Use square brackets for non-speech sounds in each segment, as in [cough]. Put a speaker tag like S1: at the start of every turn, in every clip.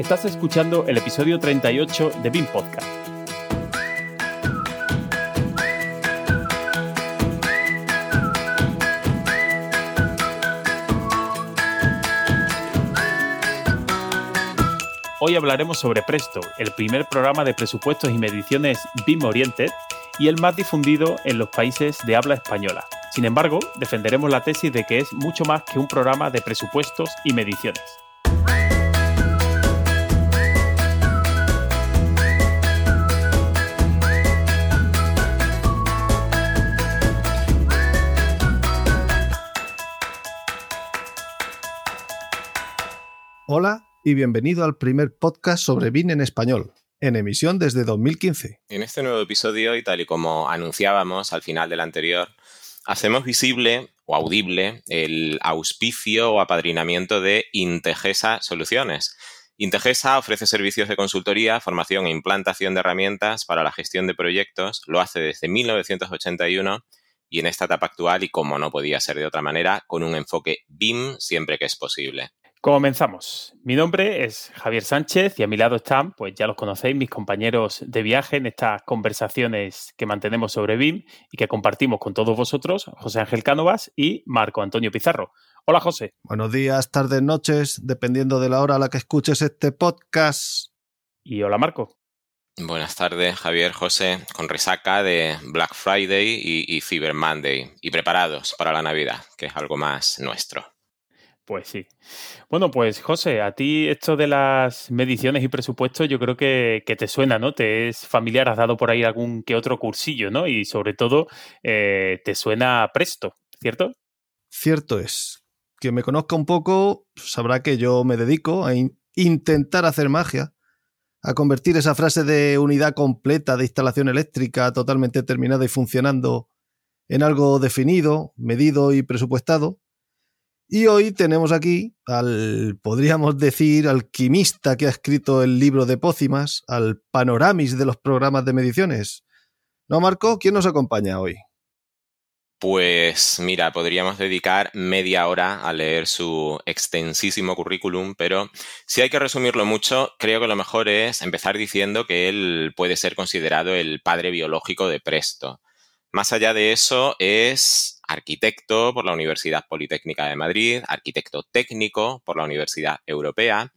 S1: Estás escuchando el episodio 38 de BIM Podcast. Hoy hablaremos sobre Presto, el primer programa de presupuestos y mediciones BIM Oriented y el más difundido en los países de habla española. Sin embargo, defenderemos la tesis de que es mucho más que un programa de presupuestos y mediciones.
S2: Hola y bienvenido al primer podcast sobre BIN en español, en emisión desde 2015.
S3: En este nuevo episodio, y tal y como anunciábamos al final del anterior, hacemos visible o audible el auspicio o apadrinamiento de Integesa Soluciones. Integesa ofrece servicios de consultoría, formación e implantación de herramientas para la gestión de proyectos. Lo hace desde 1981 y en esta etapa actual, y como no podía ser de otra manera, con un enfoque BIM siempre que es posible.
S1: Comenzamos. Mi nombre es Javier Sánchez y a mi lado están, pues ya los conocéis, mis compañeros de viaje en estas conversaciones que mantenemos sobre BIM y que compartimos con todos vosotros, José Ángel Cánovas y Marco Antonio Pizarro. Hola, José.
S2: Buenos días, tardes, noches, dependiendo de la hora a la que escuches este podcast.
S1: Y hola, Marco.
S3: Buenas tardes, Javier, José, con resaca de Black Friday y, y Cyber Monday y preparados para la Navidad, que es algo más nuestro.
S1: Pues sí. Bueno, pues José, a ti esto de las mediciones y presupuestos yo creo que, te suena, ¿no? Te es familiar, has dado por ahí algún que otro cursillo, ¿no? Y sobre todo eh, te suena presto, ¿cierto?
S2: Cierto es. Quien me conozca un poco sabrá que yo me dedico a intentar hacer magia, a convertir esa frase de unidad completa de instalación eléctrica totalmente terminada y funcionando en algo definido, medido y presupuestado y hoy tenemos aquí al, podríamos decir, alquimista que ha escrito el libro de pócimas, al panoramis de los programas de mediciones. ¿No, Marco? ¿Quién nos acompaña hoy?
S3: Pues mira, podríamos dedicar media hora a leer su extensísimo currículum, pero si hay que resumirlo mucho, creo que lo mejor es empezar diciendo que él puede ser considerado el padre biológico de Presto. Más allá de eso, es arquitecto por la Universidad Politécnica de Madrid, arquitecto técnico por la Universidad Europea,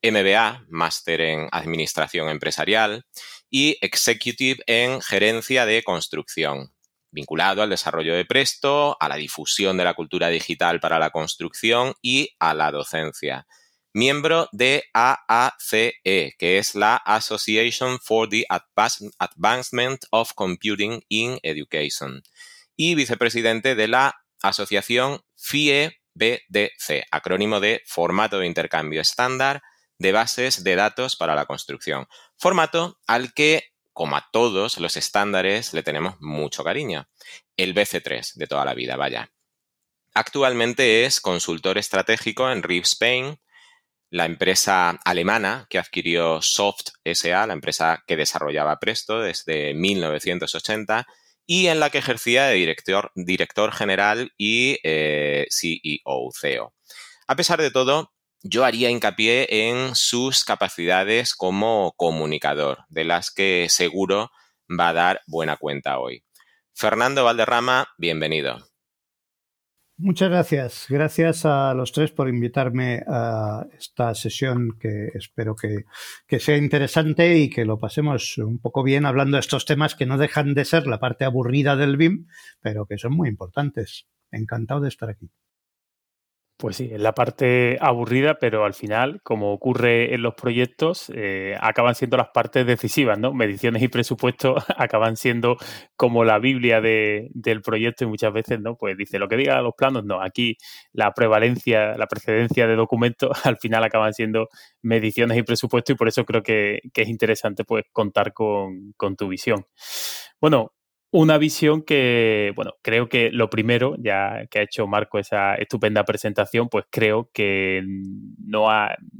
S3: MBA, máster en Administración Empresarial, y Executive en Gerencia de Construcción, vinculado al desarrollo de Presto, a la difusión de la cultura digital para la construcción y a la docencia. Miembro de AACE, que es la Association for the Advancement of Computing in Education, y vicepresidente de la Asociación FIE-BDC, acrónimo de Formato de Intercambio Estándar de Bases de Datos para la Construcción. Formato al que, como a todos los estándares, le tenemos mucho cariño. El BC3 de toda la vida, vaya. Actualmente es consultor estratégico en RIV Spain, la empresa alemana que adquirió Soft SA, la empresa que desarrollaba Presto desde 1980 y en la que ejercía de director, director general y eh, CEO, CEO. A pesar de todo, yo haría hincapié en sus capacidades como comunicador, de las que seguro va a dar buena cuenta hoy. Fernando Valderrama, bienvenido.
S4: Muchas gracias. Gracias a los tres por invitarme a esta sesión que espero que, sea interesante y que lo pasemos un poco bien hablando de estos temas que no dejan de ser la parte aburrida del BIM, pero que son muy importantes. Encantado de estar aquí.
S1: Pues sí, es la parte aburrida, pero al final, como ocurre en los proyectos, eh, acaban siendo las partes decisivas, ¿no? Mediciones y presupuestos [laughs] acaban siendo como la Biblia de, del proyecto y muchas veces, ¿no? Pues dice lo que diga los planos, no. Aquí la prevalencia, la precedencia de documentos [laughs] al final acaban siendo mediciones y presupuestos y por eso creo que, que es interesante pues contar con, con tu visión. Bueno, una visión que, bueno, creo que lo primero, ya que ha hecho Marco esa estupenda presentación, pues creo que no,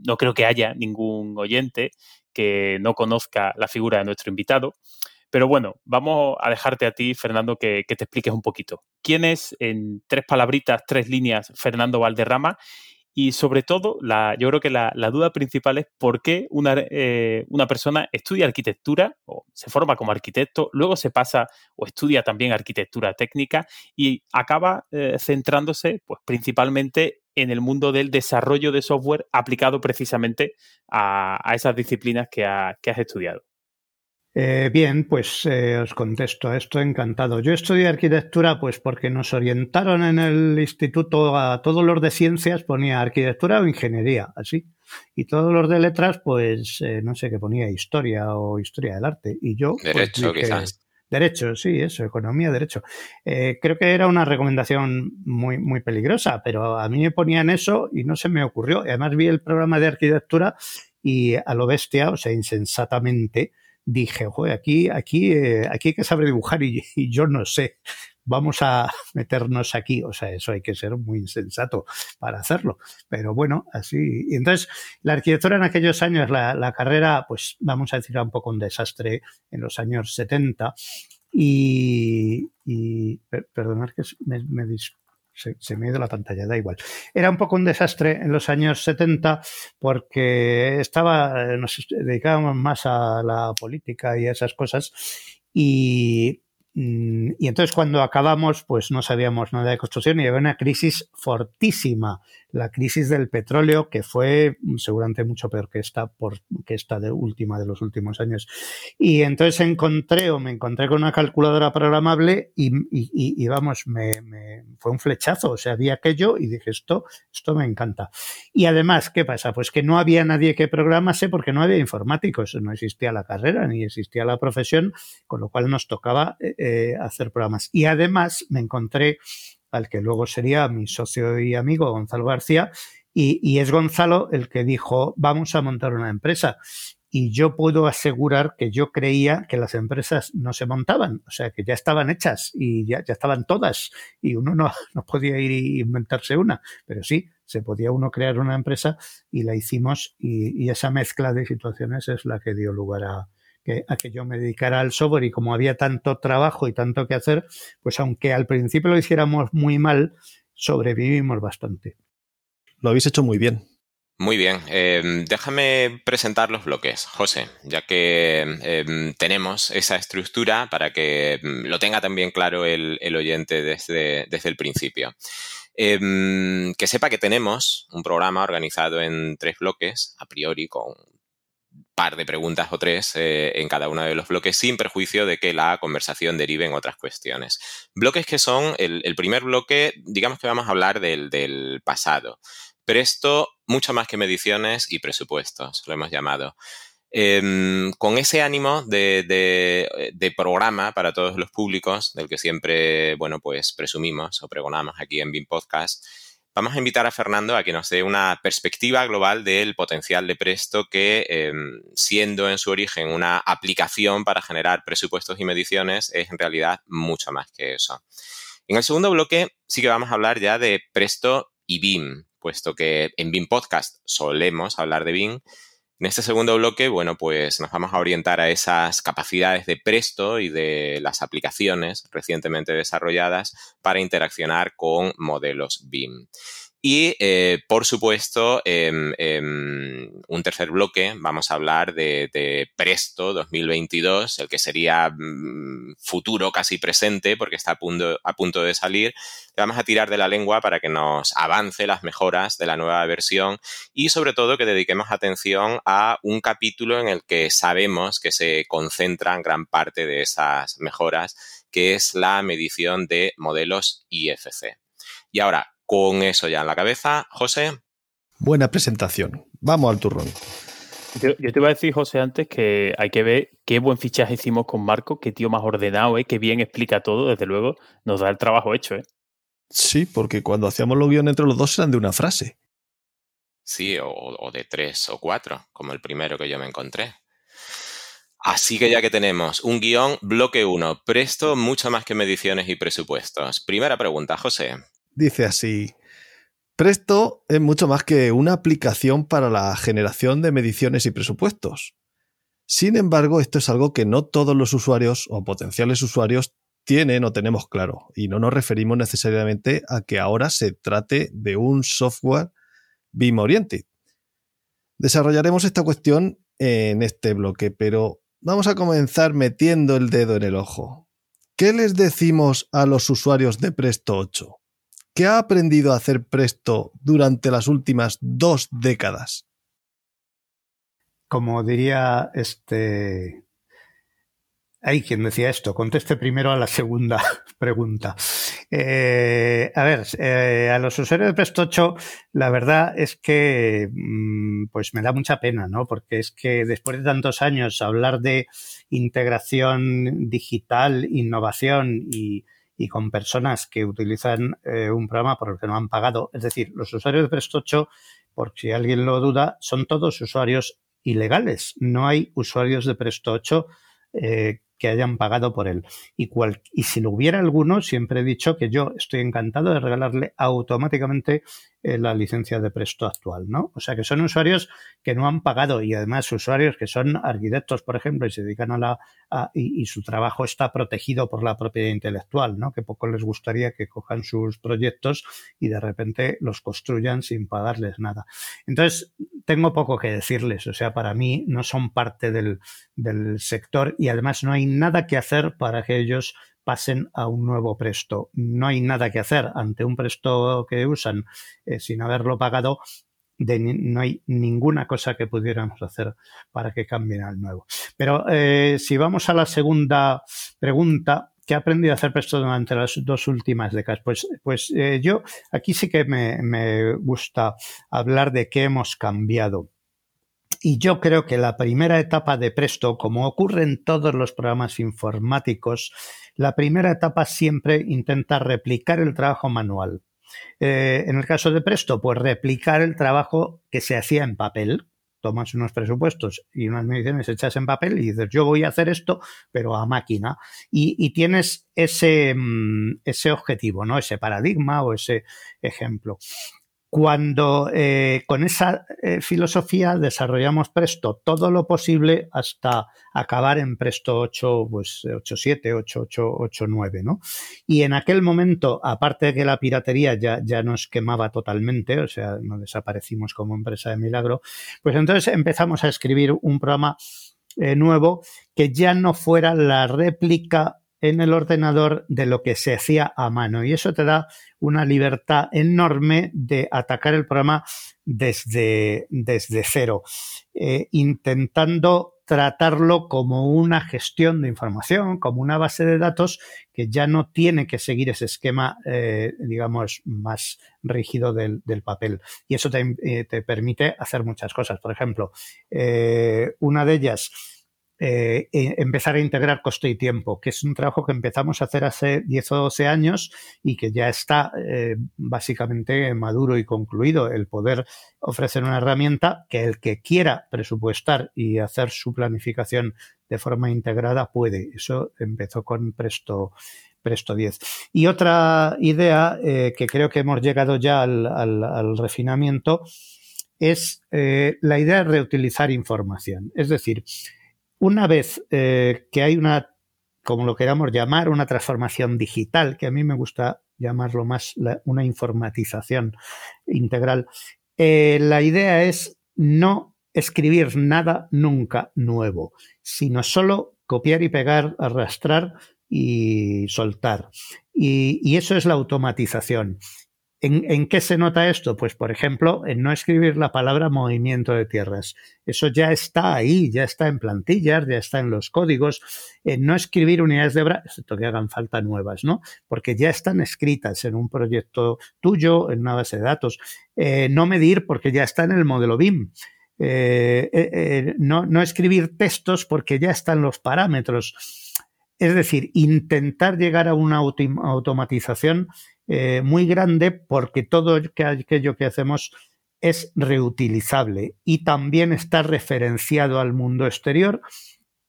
S1: no creo que haya ningún oyente que no conozca la figura de nuestro invitado. Pero bueno, vamos a dejarte a ti, Fernando, que, que te expliques un poquito. ¿Quién es, en tres palabritas, tres líneas, Fernando Valderrama? Y sobre todo, la, yo creo que la, duda principal es por qué una, eh, una, persona estudia arquitectura o se forma como arquitecto, luego se pasa o estudia también arquitectura técnica y acaba eh, centrándose pues, principalmente en el mundo del desarrollo de software aplicado precisamente a, esas disciplinas que, que has estudiado.
S4: Eh, bien, pues eh, os contesto a esto encantado. Yo estudié arquitectura pues porque nos orientaron en el instituto a todos los de ciencias ponía arquitectura o ingeniería, así. Y todos los de letras pues eh, no sé qué ponía historia o historia del arte. Y yo...
S3: Pues, derecho quizás.
S4: Derecho, sí, eso, economía, derecho. creo que era una recomendación muy, muy peligrosa, pero a mí me ponían eso y no se me ocurrió. Además vi el programa de arquitectura y a lo bestia, o sea, insensatamente, dije, joder, aquí, aquí, eh, aquí hay que saber dibujar y, yo no sé. Vamos a [laughs] meternos aquí. O sea, eso hay que ser muy insensato para hacerlo. Pero bueno, así. Y entonces, la arquitectura en aquellos años, la, carrera, pues vamos a decir, era un poco un desastre en los años 70. Y, y perdonad que me, me, se, me ha ido la pantalla, da igual. Era un poco un desastre en los años 70 porque estaba, nos dedicábamos más a la política y a esas cosas y y entonces cuando acabamos, pues no sabíamos nada de construcción y había una crisis fortísima, la crisis del petróleo, que fue seguramente mucho peor que esta, por, que esta de última de los últimos años. Y entonces encontré o me encontré con una calculadora programable y, y, vamos, me, fue un flechazo, o sea, vi aquello y dije, esto, esto me encanta. Y además, ¿qué pasa? Pues que no había nadie que programase porque no había informáticos, no existía la carrera ni existía la profesión, con lo cual nos tocaba... Eh, eh, hacer programas. Y además me encontré al que luego sería mi socio y amigo Gonzalo García, y, es Gonzalo el que dijo, vamos a montar una empresa. Y yo puedo asegurar que yo creía que las empresas no se montaban, o sea, que ya estaban hechas y ya, ya estaban todas, y uno no, no podía ir y inventarse una, pero sí, se podía uno crear una empresa y la hicimos y esa mezcla de situaciones es la que dio lugar a, que, a que yo me dedicara al software y como había tanto trabajo y tanto que hacer, pues aunque al principio lo hiciéramos muy mal, sobrevivimos bastante.
S2: Lo habéis hecho muy bien.
S3: Muy bien, em, déjame presentar los bloques, José, ya que em, tenemos esa estructura para que em, lo tenga también claro el, oyente desde, desde, el principio. que sepa que tenemos un programa organizado en tres bloques, a priori con par de preguntas o tres eh, en cada uno de los bloques sin perjuicio de que la conversación derive en otras cuestiones. Bloques que son el, primer bloque, digamos que vamos a hablar del, pasado. Presto mucho más que mediciones y presupuestos, lo hemos llamado. Em, con ese ánimo de, de, programa para todos los públicos, del que siempre, bueno, pues presumimos o pregonamos aquí en BIM Podcast, vamos a invitar a Fernando a que nos dé una perspectiva global del potencial de Presto que, em, siendo en su origen una aplicación para generar presupuestos y mediciones, es en realidad mucho más que eso. En el segundo bloque sí que vamos a hablar ya de Presto y BIM, puesto que en BIM Podcast solemos hablar de BIM en este segundo bloque, bueno, pues nos vamos a orientar a esas capacidades de Presto y de las aplicaciones recientemente desarrolladas para interaccionar con modelos BIM. Y, eh, por supuesto, en, un tercer bloque vamos a hablar de, Presto 2022, el que sería mm, futuro casi presente porque está a punto, a punto de salir. Le vamos a tirar de la lengua para que nos avance las mejoras de la nueva versión y, sobre todo, que dediquemos atención a un capítulo en el que sabemos que se concentran gran parte de esas mejoras, que es la medición de modelos IFC. Y ahora, con eso ya en la cabeza, José.
S2: Buena presentación. Vamos al turrón.
S1: Yo, te iba a decir, José, antes que hay que ver qué buen fichaje hicimos con Marco, qué tío más ordenado, ¿eh? qué bien explica todo, desde luego, nos da el trabajo hecho. ¿eh?
S2: Sí, porque cuando hacíamos los guiones entre los dos eran de una frase.
S3: Sí, o, o, de tres o cuatro, como el primero que yo me encontré. Así que ya que tenemos un guion, bloque uno, presto mucho más que mediciones y presupuestos. Primera pregunta, José.
S2: Dice así, Presto es mucho más que una aplicación para la generación de mediciones y presupuestos. Sin embargo, esto es algo que no todos los usuarios o potenciales usuarios tienen o tenemos claro, y no nos referimos necesariamente a que ahora se trate de un software BIM Oriented. Desarrollaremos esta cuestión en este bloque, pero vamos a comenzar metiendo el dedo en el ojo. ¿Qué les decimos a los usuarios de Presto 8? ¿Qué ha aprendido a hacer Presto durante las últimas dos décadas?
S4: Como diría este hay quien decía esto. Conteste primero a la segunda [laughs] pregunta. Eh, a ver, eh, a los usuarios de Presto 8, la verdad es que mm, pues me da mucha pena, ¿no? Porque es que después de tantos años hablar de integración digital, innovación y, con personas que utilizan eh, un programa por el que no han pagado, es decir, los usuarios de Presto 8, por si alguien lo duda, son todos usuarios ilegales. No hay usuarios de Presto 8 que hayan pagado por él. Y, si lo hubiera alguno, siempre he dicho que yo estoy encantado de regalarle automáticamente eh, la licencia de Presto actual, ¿no? O sea que son usuarios que no han pagado y además usuarios que son arquitectos, por ejemplo, y se dedican a la y, su trabajo está protegido por la propiedad intelectual, ¿no? Que poco les gustaría que cojan sus proyectos y de repente los construyan sin pagarles nada. Entonces, tengo poco que decirles, o sea, para mí no son parte del, del sector y además no hay nada que hacer para que ellos pasen a un nuevo presto. No hay nada que hacer ante un presto que usan eh, sin haberlo pagado. no hay ninguna cosa que pudiéramos hacer para que cambien al nuevo. Pero eh, si vamos a la segunda pregunta, ¿qué he aprendido a hacer presto durante las dos últimas décadas? Pues, pues eh, yo aquí sí que me gusta hablar de qué hemos cambiado. Y yo creo que la primera etapa de Presto, como ocurre en todos los programas informáticos, la primera etapa siempre intenta replicar el trabajo manual. Eh, en el caso de Presto, pues replicar el trabajo que se hacía en papel. Tomas unos presupuestos y unas mediciones hechas en papel y dices, yo voy a hacer esto, pero a máquina. Y, tienes ese, mm, ese objetivo, ¿no? Ese paradigma o ese ejemplo cuando eh, con esa eh, filosofía desarrollamos Presto todo lo posible hasta acabar en Presto 8, pues 8.7, 8.8, 8.9, ¿no? Y en aquel momento, aparte de que la piratería ya, ya nos quemaba totalmente, o sea, no desaparecimos como empresa de milagro, pues entonces empezamos a escribir un programa eh, nuevo que ya no fuera la réplica en el ordenador de lo que se hacía a mano. Y eso te da una libertad enorme de atacar el programa desde, desde cero, eh, intentando tratarlo como una gestión de información, como una base de datos que ya no tiene que seguir ese esquema, eh, digamos, más rígido del, papel. Y eso te, eh, te, permite hacer muchas cosas. Por ejemplo, una de ellas eh, e empezar a integrar coste y tiempo, que es un trabajo que empezamos a hacer hace 10 o 12 años y que ya está eh, básicamente maduro y concluido. El poder ofrecer una herramienta que el que quiera presupuestar y hacer su planificación de forma integrada puede. Eso empezó con Presto. Presto 10. Y otra idea eh, que creo que hemos llegado ya al, refinamiento es la idea de reutilizar información. Es decir, una vez eh, que hay una, como lo queramos llamar, una transformación digital, que a mí me gusta llamarlo más una informatización integral, eh, la idea es no escribir nada nunca nuevo, sino solo copiar y pegar, arrastrar y soltar. y eso es la automatización. ¿En, qué se nota esto? Pues, por ejemplo, en no escribir la palabra movimiento de tierras. Eso ya está ahí, ya está en plantillas, ya está en los códigos. En no escribir unidades de obra, excepto que hagan falta nuevas, ¿no? Porque ya están escritas en un proyecto tuyo, en una base de datos. Eh, no medir porque ya está en el modelo BIM. Eh, no, no escribir textos porque ya están los parámetros. Es decir, intentar llegar a una automatización eh, muy grande porque todo aquello que hacemos es reutilizable y también está referenciado al mundo exterior.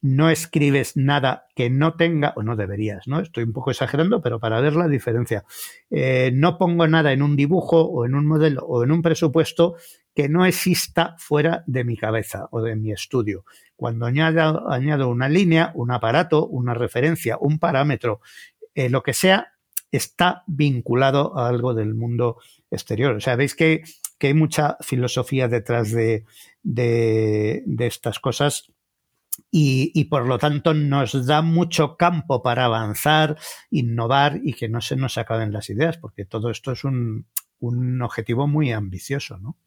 S4: No escribes nada que no tenga, o no deberías, ¿no? Estoy un poco exagerando, pero para ver la diferencia. Eh, no pongo nada en un dibujo o en un modelo o en un presupuesto que no exista fuera de mi cabeza o de mi estudio. Cuando añado, añado una línea, un aparato, una referencia, un parámetro, eh, lo que sea, está vinculado a algo del mundo exterior. O sea, veis que que hay mucha filosofía detrás de, de, estas cosas y, por lo tanto nos da mucho campo para avanzar, innovar y que no se nos acaben las ideas, porque todo esto es un, un objetivo muy ambicioso, ¿no?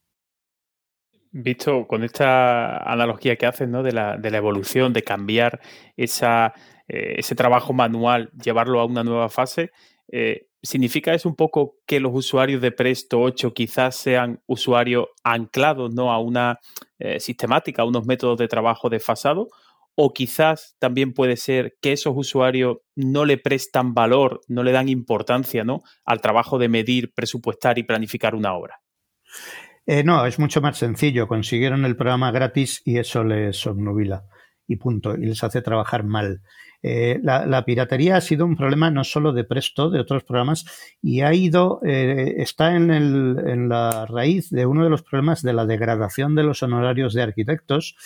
S1: Visto con esta analogía que haces, ¿no? De la, de la evolución, de cambiar esa, eh, ese trabajo manual, llevarlo a una nueva fase, eh, ¿significa eso un poco que los usuarios de Presto 8 quizás sean usuarios anclados ¿no? a una eh, sistemática, a unos métodos de trabajo desfasados? ¿O quizás también puede ser que esos usuarios no le prestan valor, no le dan importancia ¿no? al trabajo de medir, presupuestar y planificar una obra?
S4: Eh, no, es mucho más sencillo. Consiguieron el programa gratis y eso les obnubila y punto, y les hace trabajar mal. Eh, la, piratería ha sido un problema no solo de Presto, de otros programas, y ha ido, eh, está en, el, en, la raíz de uno de los problemas de la degradación de los honorarios de arquitectos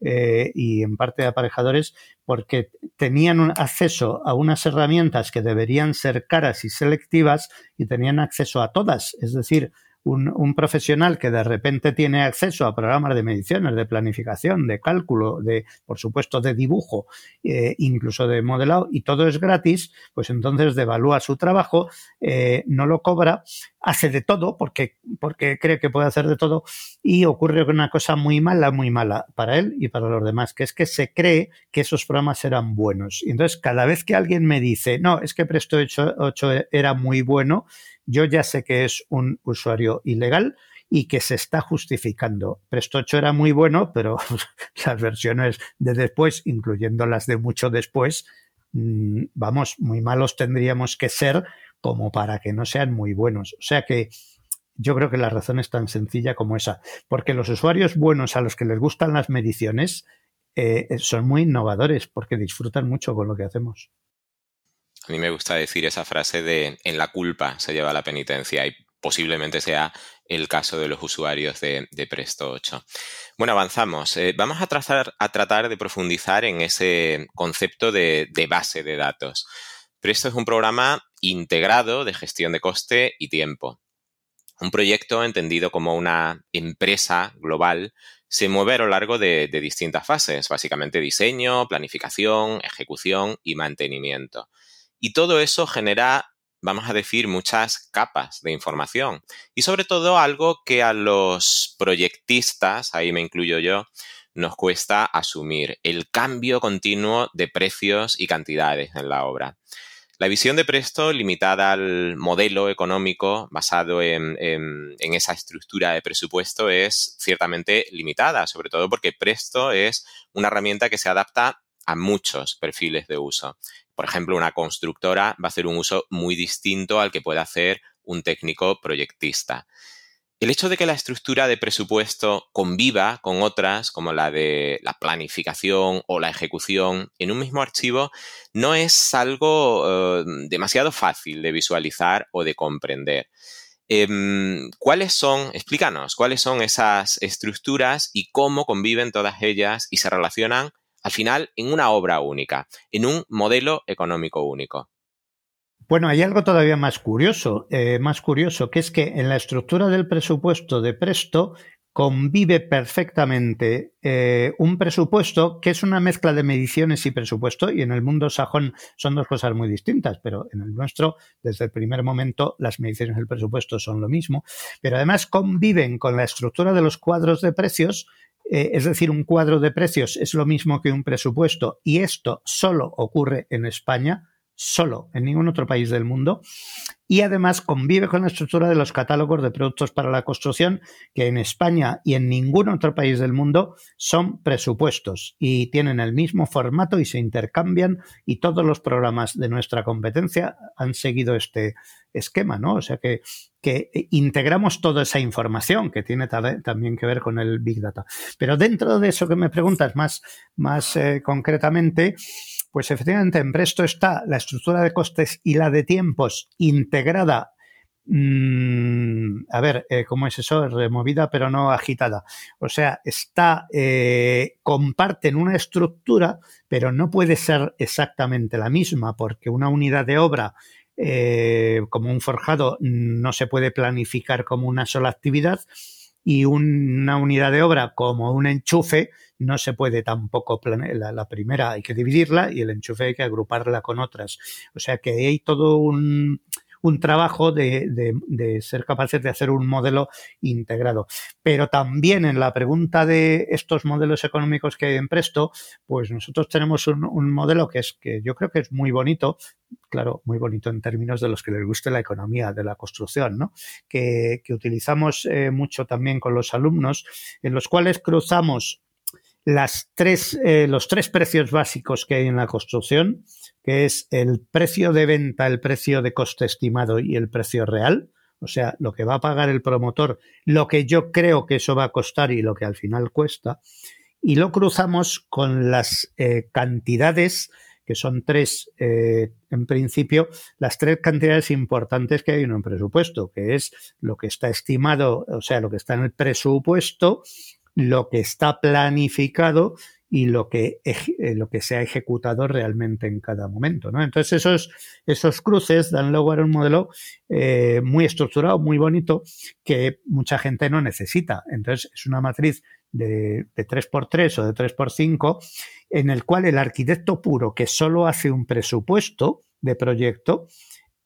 S4: eh, y en parte de aparejadores, porque tenían acceso a unas herramientas que deberían ser caras y selectivas y tenían acceso a todas, es decir, un, profesional que de repente tiene acceso a programas de mediciones, de planificación, de cálculo, de, por supuesto, de dibujo, eh, incluso de modelado, y todo es gratis, pues entonces devalúa su trabajo, eh, no lo cobra, hace de todo porque, porque cree que puede hacer de todo y ocurre una cosa muy mala, muy mala para él y para los demás, que es que se cree que esos programas eran buenos. Y entonces cada vez que alguien me dice, no, es que Presto 8, 8 era muy bueno, yo ya sé que es un usuario ilegal y que se está justificando. Presto 8 era muy bueno, pero [laughs] las versiones de después, incluyendo las de mucho después, mm, vamos, muy malos tendríamos que ser como para que no sean muy buenos. O sea que yo creo que la razón es tan sencilla como esa, porque los usuarios buenos a los que les gustan las mediciones eh, son muy innovadores porque disfrutan mucho con lo que hacemos.
S3: A mí me gusta decir esa frase de en la culpa se lleva la penitencia y posiblemente sea el caso de los usuarios de, Presto 8. Bueno, avanzamos. Eh, vamos a, tratar de profundizar en ese concepto de, base de datos. Presto es un programa integrado de gestión de coste y tiempo. Un proyecto entendido como una empresa global se mueve a lo largo de distintas fases, básicamente diseño, planificación, ejecución y mantenimiento. Y todo eso genera, vamos a decir, muchas capas de información. Y sobre todo algo que a los proyectistas, ahí me incluyo yo, nos cuesta asumir, el cambio continuo de precios y cantidades en la obra. La visión de Presto, limitada al modelo económico basado en, esa estructura de presupuesto, es ciertamente limitada, sobre todo porque Presto es una herramienta que se adapta a muchos perfiles de uso. Por ejemplo, una constructora va a hacer un uso muy distinto al que puede hacer un técnico proyectista. El hecho de que la estructura de presupuesto conviva con otras, como la de la planificación o la ejecución, en un mismo archivo, no es algo eh, demasiado fácil de visualizar o de comprender. Em, ¿Cuáles son, explícanos, cuáles son esas estructuras y cómo conviven todas ellas y se relacionan al final en una obra única, en un modelo económico único.
S4: Bueno, hay algo todavía más curioso, eh, más curioso, que es que en la estructura del presupuesto de Presto convive perfectamente eh, un presupuesto que es una mezcla de mediciones y presupuesto, y en el mundo sajón son dos cosas muy distintas, pero en el nuestro, desde el primer momento, las mediciones y el presupuesto son lo mismo, pero además conviven con la estructura de los cuadros de precios eh, es decir, un cuadro de precios es lo mismo que un presupuesto y esto solo ocurre en España, solo en ningún otro país del mundo. Y además convive con la estructura de los catálogos de productos para la construcción, que en España y en ningún otro país del mundo son presupuestos y tienen el mismo formato y se intercambian y todos los programas de nuestra competencia han seguido este esquema, ¿no? O sea que que integramos toda esa información que tiene también que ver con el Big Data. Pero dentro de eso que me preguntas más, más eh, concretamente, pues efectivamente en Presto está la estructura de costes y la de tiempos integrada. Mm, a ver, eh, ¿cómo es eso? Removida pero no agitada. O sea, está, eh, comparten una estructura, pero no puede ser exactamente la misma, porque una unidad de obra eh, como un forjado no se puede planificar como una sola actividad y una unidad de obra como un enchufe no se puede tampoco la, la, primera hay que dividirla y el enchufe hay que agruparla con otras. O sea que hay todo un, un trabajo de, ser capaces de hacer un modelo integrado. Pero también en la pregunta de estos modelos económicos que hay en Presto, pues nosotros tenemos un, modelo que es que yo creo que es muy bonito, claro, muy bonito en términos de los que les guste la economía de la construcción, ¿no? Que, utilizamos eh, mucho también con los alumnos, en los cuales cruzamos las tres, eh, los tres precios básicos que hay en la construcción, que es el precio de venta, el precio de coste estimado y el precio real, o sea, lo que va a pagar el promotor, lo que yo creo que eso va a costar y lo que al final cuesta, y lo cruzamos con las eh, cantidades, que son tres, eh, en principio, las tres cantidades importantes que hay en un presupuesto, que es lo que está estimado, o sea, lo que está en el presupuesto, lo que está planificado y lo que, eh, lo que se ha ejecutado realmente en cada momento. ¿no? Entonces, esos, esos cruces dan lugar a un modelo eh, muy estructurado, muy bonito, que mucha gente no necesita. Entonces, es una matriz de, de 3x3 o de 3x5, en el cual el arquitecto puro que solo hace un presupuesto de proyecto,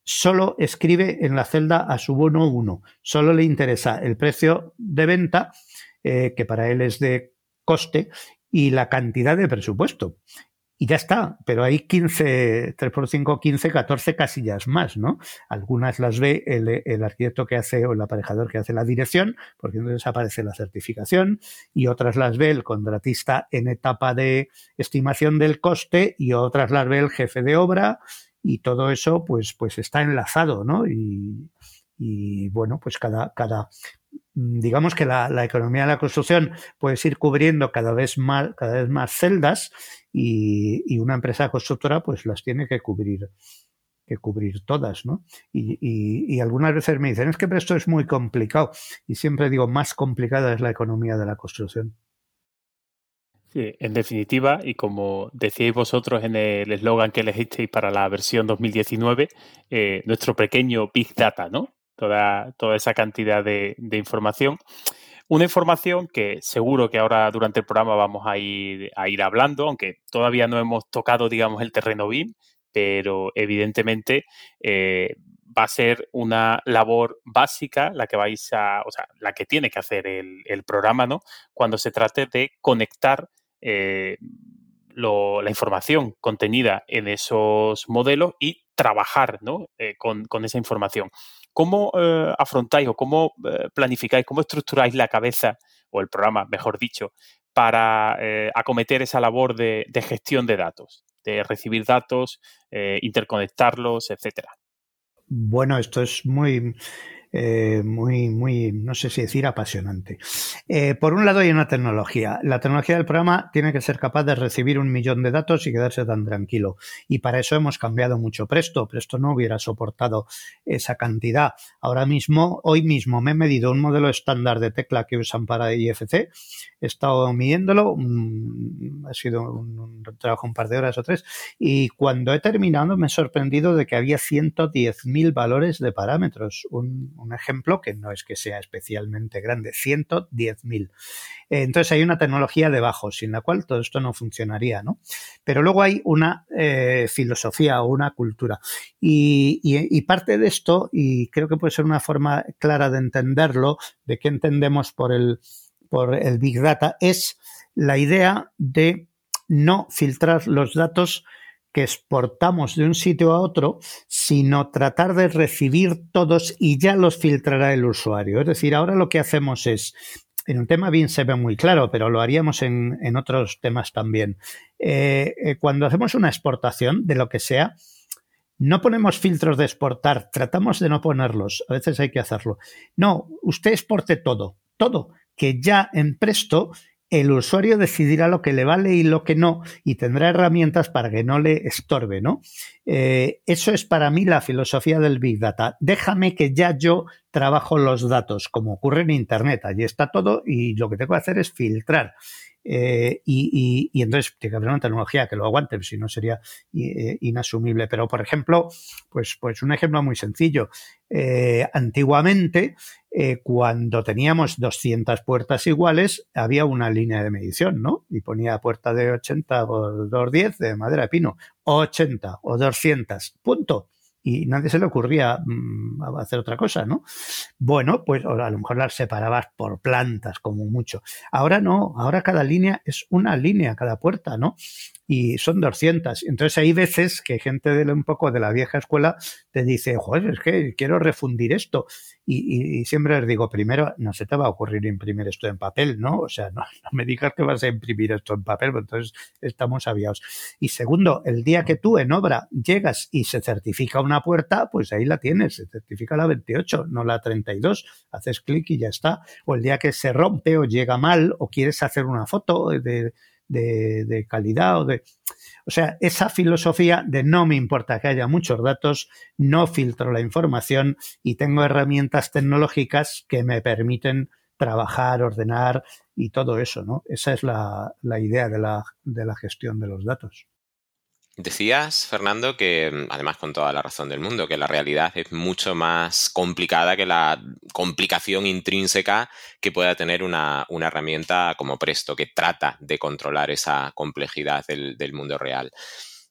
S4: solo escribe en la celda a su bono 1. Solo le interesa el precio de venta, eh, que para él es de coste, y la cantidad de presupuesto. Y ya está, pero hay 15, 3 por 5, 15, 14 casillas más, ¿no? Algunas las ve el, arquitecto que hace o el aparejador que hace la dirección, porque entonces aparece la certificación, y otras las ve el contratista en etapa de estimación del coste, y otras las ve el jefe de obra, y todo eso pues, pues está enlazado, ¿no? Y, y bueno, pues cada, cada, digamos que la, economía de la construcción puede ir cubriendo cada vez más, cada vez más celdas y, una empresa constructora pues las tiene que cubrir que cubrir todas, ¿no? Y, algunas veces me dicen, es que esto es muy complicado. Y siempre digo, más complicada es la economía de la construcción.
S1: Sí, en definitiva, y como decíais vosotros en el eslogan que elegisteis para la versión 2019, eh, nuestro pequeño Big Data, ¿no? Toda, toda esa cantidad de, información. Una información que seguro que ahora durante el programa vamos a ir, a ir hablando, aunque todavía no hemos tocado, digamos, el terreno BIM, pero evidentemente eh, va a ser una labor básica la que vais a, o sea, la que tiene que hacer el, programa, ¿no? Cuando se trate de conectar eh, la información contenida en esos modelos y trabajar ¿no? Eh, con, con, esa información. ¿Cómo eh, afrontáis o cómo eh, planificáis, cómo estructuráis la cabeza o el programa, mejor dicho, para eh, acometer esa labor de, gestión de datos, de recibir datos, interconectarlos, etcétera?
S4: Bueno, esto es muy, eh, muy, muy, no sé si decir apasionante. Eh, por un lado hay una tecnología. La tecnología del programa tiene que ser capaz de recibir un millón de datos y quedarse tan tranquilo. Y para eso hemos cambiado mucho Presto. Presto no hubiera soportado esa cantidad. Ahora mismo, hoy mismo me he medido un modelo estándar de tecla que usan para IFC. He estado midiéndolo. ha sido un, trabajo un par de horas o tres. Y cuando he terminado me he sorprendido de que había 110.000 valores de parámetros. Un, un ejemplo que no es que sea especialmente grande, 110.000. Entonces hay una tecnología debajo sin la cual todo esto no funcionaría, ¿no? Pero luego hay una eh, filosofía o una cultura. Y, parte de esto, y creo que puede ser una forma clara de entenderlo, de qué entendemos por el, por el Big Data, es la idea de no filtrar los datos que exportamos de un sitio a otro, sino tratar de recibir todos y ya los filtrará el usuario. Es decir, ahora lo que hacemos es, en un tema bien se ve muy claro, pero lo haríamos en, otros temas también. Eh, eh, cuando hacemos una exportación de lo que sea, no ponemos filtros de exportar, tratamos de no ponerlos, a veces hay que hacerlo. No, usted exporte todo, todo, que ya en Presto el usuario decidirá lo que le vale y lo que no y tendrá herramientas para que no le estorbe, ¿no? Eh, eso es para mí la filosofía del Big Data. Déjame que ya yo trabajo los datos, como ocurre en Internet. Allí está todo y lo que tengo que hacer es filtrar. Eh, y, entonces tiene que haber una tecnología que lo aguante, si no sería eh, inasumible. Pero, por ejemplo, pues, pues un ejemplo muy sencillo. Eh, antiguamente, cuando teníamos 200 puertas iguales, había una línea de medición, ¿no? Y ponía puerta de 80 por 210 de madera de pino, 80 o 200, punto y nadie se le ocurría mm, hacer otra cosa, ¿no? Bueno, pues a lo mejor las separabas por plantas, como mucho. Ahora no, ahora cada línea es una línea, cada puerta, ¿no? Y son 200. Entonces hay veces que gente de un poco de la vieja escuela te dice, joder, es que quiero refundir esto. Y, siempre les digo, primero, no se te va a ocurrir imprimir esto en papel, ¿no? O sea, [laughs] no, me digas que vas a imprimir esto en papel, pues entonces estamos aviados. Y segundo, el día que tú en obra llegas y se certifica una puerta, pues ahí la tienes, se certifica la 28, no la 32. Haces clic y ya está. O el día que se rompe o llega mal o quieres hacer una foto de de, calidad o de... O sea, esa filosofía de no me importa que haya muchos datos, no filtro la información y tengo herramientas tecnológicas que me permiten trabajar, ordenar y todo eso, ¿no? Esa es la, la idea de la, de la gestión de los datos.
S3: Decías, Fernando, que mm, además con toda la razón del mundo, que la realidad es mucho más complicada que la complicación intrínseca que pueda tener una, herramienta como Presto, que trata de controlar esa complejidad del, mundo real.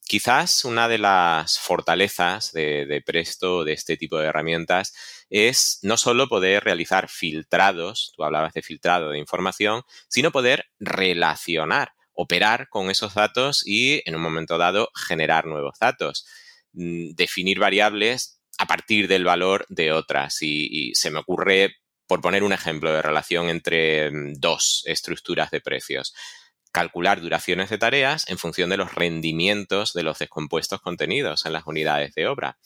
S3: Quizás una de las fortalezas de, de, Presto, de este tipo de herramientas, es no solo poder realizar filtrados, tú hablabas de filtrado de información, sino poder relacionar operar con esos datos y en un momento dado generar nuevos datos. Mm, definir variables a partir del valor de otras. Y, se me ocurre, por poner un ejemplo de relación entre mm, dos estructuras de precios, calcular duraciones de tareas en función de los rendimientos de los descompuestos contenidos en las unidades de obra.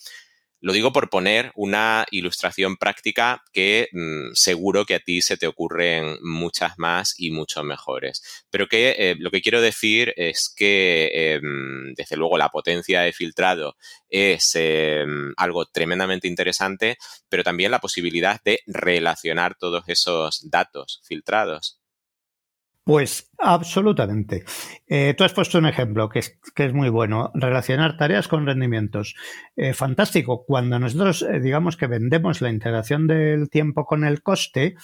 S3: Lo digo por poner una ilustración práctica que mm, seguro que a ti se te ocurren muchas más y mucho mejores. Pero que eh, lo que quiero decir es que, em, desde luego, la potencia de filtrado es em, algo tremendamente interesante, pero también la posibilidad de relacionar todos esos datos filtrados.
S4: Pues absolutamente. Eh, tú has puesto un ejemplo que es, que es, muy bueno, relacionar tareas con rendimientos. Eh, fantástico. Cuando nosotros eh, digamos que vendemos la integración del tiempo con el coste,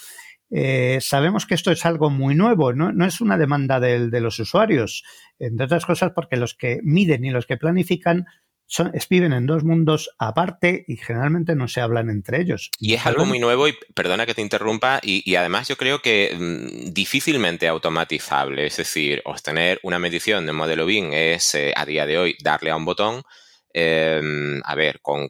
S4: sabemos que esto es algo muy nuevo, no, no es una demanda de los usuarios, entre otras cosas porque los que miden y los que planifican son, viven en dos mundos aparte y generalmente no se hablan entre ellos.
S3: Y es algo muy nuevo y perdona que te interrumpa y, además yo creo que mm, difícilmente automatizable, es decir, obtener una medición de un modelo BIM es eh, a día de hoy darle a un botón. Em, a ver, con,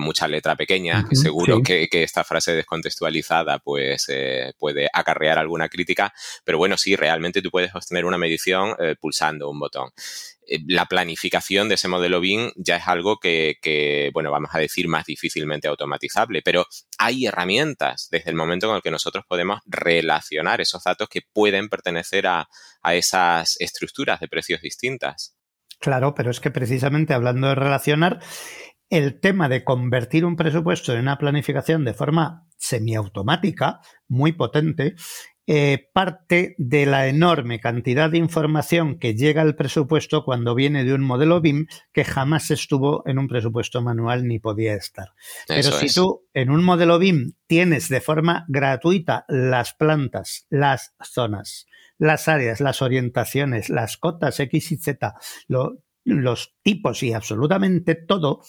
S3: mucha letra pequeña, seguro que, esta frase descontextualizada pues eh, puede acarrear alguna crítica, pero bueno, sí, realmente tú puedes obtener una medición eh, pulsando un botón. Eh, la planificación de ese modelo BIM ya es algo que, bueno, vamos a decir más difícilmente automatizable, pero hay herramientas desde el momento en el que nosotros podemos relacionar esos datos que pueden pertenecer a, a esas estructuras de precios distintas.
S4: Claro, pero es que precisamente hablando de relacionar, el tema de convertir un presupuesto en una planificación de forma semiautomática, muy potente, eh, parte de la enorme cantidad de información que llega al presupuesto cuando viene de un modelo BIM que jamás estuvo en un presupuesto manual ni podía estar. Pero si tú en un modelo BIM tienes de forma gratuita las plantas, las zonas, las áreas, las orientaciones, las cotas X y Z, los tipos y absolutamente todo,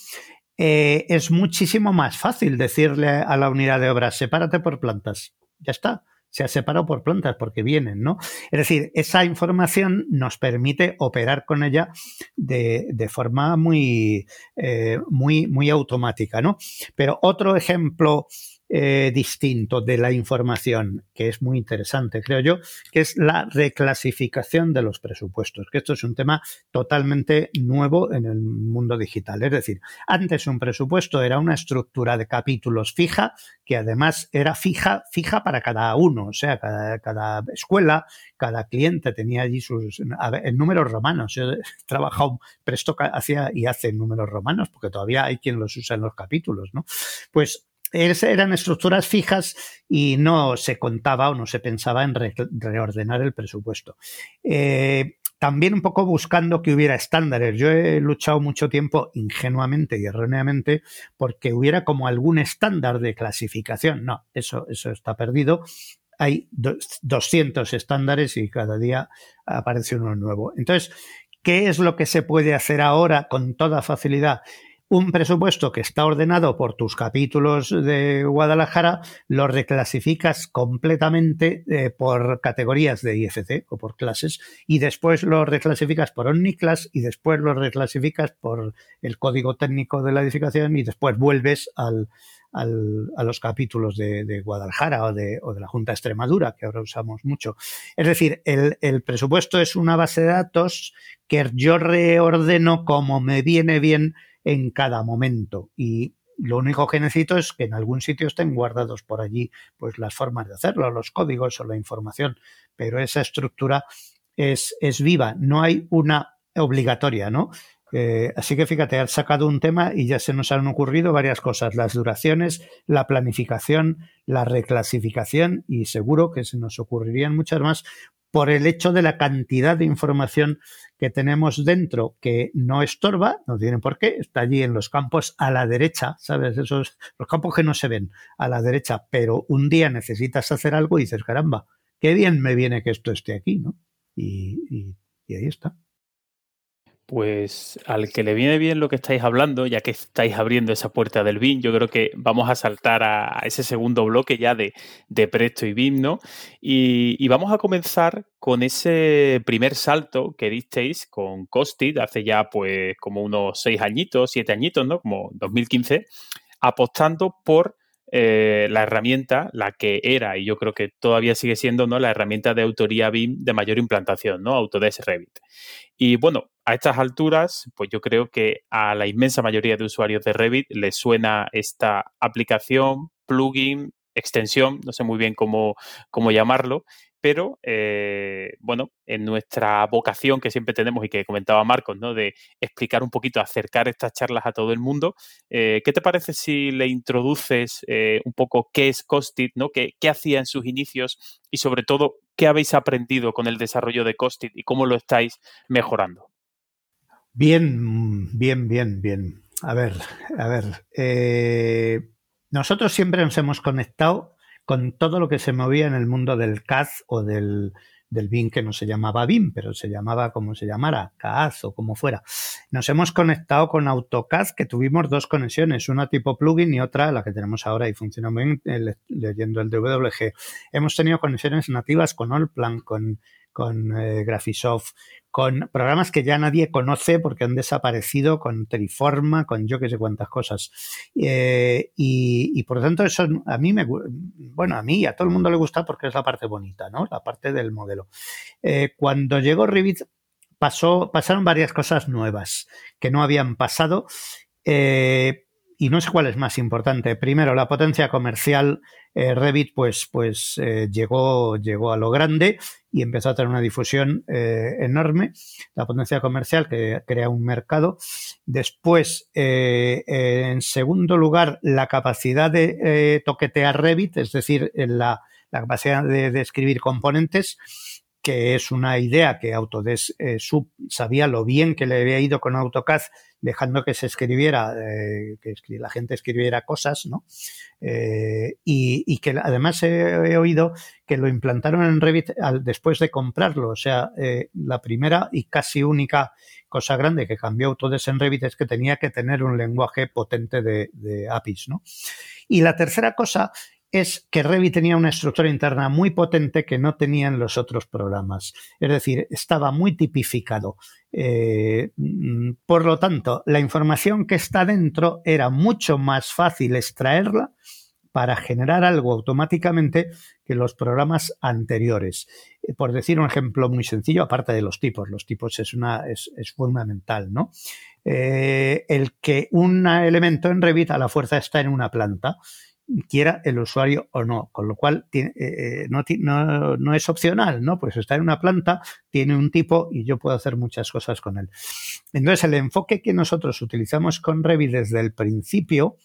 S4: eh, es muchísimo más fácil decirle a la unidad de obra, sepárate por plantas. Ya está se ha separado por plantas porque vienen, ¿no? Es decir, esa información nos permite operar con ella de, forma muy, eh, muy, muy automática, ¿no? Pero otro ejemplo eh, distinto de la información, que es muy interesante, creo yo, que es la reclasificación de los presupuestos, que esto es un tema totalmente nuevo en el mundo digital. Es decir, antes un presupuesto era una estructura de capítulos fija, que además era fija, fija para cada uno, o sea, cada, escuela, cada cliente tenía allí sus en números romanos. Yo he trabajado, presto hacía y hace números romanos, porque todavía hay quien los usa en los capítulos, ¿no? Pues eran estructuras fijas y no se contaba o no se pensaba en reordenar el presupuesto. Eh, también un poco buscando que hubiera estándares. Yo he luchado mucho tiempo ingenuamente y erróneamente porque hubiera como algún estándar de clasificación. No, eso, eso está perdido. Hay 200 estándares y cada día aparece uno nuevo. Entonces, ¿qué es lo que se puede hacer ahora con toda facilidad? Un presupuesto que está ordenado por tus capítulos de Guadalajara, lo reclasificas completamente eh, por categorías de IFC o por clases y después lo reclasificas por Omniclass y después lo reclasificas por el código técnico de la edificación y después vuelves al, a los capítulos de, Guadalajara o de, o de, la Junta de Extremadura, que ahora usamos mucho. Es decir, el, el, presupuesto es una base de datos que yo reordeno como me viene bien en cada momento. Y lo único que necesito es que en algún sitio estén guardados por allí pues las formas de hacerlo, los códigos o la información. Pero esa estructura es, es viva, no hay una obligatoria, ¿no? Eh, así que fíjate, has sacado un tema y ya se nos han ocurrido varias cosas, las duraciones, la planificación, la reclasificación y seguro que se nos ocurrirían muchas más por el hecho de la cantidad de información que tenemos dentro que no estorba, no tiene por qué, está allí en los campos a la derecha, ¿sabes? Esos, los campos que no se ven a la derecha, pero un día necesitas hacer algo y dices, caramba, qué bien me viene que esto esté aquí, ¿no? y ahí está.
S1: Pues al que le viene bien lo que estáis hablando, ya que estáis abriendo esa puerta del BIM, yo creo que vamos a saltar a, ese segundo bloque ya de, Presto y BIM, ¿no? Y, vamos a comenzar con ese primer salto que disteis con Costit hace ya pues como unos seis añitos, siete añitos, ¿no? Como 2015, apostando por eh, la herramienta, la que era, y yo creo que todavía sigue siendo, ¿no? La herramienta de autoría BIM de mayor implantación, ¿no? Autodesk Revit. Y bueno, a estas alturas, pues yo creo que a la inmensa mayoría de usuarios de Revit les suena esta aplicación, plugin, extensión, no sé muy bien cómo, cómo llamarlo, pero eh, bueno, en nuestra vocación que siempre tenemos y que comentaba Marcos, ¿no? De explicar un poquito, acercar estas charlas a todo el mundo, eh, ¿qué te parece si le introduces eh, un poco qué es Costit, ¿no? ¿Qué, ¿Qué, hacía en sus inicios y sobre todo qué habéis aprendido con el desarrollo de Costit y cómo lo estáis mejorando?
S4: Bien, bien, bien, bien. A ver, a ver. nosotros siempre nos hemos conectado con todo lo que se movía en el mundo del CAD o del, del BIM que no se llamaba BIM, pero se llamaba como se llamara, CAD o como fuera. Nos hemos conectado con AutoCAD, que tuvimos dos conexiones, una tipo plugin y otra la que tenemos ahora y funciona muy bien leyendo el DWG. Hemos tenido conexiones nativas con Allplan, con, con eh, Graphisoft, con programas que ya nadie conoce porque han desaparecido, con Triforma, con yo que sé cuántas cosas. Eh, y, por lo tanto, eso a mí me, bueno, a mí y a todo el mundo le gusta porque es la parte bonita, ¿no? La parte del modelo. Eh, cuando llegó Revit, pasó, pasaron varias cosas nuevas que no habían pasado. Eh, y no sé cuál es más importante. Primero, la potencia comercial. Eh, Revit, pues, pues eh, llegó, llegó a lo grande y empezó a tener una difusión eh, enorme. La potencia comercial que crea un mercado. Después, en segundo lugar, la capacidad de toquetear Revit, es decir, la, la capacidad de, escribir componentes que es una idea que Autodesk sabía lo bien que le había ido con AutoCAD dejando que se escribiera, eh, que la gente escribiera cosas, ¿no? Eh, y, que además he, oído que lo implantaron en Revit después de comprarlo. O sea, eh, la primera y casi única cosa grande que cambió Autodesk en Revit es que tenía que tener un lenguaje potente de, de APIs, ¿no? Y la tercera cosa es que Revit tenía una estructura interna muy potente que no tenían los otros programas. Es decir, estaba muy tipificado. Eh, mm, por lo tanto, la información que está dentro era mucho más fácil extraerla para generar algo automáticamente que los programas anteriores. Eh, por decir un ejemplo muy sencillo, aparte de los tipos, los tipos es, una, es, fundamental, ¿no? Eh, el que un elemento en Revit a la fuerza está en una planta quiera el usuario o no, con lo cual eh, no, no, es opcional, ¿no? Pues está en una planta, tiene un tipo y yo puedo hacer muchas cosas con él. Entonces, el enfoque que nosotros utilizamos con Revit desde el principio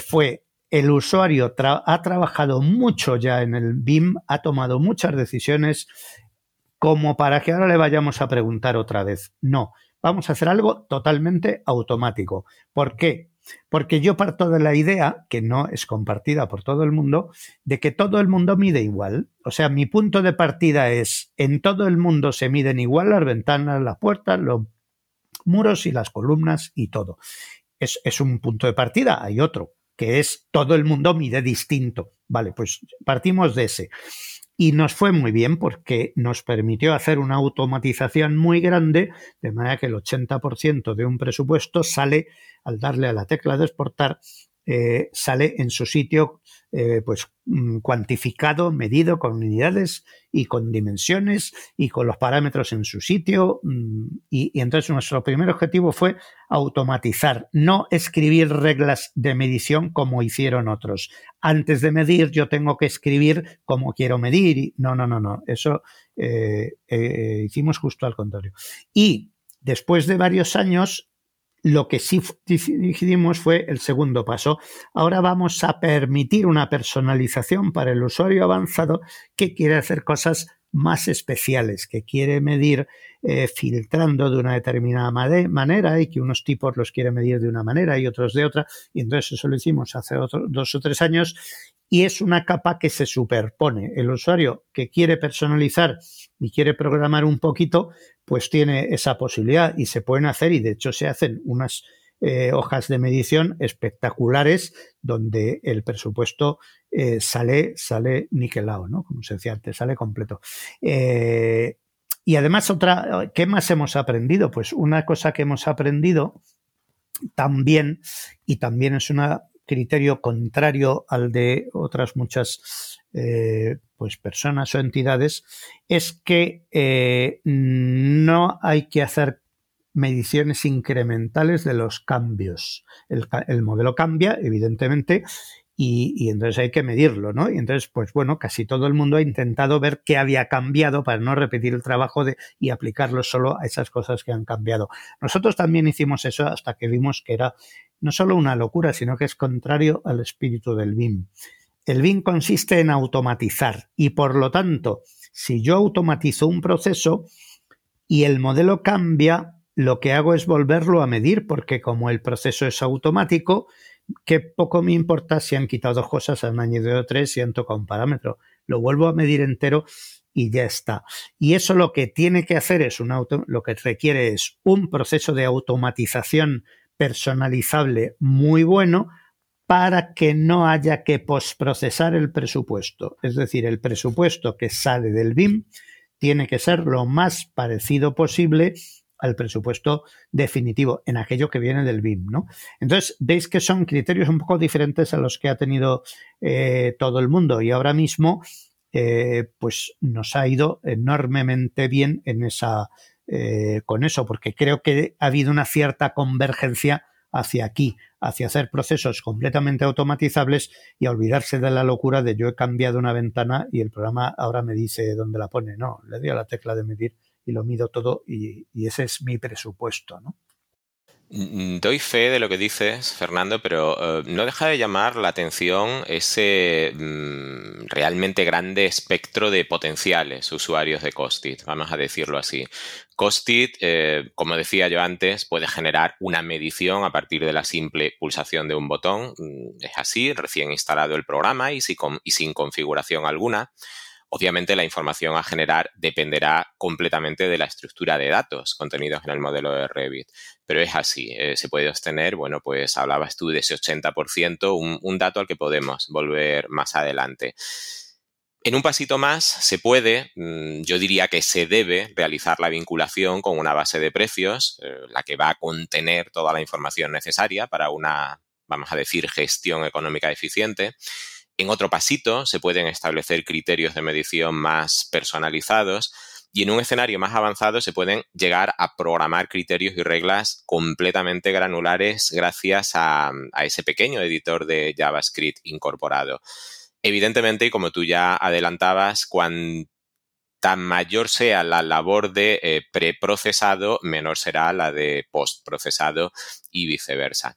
S4: fue el usuario ha trabajado mucho ya en el BIM, ha tomado muchas decisiones como para que ahora le vayamos a preguntar otra vez. No, vamos a hacer algo totalmente automático. ¿Por qué? Porque yo parto de la idea, que no es compartida por todo el mundo, de que todo el mundo mide igual. O sea, mi punto de partida es, en todo el mundo se miden igual las ventanas, las puertas, los muros y las columnas y todo. Es, es un punto de partida, hay otro que es todo el mundo mide distinto. Vale, pues partimos de ese. Y nos fue muy bien porque nos permitió hacer una automatización muy grande, de manera que el 80% de un presupuesto sale al darle a la tecla de exportar eh, sale en su sitio eh, pues mm, cuantificado, medido con unidades y con dimensiones y con los parámetros en su sitio. Mm, y, entonces nuestro primer objetivo fue automatizar, no escribir reglas de medición como hicieron otros. Antes de medir yo tengo que escribir como quiero medir. No, no, no, no. Eso eh, hicimos justo al contrario. Y después de varios años lo que sí decidimos fue el segundo paso. Ahora vamos a permitir una personalización para el usuario avanzado que quiere hacer cosas más especiales, que quiere medir eh, filtrando de una determinada manera y que unos tipos los quiere medir de una manera y otros de otra. Y entonces eso lo hicimos hace dos o tres años y es una capa que se superpone. El usuario que quiere personalizar y quiere programar un poquito, pues tiene esa posibilidad y se pueden hacer y de hecho se hacen unas eh, hojas de medición espectaculares donde el presupuesto eh, sale, sale niquelado, ¿no? Como se decía antes, sale completo. Eh, y además, otra, ¿qué más hemos aprendido? Pues una cosa que hemos aprendido también, y también es un criterio contrario al de otras muchas pues personas o entidades, es que no hay que hacer mediciones incrementales de los cambios. El, modelo cambia, evidentemente, y, entonces hay que medirlo, ¿no? Y entonces, pues bueno, casi todo el mundo ha intentado ver qué había cambiado para no repetir el trabajo de, y aplicarlo solo a esas cosas que han cambiado. Nosotros también hicimos eso hasta que vimos que era no solo una locura, sino que es contrario al espíritu del BIM. El BIM consiste en automatizar y por lo tanto, si yo automatizo un proceso y el modelo cambia, lo que hago es volverlo a medir porque como el proceso es automático, que poco me importa si han quitado dos cosas, han añadido tres y han tocado un parámetro. Lo vuelvo a medir entero y ya está. Y eso lo que tiene que hacer es un auto, lo que requiere es un proceso de automatización personalizable muy bueno para que no haya que posprocesar el presupuesto. Es decir, el presupuesto que sale del BIM tiene que ser lo más parecido posible al presupuesto definitivo en aquello que viene del BIM, ¿no? Entonces, veis que son criterios un poco diferentes a los que ha tenido eh, todo el mundo y ahora mismo, eh, pues nos ha ido enormemente bien en esa, eh, con eso, porque creo que ha habido una cierta convergencia hacia aquí, hacia hacer procesos completamente automatizables y a olvidarse de la locura de yo he cambiado una ventana y el programa ahora me dice dónde la pone. No, le doy a la tecla de medir y lo mido todo y, ese es mi presupuesto, ¿no?
S3: Mm, doy fe de lo que dices, Fernando, pero eh, no deja de llamar la atención ese mm, realmente grande espectro de potenciales usuarios de Costit, vamos a decirlo así. Costit, eh, como decía yo antes, puede generar una medición a partir de la simple pulsación de un botón. Mm, es así, recién instalado el programa y sin configuración alguna. Obviamente la información a generar dependerá completamente de la estructura de datos contenidos en el modelo de Revit, pero es así, eh, se puede obtener, bueno, pues hablabas tú de ese 80%, un, un dato al que podemos volver más adelante. En un pasito más se puede, mm, yo diría que se debe realizar la vinculación con una base de precios, eh, la que va a contener toda la información necesaria para una vamos a decir, gestión económica eficiente. En otro pasito se pueden establecer criterios de medición más personalizados y en un escenario más avanzado se pueden llegar a programar criterios y reglas completamente granulares gracias a, ese pequeño editor de JavaScript incorporado. Evidentemente, y como tú ya adelantabas, cuanto mayor sea la labor de eh, preprocesado, menor será la de postprocesado y viceversa.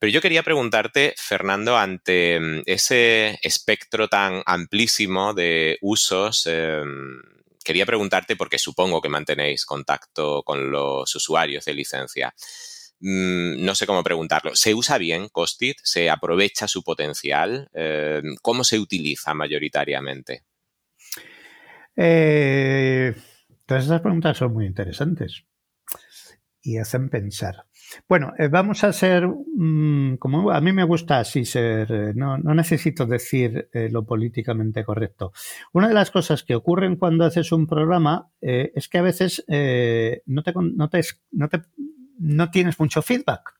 S3: Pero yo quería preguntarte, Fernando, ante mm, ese espectro tan amplísimo de usos, em, quería preguntarte, porque supongo que mantenéis contacto con los usuarios de licencia. Mm, no sé cómo preguntarlo. ¿Se usa bien Costit? ¿Se aprovecha su potencial? Em, ¿Cómo se utiliza mayoritariamente?
S4: Eh, todas esas preguntas son muy interesantes y hacen pensar. Bueno, eh, vamos a ser, mm, como a mí me gusta así ser, eh, no, necesito decir eh, lo políticamente correcto. Una de las cosas que ocurren cuando haces un programa es que a veces no, te, no, te, no, te, no tienes mucho feedback.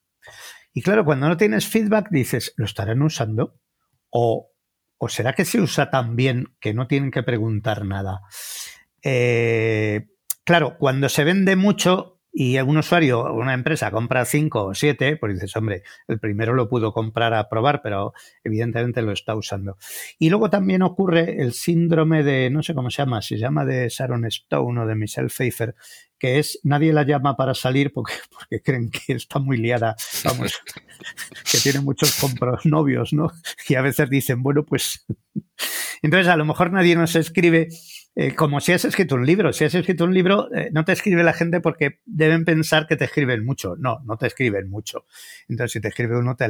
S4: Y claro, cuando no tienes feedback dices, ¿lo estarán usando? O, ¿O será que se usa tan bien que no tienen que preguntar nada? claro, cuando se vende mucho, y un usuario o una empresa compra cinco o siete, pues dices, hombre, el primero lo pudo comprar a probar, pero evidentemente lo está usando. Y luego también ocurre el síndrome de, no sé cómo se llama, se llama de Sharon Stone o de Michelle Pfeiffer, que es nadie la llama para salir porque, [laughs] porque creen que está muy liada, vamos, [laughs] que tiene muchos compros novios, ¿no? Y a veces dicen, bueno, pues [laughs] entonces a lo mejor nadie nos escribe eh, como si has escrito un libro. Si has escrito un libro, eh, no te escribe la gente porque deben pensar que te escriben mucho. No, no te escriben mucho. Entonces, si te escribe uno, te,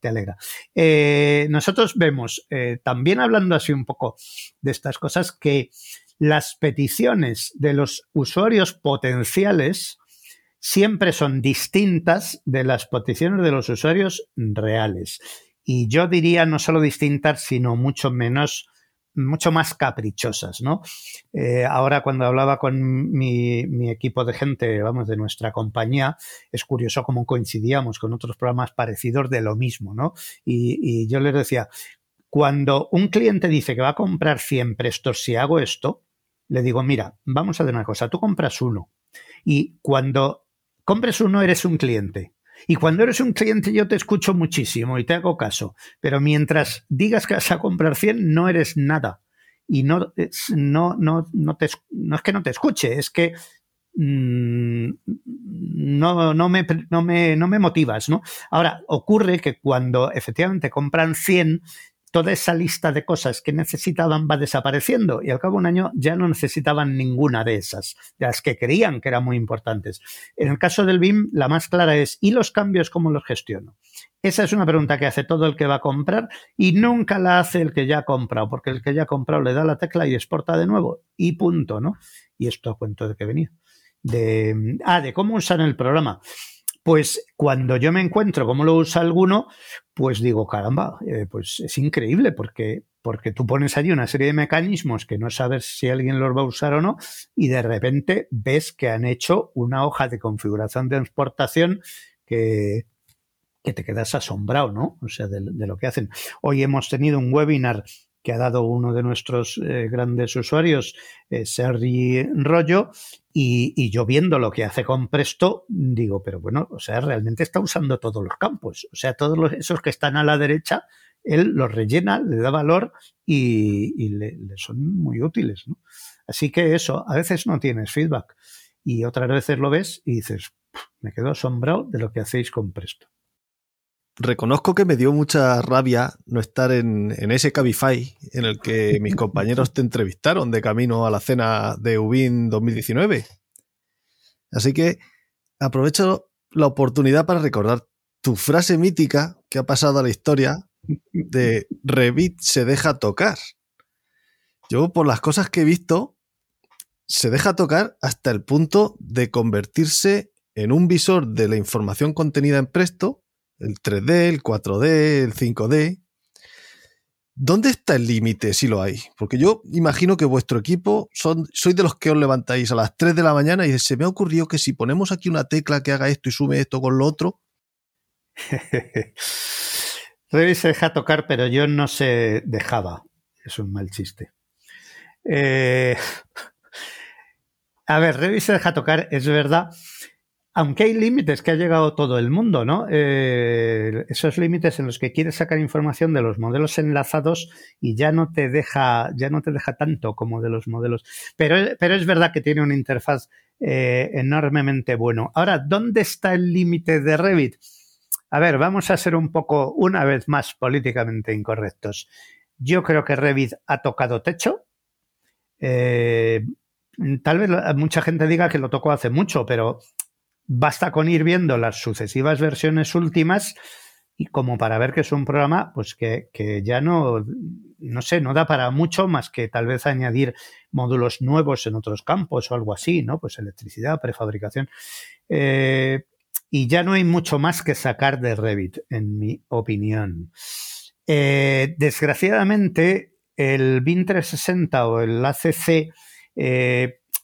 S4: te alegra. Eh, nosotros vemos, también hablando así un poco de estas cosas, que las peticiones de los usuarios potenciales siempre son distintas de las peticiones de los usuarios reales. Y yo diría no solo distintas, sino mucho menos mucho más caprichosas, ¿no? Eh, ahora cuando hablaba con mi, equipo de gente, vamos, de nuestra compañía, es curioso cómo coincidíamos con otros programas parecidos de lo mismo, ¿no? Y, yo les decía, cuando un cliente dice que va a comprar 100 prestos si hago esto, le digo, mira, vamos a hacer una cosa, tú compras uno y cuando compres uno eres un cliente. Y cuando eres un cliente yo te escucho muchísimo y te hago caso, pero mientras digas que vas a comprar 100 no eres nada. Y no, no, no, no, te, no es que no te escuche, es que mm, no, no, me, no, me, no me motivas, ¿no? Ahora, ocurre que cuando efectivamente compran 100, toda esa lista de cosas que necesitaban va desapareciendo y al cabo de un año ya no necesitaban ninguna de esas, de las que creían que eran muy importantes. En el caso del BIM, la más clara es, ¿y los cambios cómo los gestiono? Esa es una pregunta que hace todo el que va a comprar y nunca la hace el que ya ha comprado, porque el que ya ha comprado le da la tecla y exporta de nuevo y punto, ¿no? Y esto a cuento de que venía. De, ah, de cómo usar el programa. Pues cuando yo me encuentro cómo lo usa alguno, pues digo, caramba, eh, pues es increíble porque, porque tú pones allí una serie de mecanismos que no sabes si alguien los va a usar o no y de repente ves que han hecho una hoja de configuración de exportación que, que te quedas asombrado, ¿no? O sea, de, lo que hacen. Hoy hemos tenido un webinar que ha dado uno de nuestros eh, grandes usuarios, eh, Sergi Rollo, y, yo viendo lo que hace con Presto, digo, pero bueno, o sea, realmente está usando todos los campos. O sea, todos esos que están a la derecha, él los rellena, le da valor y, le, son muy útiles. Así que eso, a veces no tienes feedback y otras veces lo ves y dices, me quedo asombrado de lo que hacéis con Presto.
S2: Reconozco que me dio mucha rabia no estar en, ese Cabify en el que mis compañeros te entrevistaron de camino a la cena de Ubin 2019. Así que aprovecho la oportunidad para recordar tu frase mítica que ha pasado a la historia de Revit se deja tocar. Yo, por las cosas que he visto, se deja tocar hasta el punto de convertirse en un visor de la información contenida en Presto el 3D, el 4D, el 5D. ¿Dónde está el límite si lo hay? Porque yo imagino que vuestro equipo son, sois de los que os levantáis a las 3 de la mañana y se me ha ocurrido que si ponemos aquí una tecla que haga esto y sume esto con lo otro. [laughs]
S4: Revit se deja tocar, pero yo no sé de Java. Es un mal chiste. Eh, [laughs] a ver, Revit se deja tocar, es verdad. Aunque hay límites que ha llegado todo el mundo, ¿no? Eh, esos límites en los que quieres sacar información de los modelos enlazados y ya no te deja, ya no te deja tanto como de los modelos. Pero, pero es verdad que tiene una interfaz eh, enormemente bueno. Ahora, ¿dónde está el límite de Revit? A ver, vamos a ser un poco, una vez más, políticamente incorrectos. Yo creo que Revit ha tocado techo. Eh, tal vez mucha gente diga que lo tocó hace mucho, pero basta con ir viendo las sucesivas versiones últimas y como para ver que es un programa pues que, ya no, no sé, no da para mucho más que tal vez añadir módulos nuevos en otros campos o algo así, ¿no? Pues electricidad, prefabricación. Eh, y ya no hay mucho más que sacar de Revit, en mi opinión. Eh, desgraciadamente, el BIN 360 o el ACC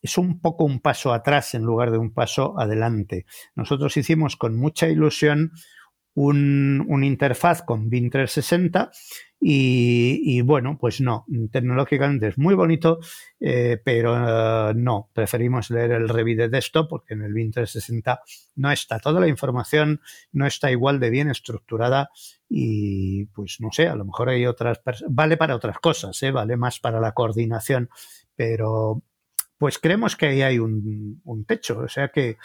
S4: es un poco un paso atrás en lugar de un paso adelante. Nosotros hicimos con mucha ilusión un, interfaz con BIN 360 y, bueno, pues no, tecnológicamente es muy bonito, eh, pero eh, no, preferimos leer el Revit de desktop porque en el BIN 360 no está toda la información, no está igual de bien estructurada y pues no sé, a lo mejor hay otras, vale para otras cosas, ¿eh? vale más para la coordinación, pero pues creemos que ahí hay un, techo, o sea que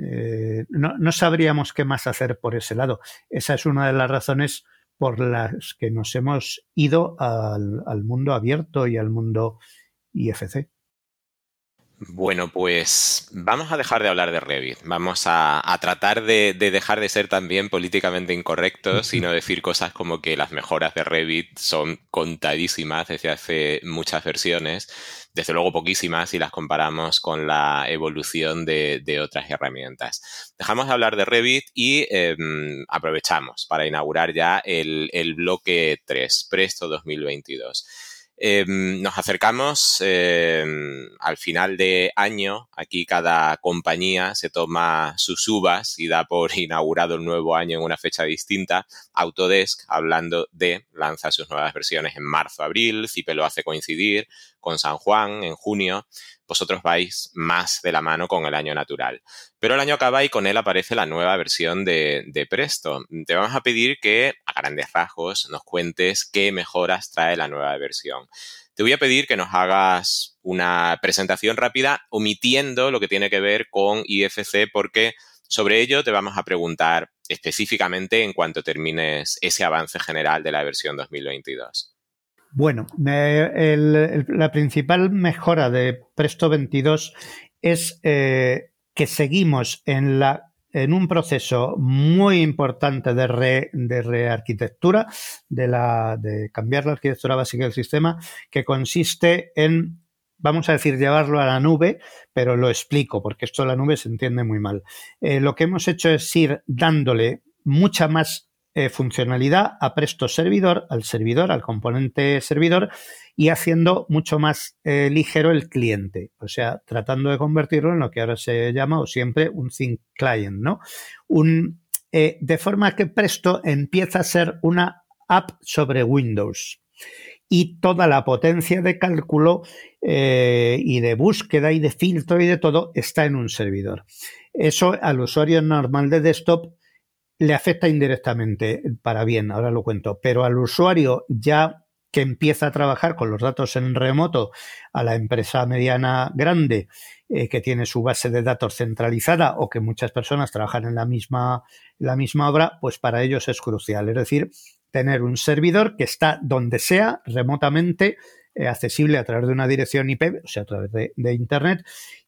S4: eh, no, sabríamos qué más hacer por ese lado. Esa es una de las razones por las que nos hemos ido al, al mundo abierto y al mundo IFC.
S3: Bueno, pues vamos a dejar de hablar de Revit. Vamos a, tratar de, dejar de ser también políticamente incorrectos y no [laughs] decir cosas como que las mejoras de Revit son contadísimas desde hace muchas versiones, desde luego poquísimas si las comparamos con la evolución de, otras herramientas. Dejamos de hablar de Revit y em, aprovechamos para inaugurar ya el, el bloque 3, Presto 2022. Em, nos acercamos em, al final de año. Aquí cada compañía se toma sus uvas y da por [laughs] inaugurado el nuevo año en una fecha distinta. Autodesk, hablando de, lanza sus nuevas versiones en marzo, abril. Cipe lo hace coincidir con San Juan en junio vosotros vais más de la mano con el año natural. Pero el año acaba y con él aparece la nueva versión de, Presto. Te vamos a pedir que, a grandes rasgos, nos cuentes qué mejoras trae la nueva versión. Te voy a pedir que nos hagas una presentación rápida omitiendo lo que tiene que ver con IFC porque sobre ello te vamos a preguntar específicamente en cuanto termines ese avance general de la versión 2022.
S4: Bueno, la principal mejora de Presto 22 es eh, que seguimos en, un proceso muy importante de, de rearquitectura, de cambiar la arquitectura básica del sistema, que consiste en vamos a decir, llevarlo a la nube, pero lo explico, porque esto de la nube se entiende muy mal. Eh, lo que hemos hecho es ir dándole mucha más eh, funcionalidad a Presto Servidor, al servidor, al componente servidor y haciendo mucho más eh, ligero el cliente, o sea, tratando de convertirlo en lo que ahora se llama o siempre un Think Client, ¿no? Un, eh, de forma que Presto empieza a ser una app sobre Windows y toda la potencia de cálculo y de búsqueda y de filtro y de todo está en un servidor. Eso al usuario normal de desktop le afecta indirectamente para bien, ahora lo cuento, pero al usuario ya que empieza a trabajar con los datos en remoto, a la empresa mediana grande eh, que tiene su base de datos centralizada o que muchas personas trabajan en la misma, la misma obra, pues para ellos es crucial. Es decir, tener un servidor que está donde sea, remotamente, eh, accesible a través de una dirección IP, o sea, a través de Internet,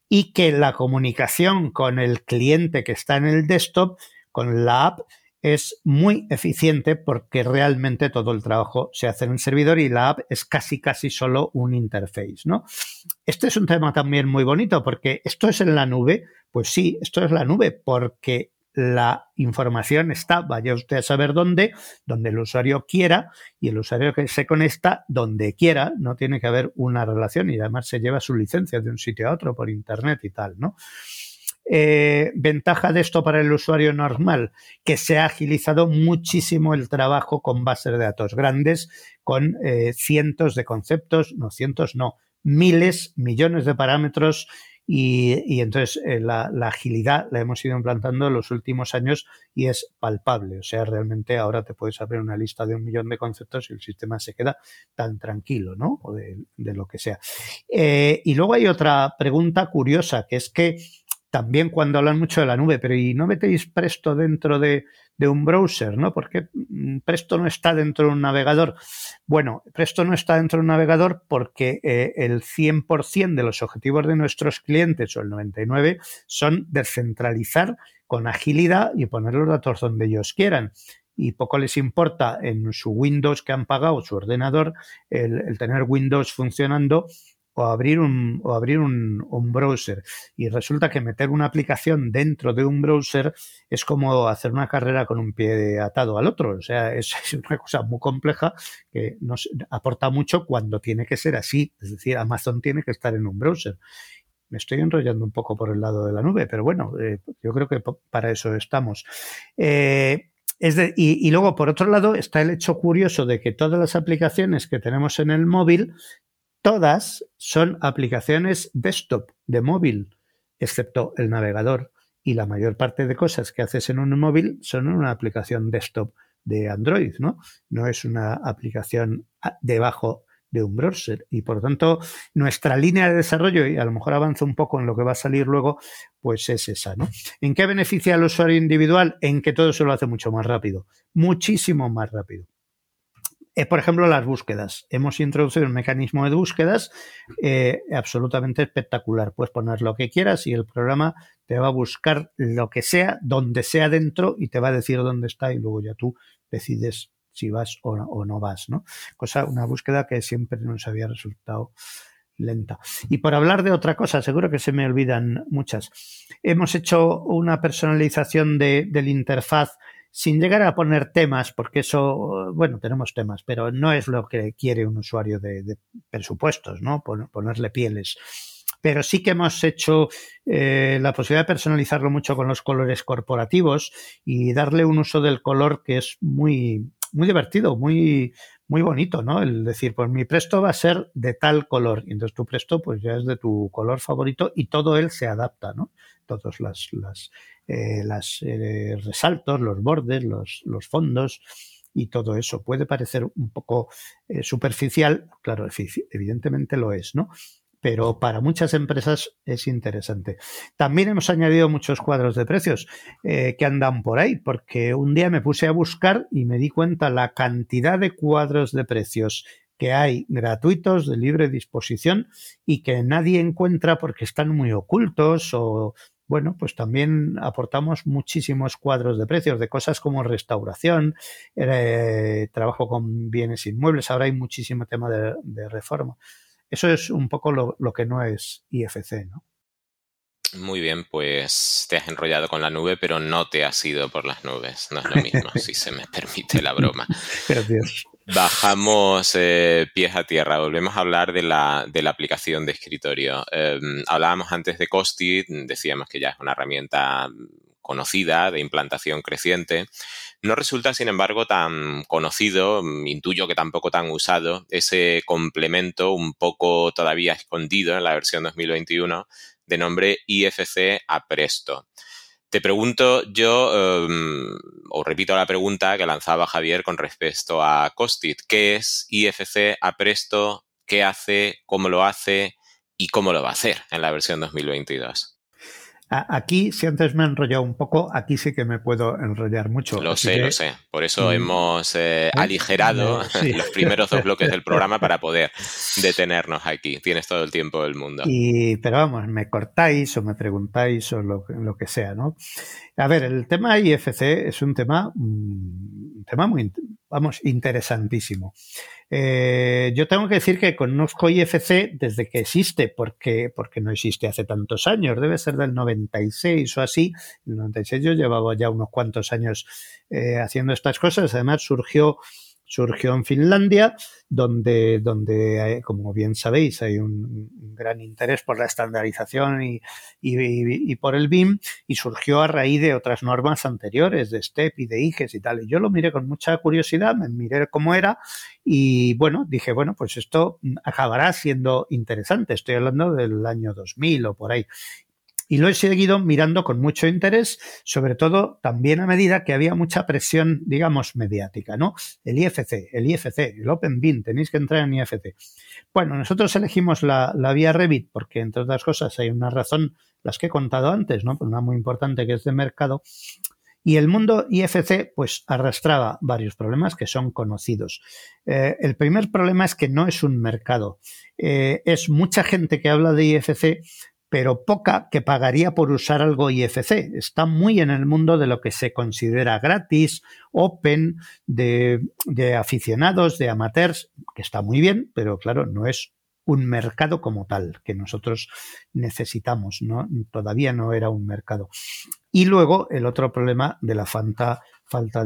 S4: y que la comunicación con el cliente que está en el desktop con la app es muy eficiente porque realmente todo el trabajo se hace en el servidor y la app es casi casi solo un interface, ¿no? Este es un tema también muy bonito porque esto es en la nube, pues sí, esto es la nube porque la información está, vaya usted a saber dónde, donde el usuario quiera y el usuario que se conecta donde quiera, no tiene que haber una relación y además se lleva su licencia de un sitio a otro por internet y tal, ¿no? Eh, ventaja de esto para el usuario normal, que se ha agilizado muchísimo el trabajo con bases de datos grandes, con eh, cientos de conceptos, no cientos, no, miles, millones de parámetros y, entonces eh, la, agilidad la hemos ido implantando en los últimos años y es palpable. O sea, realmente ahora te puedes abrir una lista de un millón de conceptos y el sistema se queda tan tranquilo, ¿no? O de, lo que sea. y luego hay otra pregunta curiosa, que es que también cuando hablan mucho de la nube, pero ¿y no metéis Presto dentro de, un browser, ¿no? Porque mm, Presto no está dentro de un navegador. Bueno, Presto no está dentro de un navegador porque eh, el 100% de los objetivos de nuestros clientes, o el 99%, son descentralizar con agilidad y poner los datos donde ellos quieran y poco les importa en su Windows que han pagado, su ordenador, el tener Windows funcionando o abrir un, o abrir un, un, browser. Y resulta que meter una aplicación dentro de un browser es como hacer una carrera con un pie atado al otro. O sea, [laughs] es, una cosa muy compleja que nos aporta mucho cuando tiene que ser así. Es decir, Amazon tiene que estar en un browser. Me estoy enrollando un poco por el lado de la nube, pero bueno, eh, yo creo que para eso estamos. Eh, es y, y, luego, por otro lado, está el hecho curioso de que todas las aplicaciones que tenemos en el móvil Todas son aplicaciones desktop de móvil, excepto el navegador. Y la mayor parte de cosas que haces en un móvil son una aplicación desktop de Android, ¿no? No es una aplicación debajo de un browser. Y por tanto, nuestra línea de desarrollo, y a lo mejor avanza un poco en lo que va a salir luego, pues es esa, ¿no? ¿En qué beneficia al usuario individual? En que todo se lo hace mucho más rápido, muchísimo más rápido. Por ejemplo, las búsquedas. Hemos introducido un mecanismo de búsquedas eh, absolutamente espectacular. Puedes poner lo que quieras y el programa te va a buscar lo que sea, donde sea dentro y te va a decir dónde está y luego ya tú decides si vas o no, vas, ¿no? Cosa, una búsqueda que siempre nos había resultado lenta. Y por hablar de otra cosa, seguro que se me olvidan muchas. Hemos hecho una personalización de, del interfaz sin llegar a poner temas, porque eso, bueno, tenemos temas, pero no es lo que quiere un usuario de, presupuestos, ¿no? ponerle pieles. Pero sí que hemos hecho eh, la posibilidad de personalizarlo mucho con los colores corporativos y darle un uso del color que es muy, muy divertido, muy, muy bonito, ¿no? El decir, pues mi presto va a ser de tal color. Y entonces tu presto, pues ya es de tu color favorito y todo él se adapta, ¿no? Todos las, las eh, eh, resaltos, los bordes, los, los, fondos y todo eso. Puede parecer un poco eh, superficial, claro, evidentemente lo es, ¿no? Pero para muchas empresas es interesante. También hemos añadido muchos cuadros de precios que andan por ahí, porque un día me puse a buscar y me di cuenta la cantidad de cuadros de precios que hay gratuitos de libre disposición y que nadie encuentra porque están muy ocultos o bueno, pues también aportamos muchísimos cuadros de precios de cosas como restauración, eh, trabajo con bienes inmuebles, ahora hay muchísimo tema de, reforma. Eso es un poco lo, lo, que no es IFC, ¿no?
S3: Muy bien, pues te has enrollado con la nube, pero no te has ido por las nubes. No es lo mismo, [laughs] si se me permite la broma. [laughs]
S4: Gracias.
S3: Bajamos eh, pies a tierra, volvemos a hablar de la, de la aplicación de escritorio. Em, hablábamos antes de Costit, decíamos que ya es una herramienta conocida, de implantación creciente. No resulta, sin embargo, tan conocido, intuyo que tampoco tan usado, ese complemento un poco todavía escondido en la versión 2021 de nombre IFC a Presto. Te pregunto yo, em, o repito la pregunta que lanzaba Javier con respecto a Costit. ¿Qué es IFC a Presto? ¿Qué hace? ¿Cómo lo hace? ¿Y cómo lo va a hacer en la versión 2022?
S4: Aquí, si antes me he enrollado un poco, aquí sí que me puedo enrollar mucho.
S3: Lo sé, lo sé. Por eso mm. hemos eh, ¿Eh? aligerado [laughs] los primeros dos bloques del programa para poder [laughs] detenernos aquí. Tienes todo el tiempo del mundo.
S4: Y, pero vamos, me cortáis o me preguntáis o lo, lo que sea, ¿no? A ver, el tema IFC es un tema, mm, un tema muy, vamos, interesantísimo. Eh, yo tengo que decir que conozco IFC desde que existe, porque, porque no existe hace tantos años, debe ser del 96 o así. En el 96 yo llevaba ya unos cuantos años eh, haciendo estas cosas, además surgió surgió en Finlandia, donde, donde como bien sabéis, hay un, gran interés por la estandarización y, y, por el BIM, y surgió a raíz de otras normas anteriores, de STEP y de IGES y tal. Y yo lo miré con mucha curiosidad, me miré cómo era, y bueno, dije, bueno, pues esto acabará siendo interesante. Estoy hablando del año 2000 o por ahí y lo he seguido mirando con mucho interés, sobre todo también a medida que había mucha presión, digamos, mediática, ¿no? El IFC, el IFC, el OpenBIN, tenéis que entrar en IFC. Bueno, nosotros elegimos la, vía Revit porque, entre otras cosas, hay una razón, las que he contado antes, ¿no? Una muy importante que es de mercado. Y el mundo IFC, pues, arrastraba varios problemas que son conocidos. Eh, el primer problema es que no es un mercado. Eh, es mucha gente que habla de IFC, pero poca que pagaría por usar algo IFC. Está muy en el mundo de lo que se considera gratis, open, de, aficionados, de amateurs, que está muy bien, pero claro, no es un mercado como tal que nosotros necesitamos, ¿no? Todavía no era un mercado. Y luego el otro problema de la falta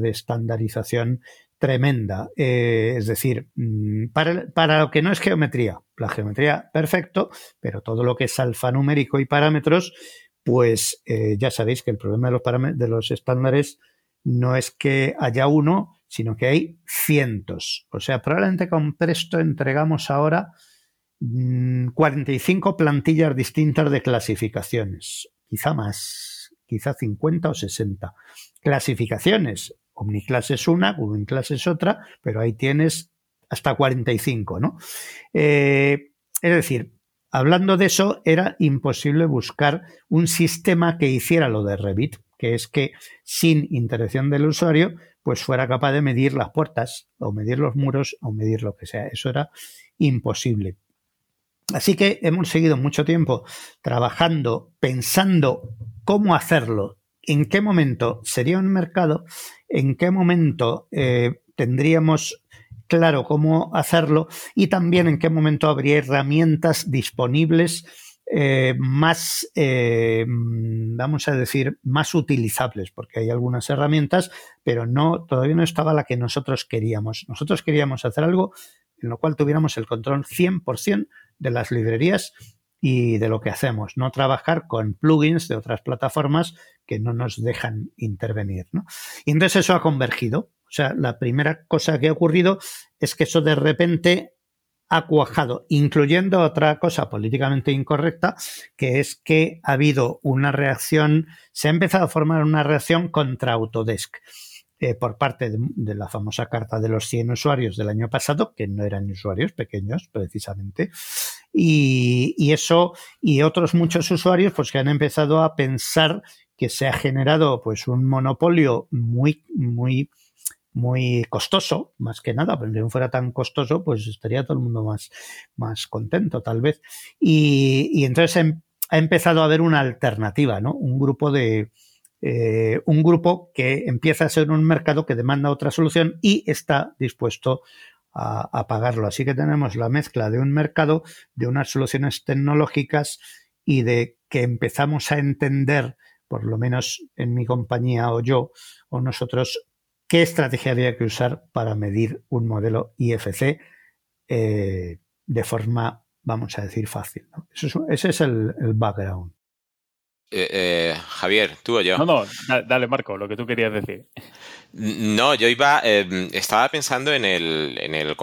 S4: de estandarización tremenda. Eh, es decir, mm, para, para, lo que no es geometría, la geometría perfecto, pero todo lo que es alfanumérico y parámetros, pues eh, ya sabéis que el problema de los, de los estándares no es que haya uno, sino que hay cientos. O sea, probablemente con Presto entregamos ahora 45 mm, plantillas distintas de clasificaciones, quizá más, quizá 50 o 60. Clasificaciones, Omniclass es una, Class es otra, pero ahí tienes hasta 45, ¿no? Eh, es decir, hablando de eso, era imposible buscar un sistema que hiciera lo de Revit, que es que sin interacción del usuario, pues fuera capaz de medir las puertas, o medir los muros, o medir lo que sea. Eso era imposible. Así que hemos seguido mucho tiempo trabajando, pensando cómo hacerlo en qué momento sería un mercado, en qué momento eh, tendríamos claro cómo hacerlo y también en qué momento habría herramientas disponibles eh, más, eh, vamos a decir, más utilizables, porque hay algunas herramientas, pero no, todavía no estaba la que nosotros queríamos. Nosotros queríamos hacer algo en lo cual tuviéramos el control 100% de las librerías y de lo que hacemos, no trabajar con plugins de otras plataformas que no nos dejan intervenir. ¿no? Y entonces eso ha convergido. O sea, la primera cosa que ha ocurrido es que eso de repente ha cuajado, incluyendo otra cosa políticamente incorrecta, que es que ha habido una reacción, se ha empezado a formar una reacción contra Autodesk. Eh, por parte de, la famosa carta de los 100 usuarios del año pasado, que no eran usuarios pequeños precisamente, y, y, eso y otros muchos usuarios pues que han empezado a pensar que se ha generado pues un monopolio muy, muy, muy costoso, más que nada, pero si no fuera tan costoso, pues estaría todo el mundo más, más contento, tal vez. Y, y entonces em, ha empezado a haber una alternativa, ¿no? Un grupo de, eh, un grupo que empieza a ser un mercado que demanda otra solución y está dispuesto a, pagarlo. Así que tenemos la mezcla de un mercado, de unas soluciones tecnológicas y de que empezamos a entender por lo menos en mi compañía o yo o nosotros, qué estrategia había que usar para medir un modelo IFC eh, de forma, vamos a decir, fácil. ese es el, background.
S3: Eh, eh, Javier, tú o yo.
S1: No, no, dale Marco, lo que tú querías decir.
S3: No, yo iba, em, estaba pensando en el, en el,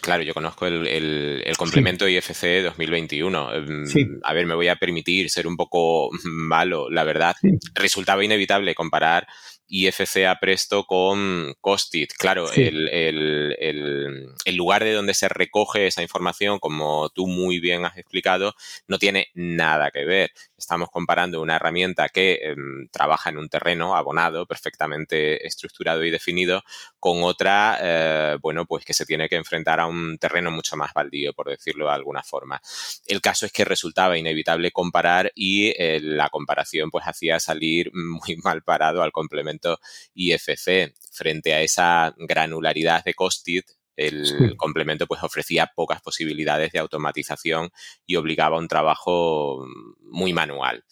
S3: claro, yo conozco el, complemento IFC 2021. Em, a ver, me voy a permitir ser un poco [laughs] malo, la verdad. Resultaba inevitable comparar IFC a Presto con Costit. Claro, el, el, lugar de donde se recoge esa información, como tú muy bien has explicado, no tiene nada que ver. Estamos comparando una herramienta que em, trabaja en un terreno abonado, perfectamente estructurado y definido, con otra, eh, bueno, pues que se tiene que enfrentar a un terreno mucho más baldío, por decirlo de alguna forma. El caso es que resultaba inevitable comparar y eh, la comparación pues hacía salir [laughs] muy mal parado al complemento IFC frente a esa granularidad de Costit el complemento pues ofrecía pocas posibilidades de automatización y obligaba a un trabajo muy manual.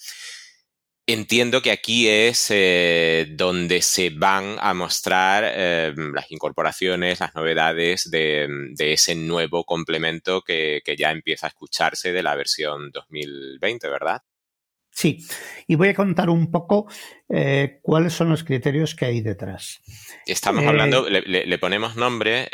S3: Entiendo que aquí es eh, donde se van a mostrar eh, las incorporaciones, las novedades de, ese nuevo complemento que, ya empieza a escucharse de la versión 2020, ¿verdad?
S4: Sí, y voy a contar un poco eh, cuáles son los criterios que hay detrás.
S3: Estamos hablando, le, ponemos nombre,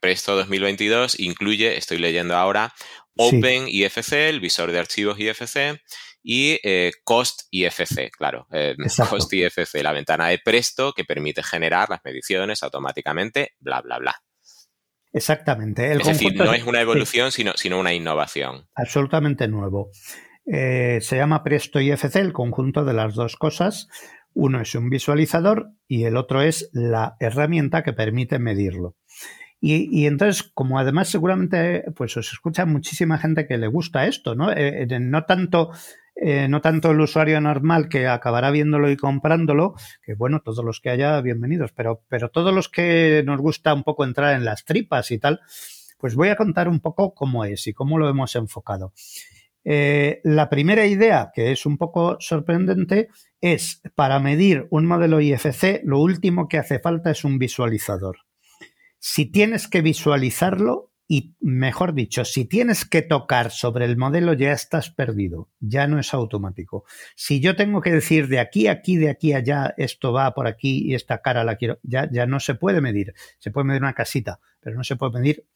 S3: Presto 2022 incluye, estoy leyendo ahora, Open IFC, el visor de archivos IFC, y eh, Cost IFC, claro. Eh, Cost IFC, la ventana de Presto que permite generar las mediciones automáticamente, bla, bla, bla.
S4: Exactamente.
S3: es decir, no es una evolución, sino, sino una innovación.
S4: Absolutamente nuevo. Eh, se llama Presto IFC, el conjunto de las dos cosas. Uno es un visualizador y el otro es la herramienta que permite medirlo. Y, entonces, como además seguramente pues os escucha muchísima gente que le gusta esto, ¿no? no tanto eh, no tanto el usuario normal que acabará viéndolo y comprándolo, que bueno, todos los que haya, bienvenidos, pero, pero todos los que nos gusta un poco entrar en las tripas y tal, pues voy a contar un poco cómo es y cómo lo hemos enfocado. Eh, la primera idea, que es un poco sorprendente, es para medir un modelo IFC, lo último que hace falta es un visualizador. Si tienes que visualizarlo, y mejor dicho, si tienes que tocar sobre el modelo ya estás perdido, ya no es automático. Si yo tengo que decir de aquí a aquí, de aquí allá, esto va por aquí y esta cara la quiero, ya, ya no se puede medir. Se puede medir una casita, pero no se puede medir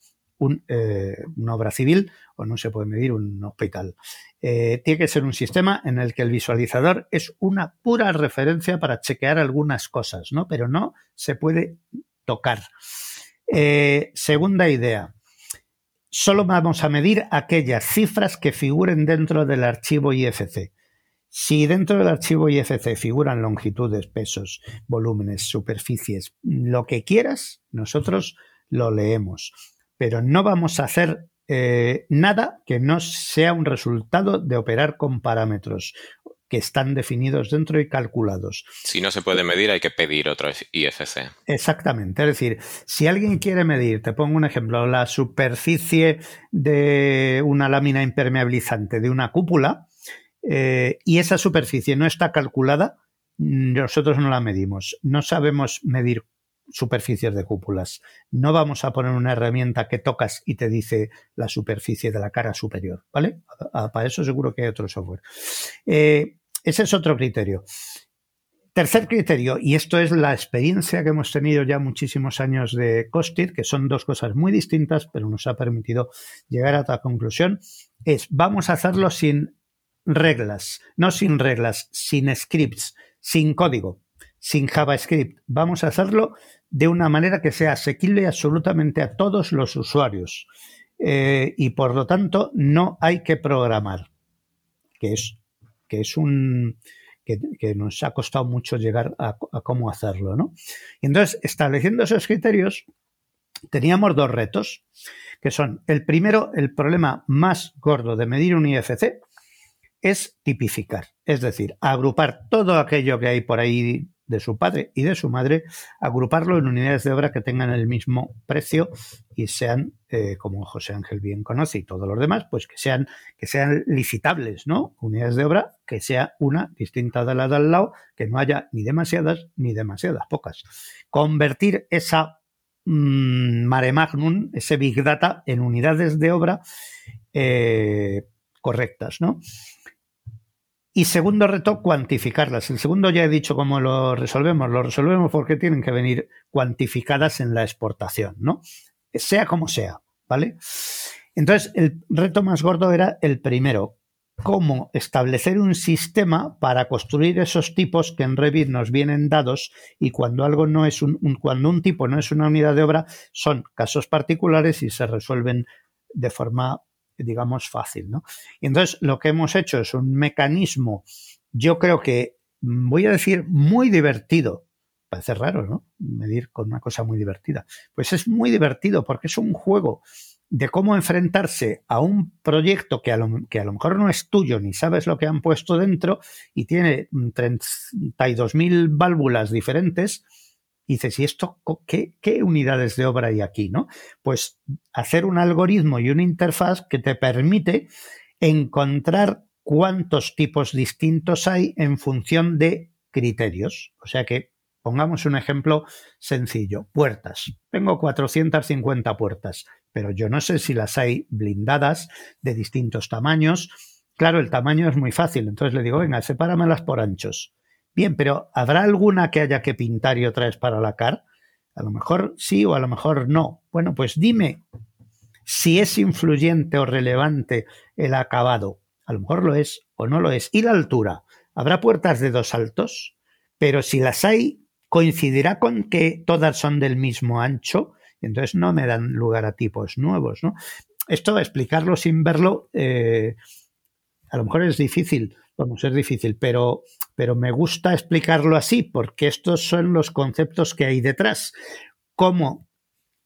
S4: eh, una obra civil o no se puede medir un hospital. Eh, tiene que ser un sistema en el que el visualizador es una pura referencia para chequear algunas cosas, ¿no? Pero no se puede tocar. Eh, segunda idea, solo vamos a medir aquellas cifras que figuren dentro del archivo IFC. Si dentro del archivo IFC figuran longitudes, pesos, volúmenes, superficies, lo que quieras, nosotros lo leemos. Pero no vamos a hacer eh, nada que no sea un resultado de operar con parámetros que están definidos dentro y calculados.
S3: Si no se puede medir, hay que pedir otro IFC.
S4: Exactamente. Es decir, si alguien quiere medir, te pongo un ejemplo, la superficie de una lámina impermeabilizante de una cúpula, eh, y esa superficie no está calculada, nosotros no la medimos. No sabemos medir superficies de cúpulas. No vamos a poner una herramienta que tocas y te dice la superficie de la cara superior, ¿vale? Para eso seguro que hay otro software. Eh, ese es otro criterio. Tercer criterio, y esto es la experiencia que hemos tenido ya muchísimos años de Costit, que son dos cosas muy distintas, pero nos ha permitido llegar a otra conclusión, es vamos a hacerlo sin reglas, no sin reglas, sin scripts, sin código, sin JavaScript. Vamos a hacerlo de una manera que sea asequible absolutamente a todos los usuarios. Eh, y por lo tanto, no hay que programar, que es, que es un. Que, nos ha costado mucho llegar a, cómo hacerlo, ¿no? Y entonces, estableciendo esos criterios, teníamos dos retos, que son el primero, el problema más gordo de medir un IFC es tipificar, es decir, agrupar todo aquello que hay por ahí de su padre y de su madre, agruparlo en unidades de obra que tengan el mismo precio y sean, eh, como José Ángel bien conoce y todos los demás, pues que sean, que sean licitables, ¿no? Unidades de obra que sea una distinta de la de al lado, que no haya ni demasiadas ni demasiadas pocas. Convertir esa mm, mare magnum, ese big data, en unidades de obra eh, correctas, ¿no? Y segundo reto, cuantificarlas. El segundo ya he dicho cómo lo resolvemos. Lo resolvemos porque tienen que venir cuantificadas en la exportación, ¿no? Sea como sea, ¿vale? Entonces, el reto más gordo era el primero, cómo establecer un sistema para construir esos tipos que en Revit nos vienen dados y cuando algo no es un, cuando un tipo no es una unidad de obra son casos particulares y se resuelven de forma digamos, fácil, ¿no? Y entonces lo que hemos hecho es un mecanismo, yo creo que, mm, voy a decir, muy divertido. Parece raro, ¿no? Medir con una cosa muy divertida. Pues es muy divertido porque es un juego de cómo enfrentarse a un proyecto que a, lo, que a lo mejor no es tuyo ni sabes lo que han puesto dentro y tiene 32.000 válvulas diferentes y dices, ¿y esto qué, unidades de obra hay aquí? ¿no? Pues hacer un algoritmo y una interfaz que te permite encontrar cuántos tipos distintos hay en función de criterios. O sea que pongamos un ejemplo sencillo. Puertas. Tengo 450 puertas, pero yo no sé si las hay blindadas de distintos tamaños. Claro, el tamaño es muy fácil. Entonces le digo, venga, sepáramelas por anchos. Bien, pero ¿habrá alguna que haya que pintar y otra es para la car? A lo mejor sí o a lo mejor no. Bueno, pues dime si es influyente o relevante el acabado. A lo mejor lo es o no lo es. ¿Y la altura? ¿Habrá puertas de dos altos? Pero si las hay, coincidirá con que todas son del mismo ancho. Entonces no me dan lugar a tipos nuevos. ¿no? Esto, explicarlo sin verlo, eh, a lo mejor es difícil. Vamos, es difícil, pero, pero me gusta explicarlo así porque estos son los conceptos que hay detrás. Cómo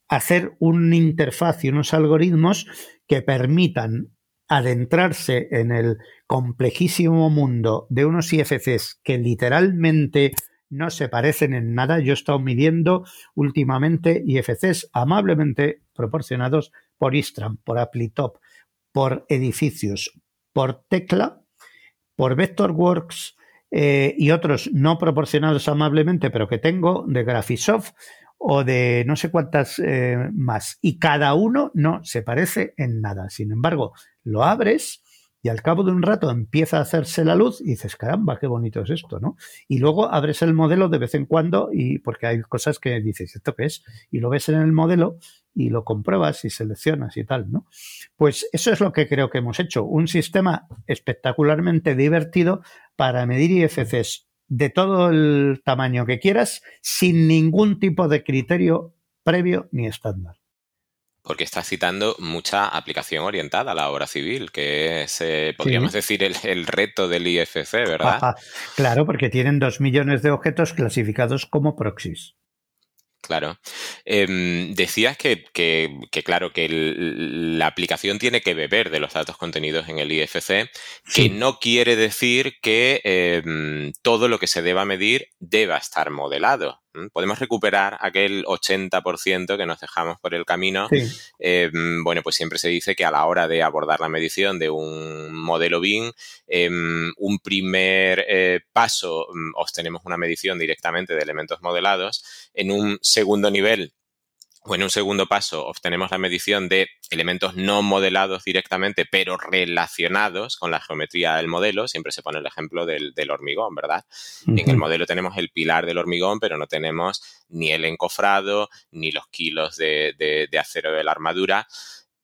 S4: hacer una interfaz y unos algoritmos que permitan adentrarse en el complejísimo mundo de unos IFCs que literalmente no se parecen en nada. Yo he estado midiendo últimamente IFCs amablemente proporcionados por Istram, por Applitop, por edificios, por Tecla, por Vectorworks eh, y otros no proporcionados amablemente, pero que tengo de Graphisoft o de no sé cuántas eh, más. Y cada uno no se parece en nada. Sin embargo, lo abres y al cabo de un rato empieza a hacerse la luz y dices, caramba, qué bonito es esto, ¿no? Y luego abres el modelo de vez en cuando y porque hay cosas que dices, ¿esto qué es? Y lo ves en el modelo y lo compruebas y seleccionas y tal, ¿no? Pues eso es lo que creo que hemos hecho, un sistema espectacularmente divertido para medir IFCs de todo el tamaño que quieras sin ningún tipo de criterio previo ni estándar.
S3: Porque estás citando mucha aplicación orientada a la obra civil, que es, eh, podríamos decir, el, reto del IFC, ¿verdad? [laughs]
S4: claro, porque tienen dos millones de objetos clasificados como proxies.
S3: Claro. Em, decías que, claro, que la aplicación tiene que beber de los datos contenidos en el IFC, que no quiere decir que em, todo lo que se deba medir deba estar modelado. Podemos recuperar aquel 80% que nos dejamos por el camino. Em, bueno, pues siempre se dice que a la hora de abordar la medición de un modelo BIM, em, un primer eh, paso mm, obtenemos una medición directamente de elementos modelados. En un segundo nivel o en un segundo paso obtenemos la medición de elementos no modelados directamente, pero relacionados con la geometría del modelo. Siempre se pone el ejemplo del, hormigón, ¿verdad? En el modelo tenemos el pilar del hormigón, pero no tenemos ni el encofrado, ni los kilos de, acero de la armadura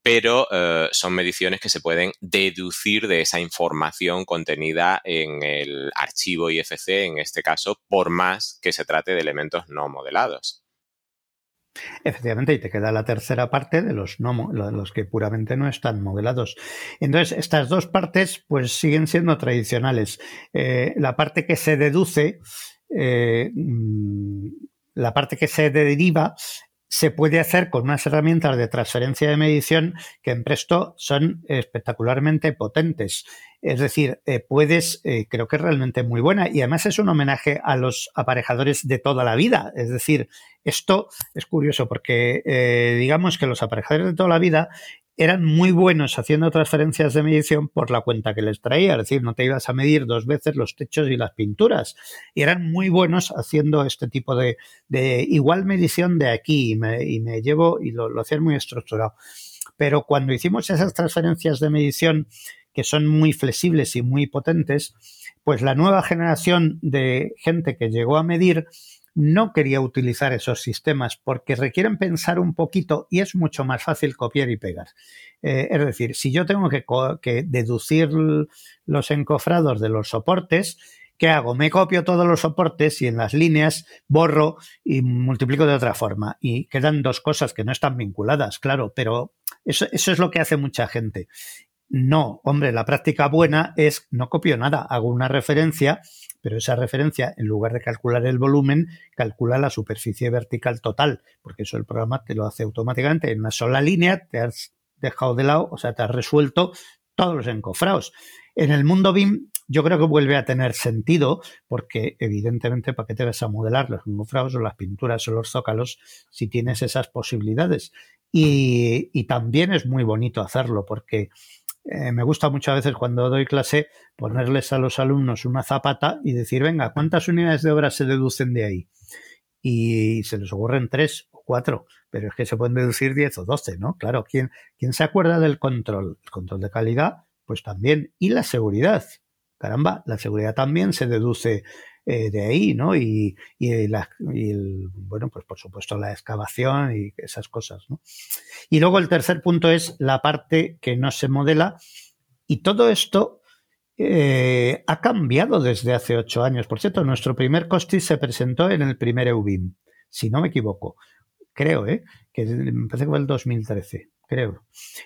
S3: pero eh, son mediciones que se pueden deducir de esa información contenida en el archivo IFC, en este caso, por más que se trate de elementos no modelados.
S4: Efectivamente, y te queda la tercera parte de los, no, los que puramente no están modelados. Entonces, estas dos partes pues siguen siendo tradicionales. Eh, la parte que se deduce, eh, mm, la parte que se deriva se puede hacer con unas herramientas de transferencia de medición que en Presto son espectacularmente potentes. Es decir, eh, puedes, eh, creo que es realmente muy buena y además es un homenaje a los aparejadores de toda la vida. Es decir, esto es curioso porque eh, digamos que los aparejadores de toda la vida eran muy buenos haciendo transferencias de medición por la cuenta que les traía, es decir, no te ibas a medir dos veces los techos y las pinturas, y eran muy buenos haciendo este tipo de, igual medición de aquí, y me, llevo, y lo, lo hacían muy estructurado. Pero cuando hicimos esas transferencias de medición que son muy flexibles y muy potentes, pues la nueva generación de gente que llegó a medir no quería utilizar esos sistemas porque requieren pensar un poquito y es mucho más fácil copiar y pegar. Eh, es decir, si yo tengo que, que, deducir los encofrados de los soportes, ¿qué hago? Me copio todos los soportes y en las líneas borro y multiplico de otra forma. Y quedan dos cosas que no están vinculadas, claro, pero eso, eso es lo que hace mucha gente. No, hombre, la práctica buena es no copio nada, hago una referencia, pero esa referencia, en lugar de calcular el volumen, calcula la superficie vertical total, porque eso el programa te lo hace automáticamente en una sola línea, te has dejado de lado, o sea, te has resuelto todos los encofrados. En el mundo BIM yo creo que vuelve a tener sentido porque evidentemente para qué te vas a modelar los encofrados o las pinturas o los zócalos si tienes esas posibilidades. Y, y también es muy bonito hacerlo porque eh, me gusta muchas veces cuando doy clase ponerles a los alumnos una zapata y decir, venga, ¿cuántas unidades de obra se deducen de ahí? Y se les ocurren tres o cuatro, pero es que se pueden deducir diez o doce, ¿no? Claro, ¿quién, ¿quién se acuerda del control? El control de calidad, pues también. Y la seguridad. Caramba, la seguridad también se deduce eh, de ahí, ¿no? Y, y, la, y el, bueno, pues por supuesto la excavación y esas cosas, ¿no? Y luego el tercer punto es la parte que no se modela y todo esto eh, ha cambiado desde hace ocho años. Por cierto, nuestro primer COSTIS se presentó en el primer EUBIM, si no me equivoco. Creo, ¿eh? Que me parece que fue el 2013, creo.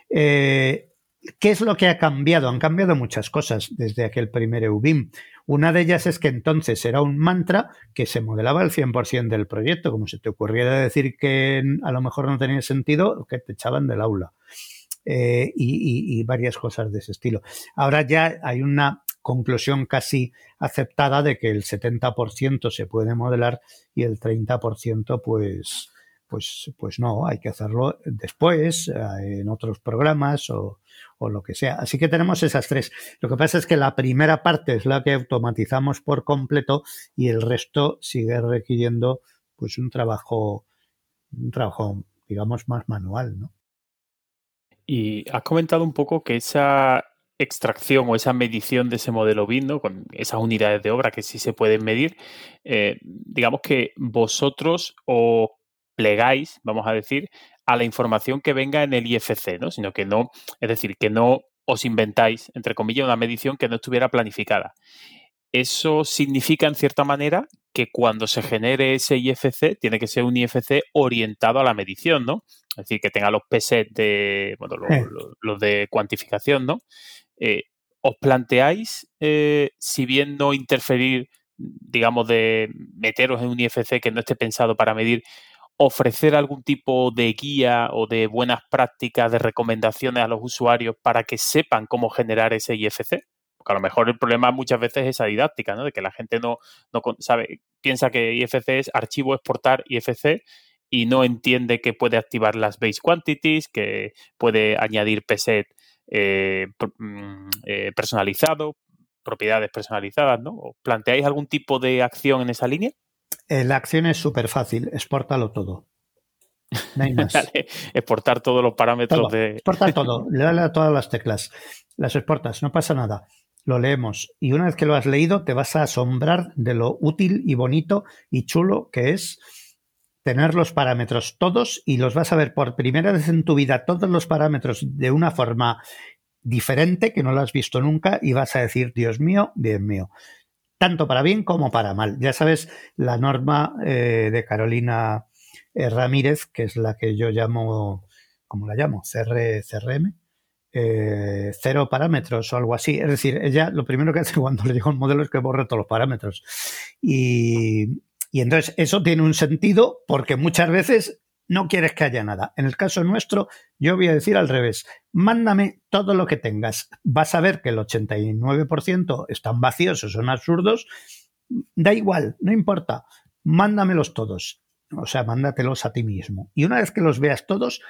S4: Eh, ¿Qué es lo que ha cambiado? Han cambiado muchas cosas desde aquel primer EUBIM. Una de ellas es que entonces era un mantra que se modelaba el 100% del proyecto, como si te ocurriera decir que a lo mejor no tenía sentido, que te echaban del aula. Eh, y, y, varias cosas de ese estilo. Ahora ya hay una conclusión casi aceptada de que el 70% se puede modelar y el 30% pues, pues, pues no, hay que hacerlo después, eh, en otros programas o, o lo que sea. Así que tenemos esas tres. Lo que pasa es que la primera parte es la que automatizamos por completo y el resto sigue requiriendo pues un trabajo, un trabajo, digamos, más manual, ¿no?
S1: Y has comentado un poco que esa extracción o esa medición de ese modelo BIM, con esas unidades de obra que sí se pueden medir, eh, digamos que vosotros os plegáis, vamos a decir, a la información que venga en el IFC, ¿no? Sino que no, es decir, que no os inventáis, entre comillas, una medición que no estuviera planificada. Eso significa, en cierta manera, que cuando se genere ese IFC, tiene que ser un IFC orientado a la medición, ¿no? Es decir, que tenga los PSET de, bueno, los, de cuantificación, ¿no? Eh, ¿Os planteáis, eh, si bien no interferir, digamos, de meteros en un IFC que no esté pensado para medir, ofrecer algún tipo de guía o de buenas prácticas, de recomendaciones a los usuarios para que sepan cómo generar ese IFC? Porque a lo mejor el problema muchas veces es esa didáctica, ¿no? De que la gente no, no sabe, piensa que IFC es archivo exportar IFC y no entiende que puede activar las base quantities, que puede añadir PSET eh, mm, eh, personalizado, propiedades personalizadas, ¿no? ¿Planteáis algún tipo de acción en esa línea?
S4: Eh, la acción es súper fácil, exportalo todo. No hay [laughs] más.
S1: exportar todos los parámetros de.
S4: Exportar todo, [laughs] le dale a todas las teclas. Las exportas, no pasa nada. Lo leemos. Y una vez que lo has leído, te vas a asombrar de lo útil y bonito y chulo que es tener los parámetros todos y los vas a ver por primera vez en tu vida, todos los parámetros de una forma diferente que no lo has visto nunca y vas a decir, Dios mío, Dios mío tanto para bien como para mal. Ya sabes, la norma eh, de Carolina eh, Ramírez, que es la que yo llamo, ¿cómo la llamo? CR, CRM. Eh, cero parámetros o algo así. Es decir, ella lo primero que hace [laughs] cuando le llega un modelo es que borre todos los parámetros. Y, y entonces eso tiene un sentido porque muchas veces no quieres que haya nada. En el caso nuestro, yo voy a decir al revés, mándame todo lo que tengas. Vas a ver que el 89% están vacíos o son absurdos. Da igual, no importa, mándamelos todos. O sea, mándatelos a ti mismo. Y una vez que los veas todos,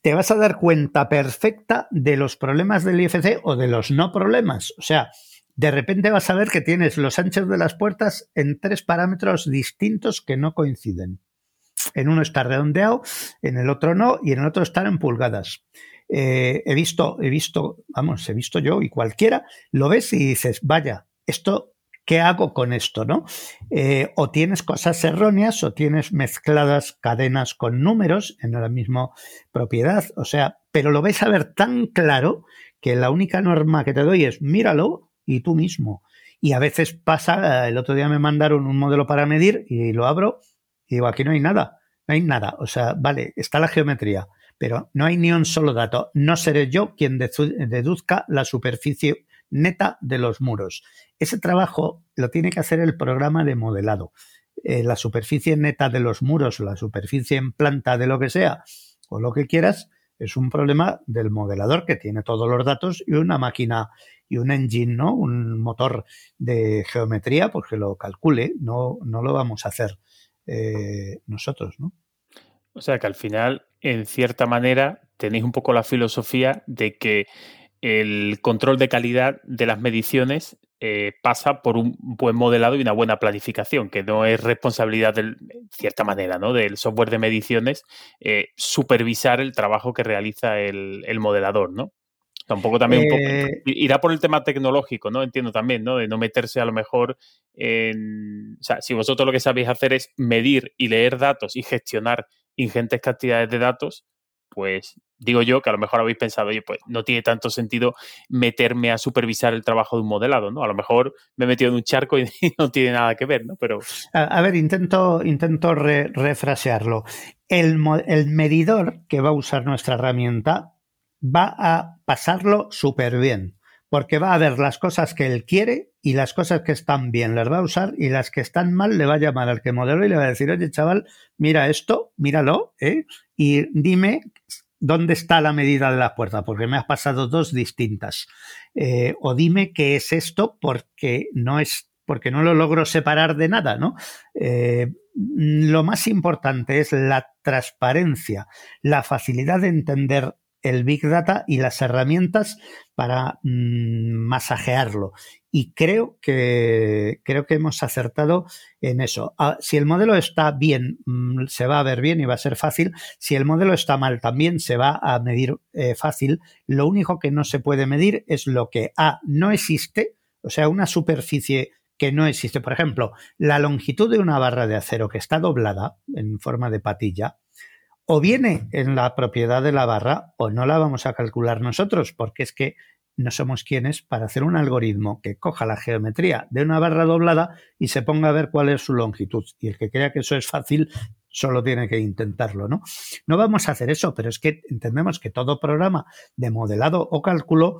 S4: te vas a dar cuenta perfecta de los problemas del IFC o de los no problemas. O sea, de repente vas a ver que tienes los anchos de las puertas en tres parámetros distintos que no coinciden. En uno está redondeado, en el otro no, y en el otro están en pulgadas. Eh, he visto, he visto, vamos, he visto yo y cualquiera, lo ves y dices, vaya, esto, ¿qué hago con esto? ¿no? Eh, o tienes cosas erróneas o tienes mezcladas cadenas con números en la misma propiedad, o sea, pero lo ves a ver tan claro que la única norma que te doy es míralo y tú mismo. Y a veces pasa, el otro día me mandaron un modelo para medir y lo abro y digo, aquí no hay nada, no hay nada. O sea, vale, está la geometría, pero no hay ni un solo dato. No seré yo quien deduzca la superficie neta de los muros. Ese trabajo lo tiene que hacer el programa de modelado. Eh, la superficie neta de los muros la superficie en planta de lo que sea o lo que quieras es un problema del modelador que tiene todos los datos y una máquina y un engine, ¿no? Un motor de geometría, pues que lo calcule, no, no lo vamos a hacer eh, nosotros, ¿no?
S1: O sea que al final, en cierta manera, tenéis un poco la filosofía de que el control de calidad de las mediciones eh, pasa por un buen modelado y una buena planificación, que no es responsabilidad, de cierta manera, ¿no? del software de mediciones eh, supervisar el trabajo que realiza el, modelador, ¿no? Tampoco también un poco, eh, irá por el tema tecnológico, ¿no? Entiendo también, ¿no? De no meterse a lo mejor en. O sea, si vosotros lo que sabéis hacer es medir y leer datos y gestionar ingentes cantidades de datos, pues digo yo que a lo mejor habéis pensado, oye, pues no tiene tanto sentido meterme a supervisar el trabajo de un modelado, ¿no? A lo mejor me he metido en un charco y, [laughs] no tiene nada que ver, ¿no? Pero...
S4: A, ver, intento, intento refrasearlo. El, el medidor que va a usar nuestra herramienta va a pasarlo súper bien, porque va a ver las cosas que él quiere y las cosas que están bien las va a usar y las que están mal le va a llamar al que modeló y le va a decir, oye, chaval, mira esto, míralo, ¿eh? Y dime ¿dónde está la medida de la puerta? Porque me has pasado dos distintas. Eh, o dime qué es esto porque no es porque no lo logro separar de nada, ¿no? Eh, lo más importante es la transparencia, la facilidad de entender el Big Data y las herramientas para mm, masajearlo. Y creo que, creo que hemos acertado en eso. Ah, si el modelo está bien, mm, se va a ver bien y va a ser fácil. Si el modelo está mal, también se va a medir eh, fácil. Lo único que no se puede medir es lo que A no existe, o sea, una superficie que no existe. Por ejemplo, la longitud de una barra de acero que está doblada en forma de patilla, o viene en la propiedad de la barra o no la vamos a calcular nosotros, porque es que no somos quienes para hacer un algoritmo que coja la geometría de una barra doblada y se ponga a ver cuál es su longitud. Y el que crea que eso es fácil solo tiene que intentarlo, ¿no? No vamos a hacer eso, pero es que entendemos que todo programa de modelado o cálculo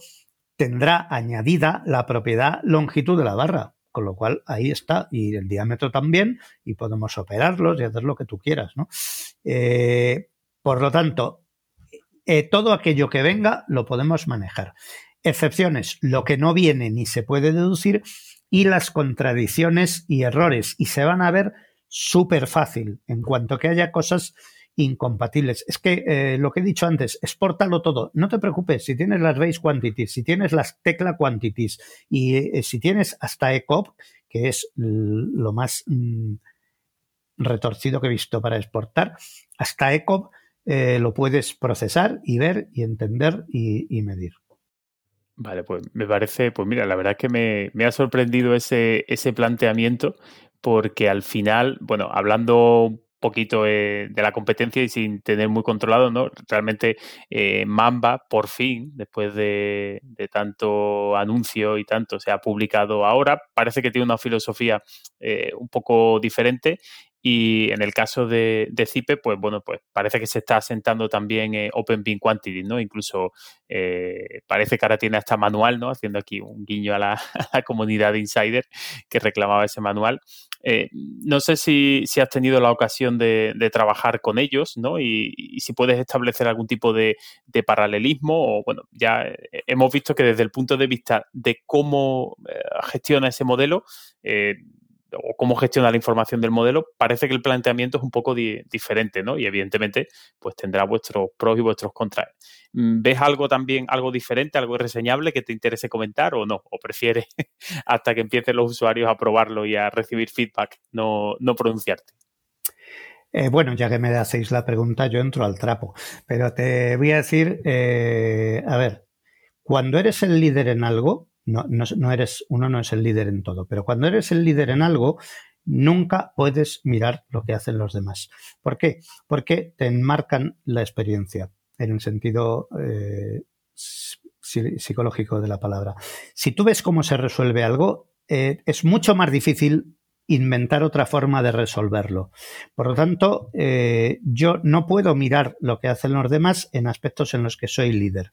S4: tendrá añadida la propiedad longitud de la barra con lo cual ahí está, y el diámetro también, y podemos operarlos y hacer lo que tú quieras, ¿no? Eh, por lo tanto, eh, todo aquello que venga lo podemos manejar. Excepciones, lo que no viene ni se puede deducir, y las contradicciones y errores, y se van a ver súper fácil en cuanto que haya cosas incompatibles. Es que eh, lo que he dicho antes, exportalo todo. No te preocupes, si tienes las base quantities, si tienes las tecla quantities y si tienes hasta ECOP, que es lo más mm, retorcido que he visto para exportar, hasta ECOP eh, lo puedes procesar y ver y entender y, medir.
S1: Vale, pues me parece, pues mira, la verdad es que me, me ha sorprendido ese, ese planteamiento porque al final, bueno, hablando poquito eh, de la competencia y sin tener muy controlado, ¿no? Realmente eh, Mamba, por fin, después de, tanto anuncio y tanto, se ha publicado ahora. Parece que tiene una filosofía eh, un poco diferente y en el caso de, de Zipe, pues bueno, pues parece que se está asentando también eh, Open Bean Quantity, ¿no? Incluso parece que ahora tiene hasta manual, ¿no? Haciendo aquí un guiño a la, [laughs] comunidad de Insider que reclamaba ese manual. Eh, no sé si, has tenido la ocasión de, trabajar con ellos, ¿no? Y, si puedes establecer algún tipo de, paralelismo o, bueno, ya eh, hemos visto que desde el punto de vista de cómo eh, gestiona ese modelo, o cómo gestiona la información del modelo, parece que el planteamiento es un poco diferente, ¿no? Y evidentemente, pues tendrá vuestros pros y vuestros contras. Mm, ¿Ves algo también, algo diferente, algo reseñable que te interese comentar o no? ¿O prefieres [laughs] hasta que empiecen los usuarios a probarlo y a recibir feedback, no, no pronunciarte?
S4: Eh, bueno, ya que me hacéis la pregunta, yo entro al trapo. Pero te voy a decir, eh, a ver, cuando eres el líder en algo, no, no, eres, uno no es el líder en todo, pero cuando eres el líder en algo, nunca puedes mirar lo que hacen los demás. ¿Por qué? Porque te enmarcan la experiencia en el sentido eh, psicológico de la palabra. Si tú ves cómo se resuelve algo, eh, es mucho más difícil inventar otra forma de resolverlo. Por lo tanto, eh, yo no puedo mirar lo que hacen los demás en aspectos en los que soy líder.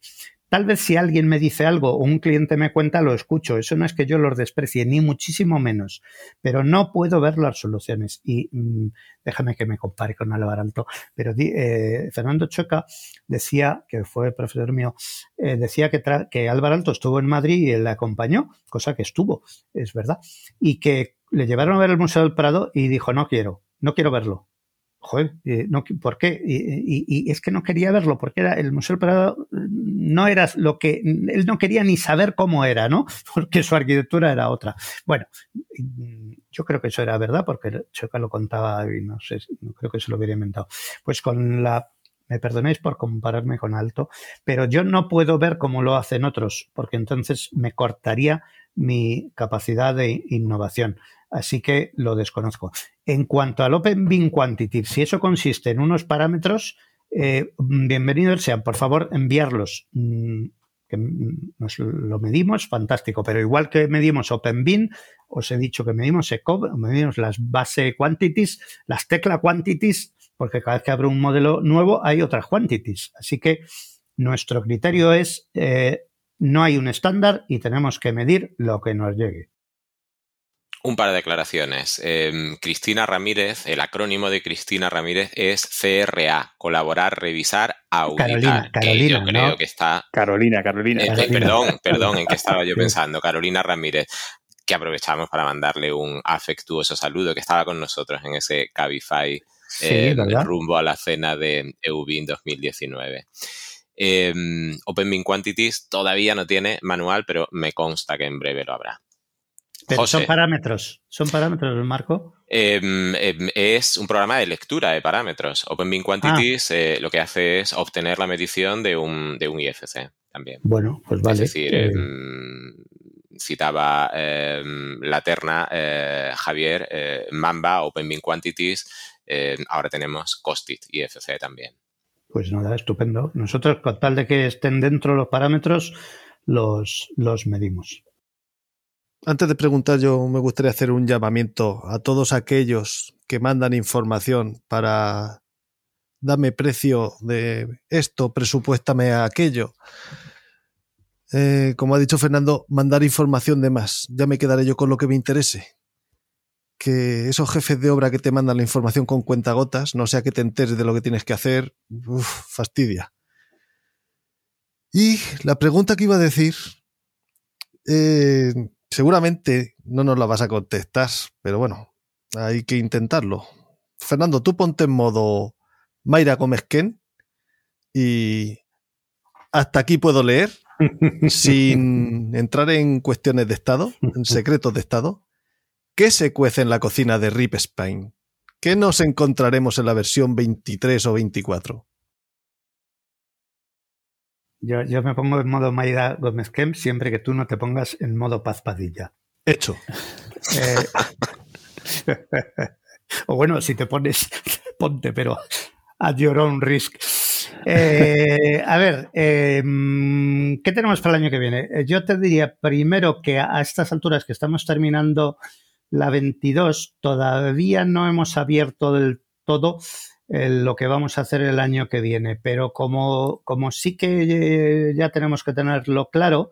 S4: Tal vez si alguien me dice algo o un cliente me cuenta, lo escucho. Eso no es que yo los desprecie, ni muchísimo menos. Pero no puedo ver las soluciones. Y mm, déjame que me compare con Álvaro Alto. Pero eh, Fernando Choca decía, que fue profesor mío, eh, decía que, que Álvaro Alto estuvo en Madrid y le acompañó, cosa que estuvo, es verdad. Y que le llevaron a ver el Museo del Prado y dijo, no quiero, no quiero verlo. Joder, eh, no, ¿por qué? Y, es que no quería verlo, porque era el Museo del Prado no era lo que, él no quería ni saber cómo era, ¿no? [laughs] Porque su arquitectura era otra. Bueno, yo creo que eso era verdad, porque Choca lo contaba y no sé, no creo que se lo hubiera inventado. Pues con la me perdonéis por compararme con Alto, pero yo no puedo ver cómo lo hacen otros, porque entonces me cortaría mi capacidad de innovación así que lo desconozco. En cuanto al Open Bin Quantity, si eso consiste en unos parámetros, eh, bienvenidos sean, por favor, enviarlos. Mm, que nos lo medimos, fantástico, pero igual que medimos OpenBin, os he dicho que medimos ECOB, medimos las base quantities, las tecla quantities, porque cada vez que abre un modelo nuevo hay otras quantities. Así que nuestro criterio es, eh, no hay un estándar y tenemos que medir lo que nos llegue.
S3: Un par de declaraciones. Em, Cristina Ramírez, el acrónimo de Cristina Ramírez es CRA, colaborar, revisar, auditar.
S4: Carolina, Carolina,
S3: yo creo que está.
S1: Carolina, Carolina.
S3: Eh, perdón, perdón, ¿en qué estaba yo [laughs] pensando? Carolina Ramírez, que aprovechamos para mandarle un afectuoso saludo, que estaba con nosotros en ese Cabify em, rumbo a la cena de EUBIN 2019. Eh, OpenBin Quantities todavía no tiene manual, pero me consta que en breve lo habrá
S4: son parámetros, son parámetros, Marco.
S3: Em, em, es un programa de lectura de parámetros. OpenBin Quantities ah. eh, lo que hace es obtener la medición de un, de un IFC también.
S4: Bueno, pues vale.
S3: Es decir, eh, em, citaba la terna eh, Javier, Mamba, OpenBin Quantities, ahora tenemos Costit IFC también.
S4: Pues nada, estupendo. Nosotros, con tal de que estén dentro los parámetros, los, los medimos.
S2: Antes de preguntar, yo me gustaría hacer un llamamiento a todos aquellos que mandan información para darme precio de esto, presupuéstame a aquello. Eh, como ha dicho Fernando, mandar información de más. Ya me quedaré yo con lo que me interese. Que esos jefes de obra que te mandan la información con cuentagotas, no sea que te enteres de lo que tienes que hacer, fastidia. Y la pregunta que iba a decir, eh, Seguramente no nos la vas a contestar, pero bueno, hay que intentarlo. Fernando, tú ponte en modo Mayra Ken y hasta aquí puedo leer [laughs] sin entrar en cuestiones de Estado, en [laughs] secretos de Estado. ¿Qué se cuece en la cocina de Rip Spain? ¿Qué nos encontraremos en la versión 23 o 24?
S4: Yo, yo me pongo en modo Maida Gómez Kemp siempre que tú no te pongas en modo Paz Padilla.
S2: Hecho.
S4: Eh, [laughs] o bueno, si te pones, [laughs] ponte, pero at your own risk. Eh, a ver, em, ¿qué tenemos para el año que viene? Eh, yo te diría primero que a estas alturas que estamos terminando la 22, todavía no hemos abierto del todo lo que vamos a hacer el año que viene. Pero como, como sí que ya tenemos que tenerlo claro,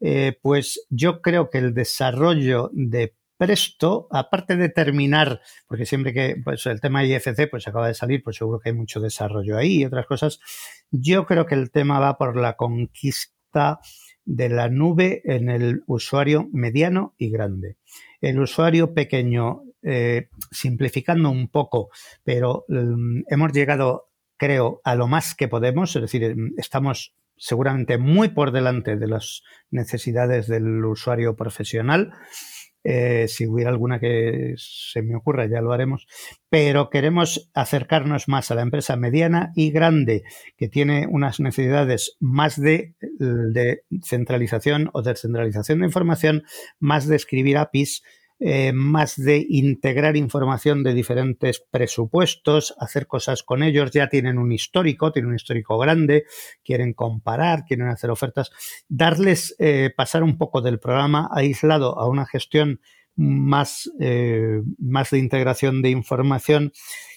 S4: eh, pues yo creo que el desarrollo de Presto, aparte de terminar, porque siempre que pues el tema IFC pues acaba de salir, pues seguro que hay mucho desarrollo ahí y otras cosas, yo creo que el tema va por la conquista de la nube en el usuario mediano y grande. El usuario pequeño eh, simplificando un poco, pero mm, hemos llegado, creo, a lo más que podemos, es decir, mm, estamos seguramente muy por delante de las necesidades del usuario profesional. Eh, si hubiera alguna que se me ocurra, ya lo haremos. Pero queremos acercarnos más a la empresa mediana y grande, que tiene unas necesidades más de, de centralización o descentralización de información, más de escribir APIs, eh, más de integrar información de diferentes presupuestos, hacer cosas con ellos, ya tienen un histórico, tienen un histórico grande, quieren comparar, quieren hacer ofertas, darles, eh, pasar un poco del programa aislado a una gestión más, eh, más de integración de información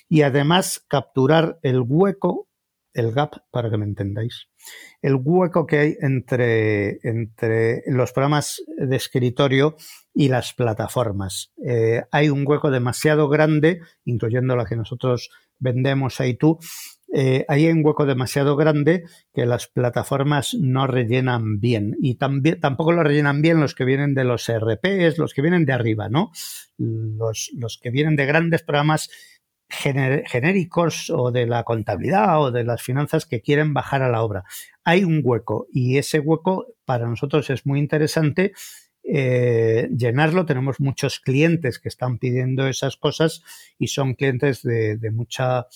S4: y además capturar el hueco, el gap, para que me entendáis, el hueco que hay entre, entre los programas de escritorio y las plataformas. Eh, hay un hueco demasiado grande, incluyendo la que nosotros vendemos ahí tú, eh, hay un hueco demasiado grande que las plataformas no rellenan bien y también, tampoco lo rellenan bien los que vienen de los RPs, los que vienen de arriba, ¿no? Los, los que vienen de grandes programas genéricos o de la contabilidad o de las finanzas que quieren bajar a la obra. Hay un hueco y ese hueco para nosotros es muy interesante eh, llenarlo. Tenemos muchos clientes que están pidiendo esas cosas y son clientes de, mucha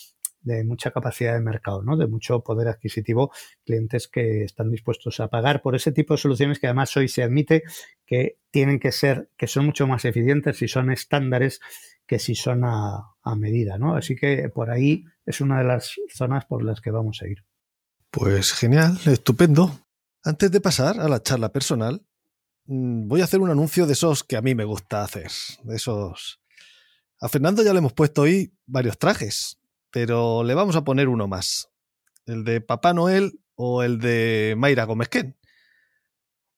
S4: de mucha capacidad de mercado, ¿no? De mucho poder adquisitivo, clientes que están dispuestos a pagar por ese tipo de soluciones que además hoy se admite que tienen que ser, que son mucho más eficientes y son estándares que si son a, medida, ¿no? Así que por ahí es una de las zonas por las que vamos a ir.
S2: Pues genial, estupendo. Antes de pasar a la charla personal, mm, voy a hacer un anuncio de esos que a mí me gusta hacer, de esos... A Fernando ya le hemos puesto hoy varios trajes, pero le vamos a poner uno más, el de Papá Noel o el de Mayra Gómez-Ken.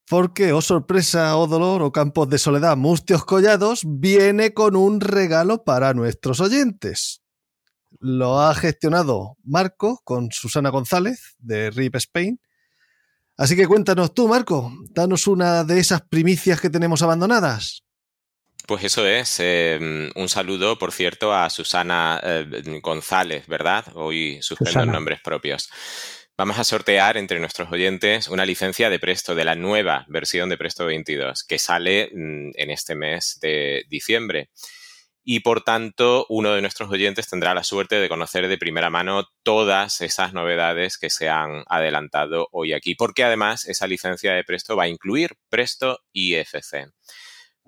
S2: Porque, oh sorpresa, oh dolor, oh campos de soledad, mustios collados, viene con un regalo para nuestros oyentes. Lo ha gestionado Marco con Susana González de RIP Spain. Así que cuéntanos tú, Marco, danos una de esas primicias que tenemos abandonadas.
S3: Pues eso es. Em, un saludo, por cierto, a Susana eh, González, ¿verdad? Hoy suspendo nombres propios. Vamos a sortear entre nuestros oyentes una licencia de Presto de la nueva versión de Presto 22 que sale mm, en este mes de diciembre. Y por tanto, uno de nuestros oyentes tendrá la suerte de conocer de primera mano todas esas novedades que se han adelantado hoy aquí, porque además esa licencia de Presto va a incluir Presto IFC.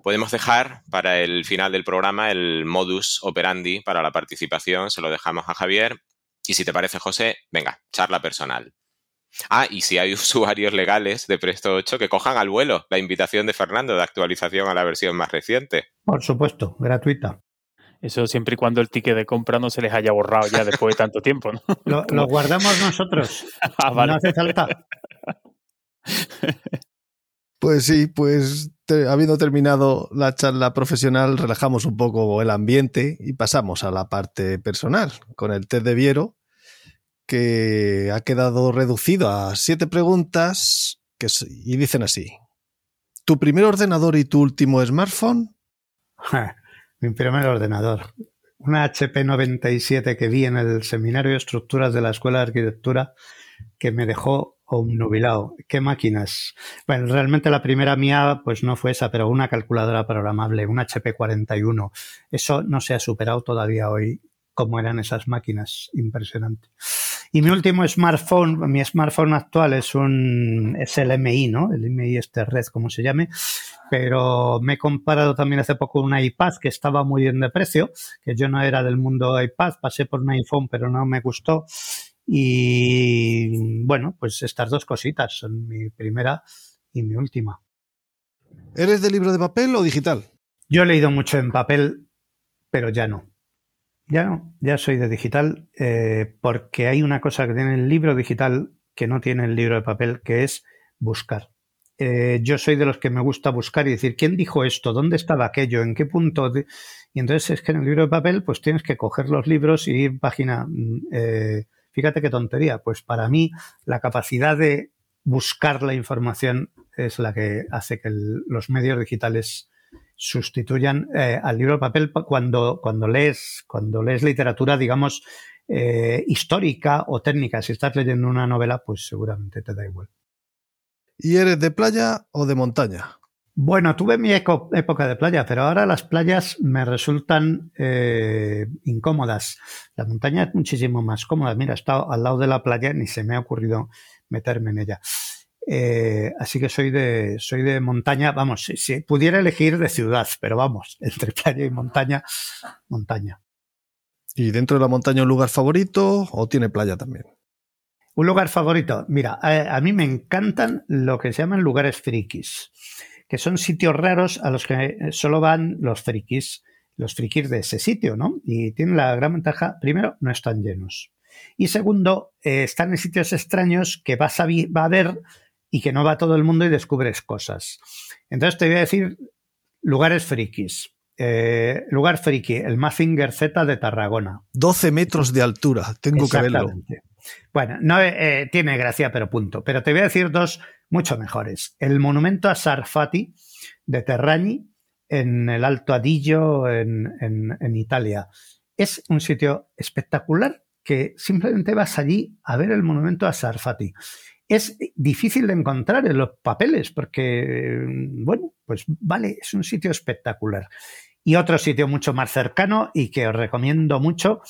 S3: Podemos dejar para el final del programa el modus operandi para la participación, se lo dejamos a Javier y si te parece, José, venga, charla personal. Ah, y si hay [laughs] usuarios legales de Presto 8 que cojan al vuelo la invitación de Fernando de actualización a la versión más reciente.
S4: Por supuesto, gratuita.
S1: Eso siempre y cuando el ticket de compra no se les haya borrado ya después de tanto tiempo, ¿no? [laughs]
S4: Lo, guardamos nosotros. [laughs] Ah, no hace falta.
S2: Pues sí, pues habiendo terminado la charla profesional, relajamos un poco el ambiente y pasamos a la parte personal con el test de Viero, que ha quedado reducido a siete preguntas que, y dicen así. ¿Tu primer ordenador y tu último smartphone?
S4: Mi primer ordenador. Una HP 97 que vi en el seminario de estructuras de la Escuela de Arquitectura que me dejó un nubilado. ¿Qué máquinas? Bueno, realmente la primera mía pues no fue esa, pero una calculadora programable, un HP 41. Eso no se ha superado todavía hoy como eran esas máquinas, impresionante. Y mi último smartphone, mi smartphone actual es un es el MI, ¿no? El MI este red, como se llame, pero me he comparado también hace poco un iPad que estaba muy bien de precio, que yo no era del mundo iPad, pasé por un iPhone, pero no me gustó y bueno, pues estas dos cositas son mi primera y mi última.
S2: ¿Eres de libro de papel o digital?
S4: Yo he leído mucho en papel, pero ya no. Ya no, ya soy de digital, eh, porque hay una cosa que tiene el libro digital que no tiene el libro de papel, que es buscar. Eh, yo soy de los que me gusta buscar y decir, ¿quién dijo esto? ¿Dónde estaba aquello? ¿En qué punto? Y entonces es que en el libro de papel, pues tienes que coger los libros y ir página mm, eh, Fíjate qué tontería. Pues para mí la capacidad de buscar la información es la que hace que los medios digitales sustituyan eh, al libro de papel cuando, cuando, lees, cuando lees literatura, digamos, eh, histórica o técnica. Si estás leyendo una novela, pues seguramente te da igual.
S2: ¿Y eres de playa o de montaña?
S4: Bueno, tuve mi época de playa, pero ahora las playas me resultan eh, incómodas. La montaña es muchísimo más cómoda. Mira, he estado al lado de la playa, ni se me ha ocurrido meterme en ella. Eh, así que soy de, soy de montaña, vamos, si, pudiera elegir de ciudad, pero vamos, [laughs] entre playa y montaña, montaña.
S2: ¿Y dentro de la montaña un lugar favorito o tiene playa también?
S4: Un lugar favorito, mira, a, a mí me encantan lo que se llaman lugares frikis que son sitios raros a los que eh, solo van los frikis, los frikis de ese sitio, ¿no? Y tienen la gran ventaja, primero, no están llenos. Y segundo, eh, están en sitios extraños que vas a, va a ver y que no va todo el mundo y descubres cosas. Entonces te voy a decir lugares frikis. Eh, lugar friki, el Mazinger Z de Tarragona.
S2: 12 metros de altura, tengo que verlo.
S4: Bueno, no tiene gracia, pero punto. Pero te voy a decir dos mucho mejores. El monumento a Sarfati de Terragni en el Alto Adigio en, Italia. es un sitio espectacular que simplemente vas allí a ver el monumento a Sarfati. Es difícil de encontrar en los papeles porque, bueno, pues vale, es un sitio espectacular. Y otro sitio mucho más cercano y que os recomiendo mucho,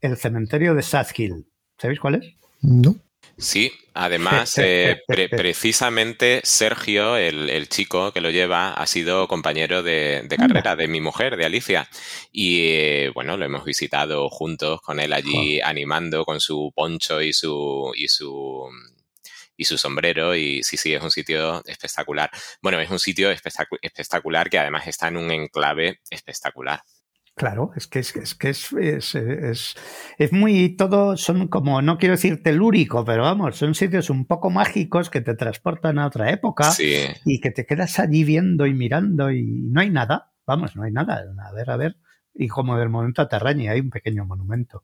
S4: el cementerio de Sad Hill. ¿Sabéis cuál es?
S2: No.
S3: Sí, además, eh, [laughs] precisamente Sergio, el, chico que lo lleva, ha sido compañero de, carrera de mi mujer, de Alicia. Y eh, bueno, lo hemos visitado juntos con él allí animando con su poncho y su, y su y su sombrero. Y sí, sí, es un sitio espectacular. Bueno, es un sitio espectacular que además está en un enclave espectacular.
S4: Claro, es que es, es que es, es, es, muy todo, son como, no quiero decir telúrico, pero vamos, son sitios un poco mágicos que te transportan a otra época y que te quedas allí viendo y mirando y no hay nada, vamos, no hay nada, a ver, a ver, y como del momento Terrañi hay un pequeño monumento.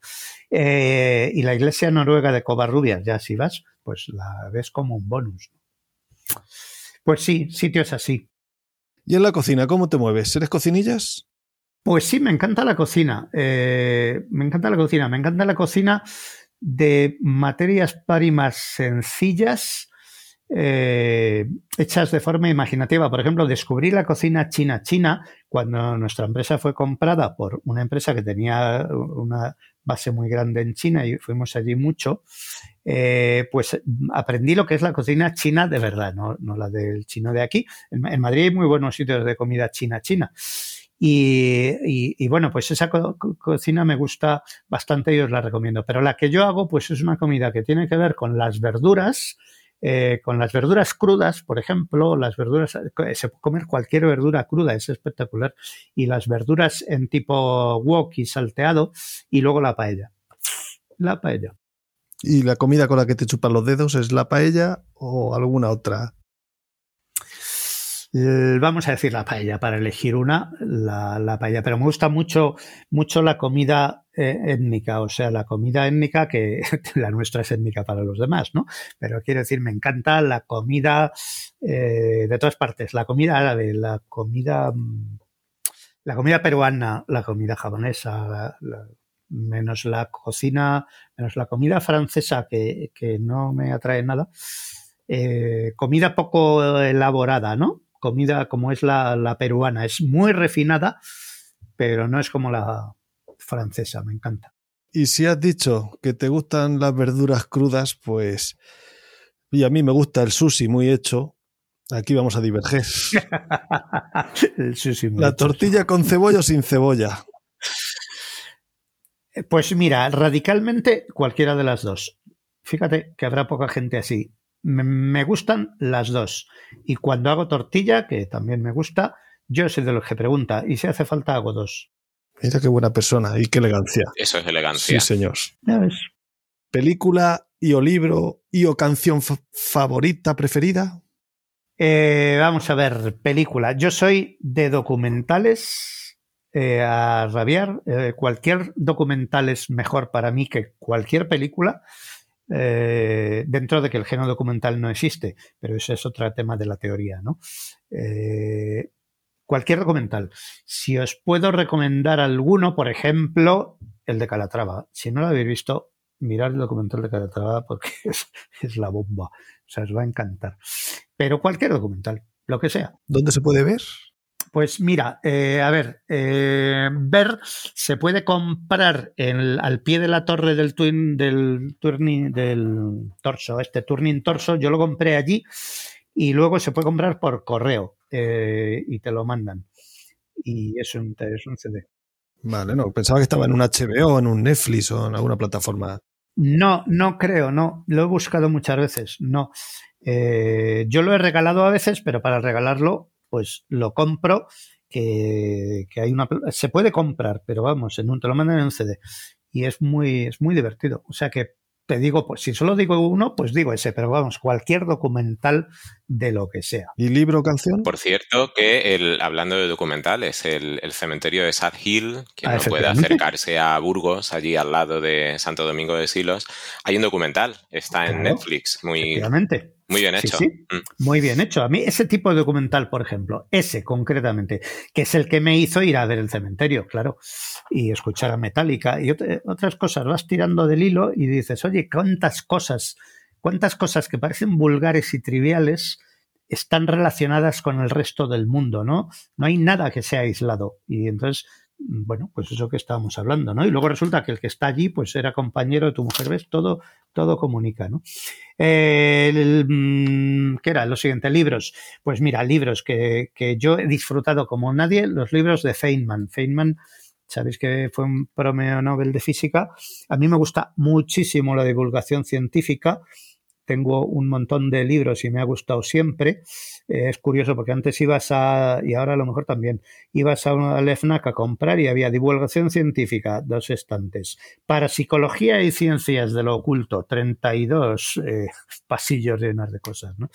S4: Eh, y la iglesia noruega de Covarrubias, ya si vas, pues la ves como un bonus. Pues sí, sitios así.
S2: ¿Y en la cocina cómo te mueves? ¿Eres cocinillas?
S4: Pues sí, me encanta la cocina. Eh, me encanta la cocina. Me encanta la cocina de materias primas sencillas eh, hechas de forma imaginativa. Por ejemplo, descubrí la cocina china-china cuando nuestra empresa fue comprada por una empresa que tenía una base muy grande en China y fuimos allí mucho. Eh, pues aprendí lo que es la cocina china de verdad, no, la del chino de aquí. En, Madrid hay muy buenos sitios de comida china-china. Y, bueno, pues esa cocina me gusta bastante y os la recomiendo. Pero la que yo hago, pues es una comida que tiene que ver con las verduras, eh, con las verduras crudas, por ejemplo, las verduras, eh, se puede comer cualquier verdura cruda, es espectacular. Y las verduras en tipo wok y salteado, y luego la paella. La paella.
S2: ¿Y la comida con la que te chupan los dedos es la paella o alguna otra?
S4: Vamos a decir la paella, para elegir una, la, paella, pero me gusta mucho, mucho la comida eh, étnica, o sea, la comida étnica que [laughs] la nuestra es étnica para los demás, ¿no? Pero quiero decir, me encanta la comida eh, de todas partes, la comida árabe, la comida, la comida peruana, la comida japonesa, menos la cocina, menos la comida francesa que, no me atrae nada. Eh, comida poco elaborada, ¿no? Comida como es la, peruana. Es muy refinada, pero no es como la francesa, me encanta.
S2: Y si has dicho que te gustan las verduras crudas, pues... Y a mí me gusta el sushi muy hecho. Aquí vamos a diverger. [laughs]
S4: el sushi
S2: la tortilla con cebolla o sin cebolla.
S4: Pues mira, radicalmente cualquiera de las dos. Fíjate que habrá poca gente así me, gustan las dos. Y cuando hago tortilla, que también me gusta, yo soy de los que pregunta, y si hace falta hago dos.
S2: Mira qué buena persona y qué elegancia.
S3: Eso es elegancia.
S2: Sí, señor. ¿Película y o libro y o canción favorita preferida?
S4: Eh, vamos a ver, película. Yo soy de documentales eh, a rabiar. Eh, cualquier documental es mejor para mí que cualquier película. Eh, dentro de que el género documental no existe, pero ese es otro tema de la teoría, ¿no? Eh, cualquier documental. Si os puedo recomendar alguno, por ejemplo, el de Calatrava. Si no lo habéis visto, mirad el documental de Calatrava porque [laughs] es, es la bomba. O sea, os va a encantar. Pero cualquier documental, lo que sea.
S2: ¿Dónde se puede ver?
S4: Pues mira, eh, a ver, eh, ver se puede comprar al pie de la torre del, twin, del, turning, del torso, este turning torso, yo lo compré allí y luego se puede comprar por correo eh, y te lo mandan. Y es un, es un CD.
S2: Vale, no, pensaba que estaba en un HBO, en un Netflix o en alguna plataforma.
S4: No, no creo, no. Lo he buscado muchas veces, no. yo lo he regalado a veces, pero para regalarlo pues lo compro, que, hay una... Se puede comprar, pero vamos, en un, te lo mandan en un CD. Y es muy, es muy divertido. O sea que te digo, pues si solo digo uno, pues digo ese, pero vamos, cualquier documental de lo que sea.
S2: ¿Y libro o canción?
S3: Por cierto, que el, hablando de documentales, el, el cementerio de Sad Hill, que ah, no puede acercarse a Burgos, allí al lado de Santo Domingo de Silos, hay un documental, está en Netflix, muy, Muy bien hecho.
S4: Sí, mm. Muy bien hecho. A mí ese tipo de documental, por ejemplo, ese concretamente, que es el que me hizo ir a ver el cementerio, claro, y escuchar a Metallica y otras cosas, vas tirando del hilo y dices, oye, cuántas cosas, cuántas cosas que parecen vulgares y triviales están relacionadas con el resto del mundo, ¿no? No hay nada que sea aislado. Y entonces bueno, pues eso que estábamos hablando, ¿no? Y luego resulta que el que está allí, pues era compañero de tu mujer, ¿ves? Todo, todo comunica, ¿no? Mm, ¿Qué era? Lo siguiente, libros. Pues mira, libros que, que, yo he disfrutado como nadie, los libros de Feynman. Feynman, sabéis que fue un premio Nobel de Física. A mí me gusta muchísimo la divulgación científica tengo un montón de libros y me ha gustado siempre. Eh, es curioso porque antes ibas a, y ahora a lo mejor también, ibas a una FNAC a comprar y había divulgación científica, dos estantes. Para psicología y ciencias de lo oculto, 32 eh, [laughs] pasillos llenos de cosas. ¿no?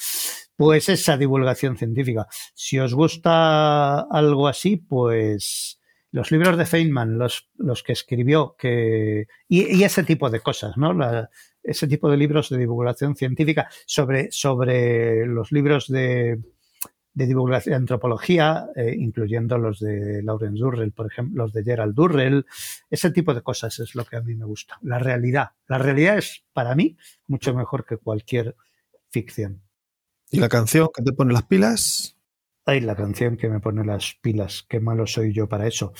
S4: Pues esa divulgación científica. Si os gusta algo así, pues los libros de Feynman, los, los que escribió, que, y, ese tipo de cosas, ¿no? Ese tipo de libros de divulgación científica sobre, sobre los libros de, de divulgación de antropología, eh, incluyendo los de Lawrence Durrell, por ejemplo, los de Gerald Durrell, ese tipo de cosas es lo que a mí me gusta. La realidad. La realidad es, para mí, mucho mejor que cualquier ficción.
S2: ¿Y la canción que te pone las pilas?
S4: Ay, la canción que me pone las pilas, qué malo soy yo para eso.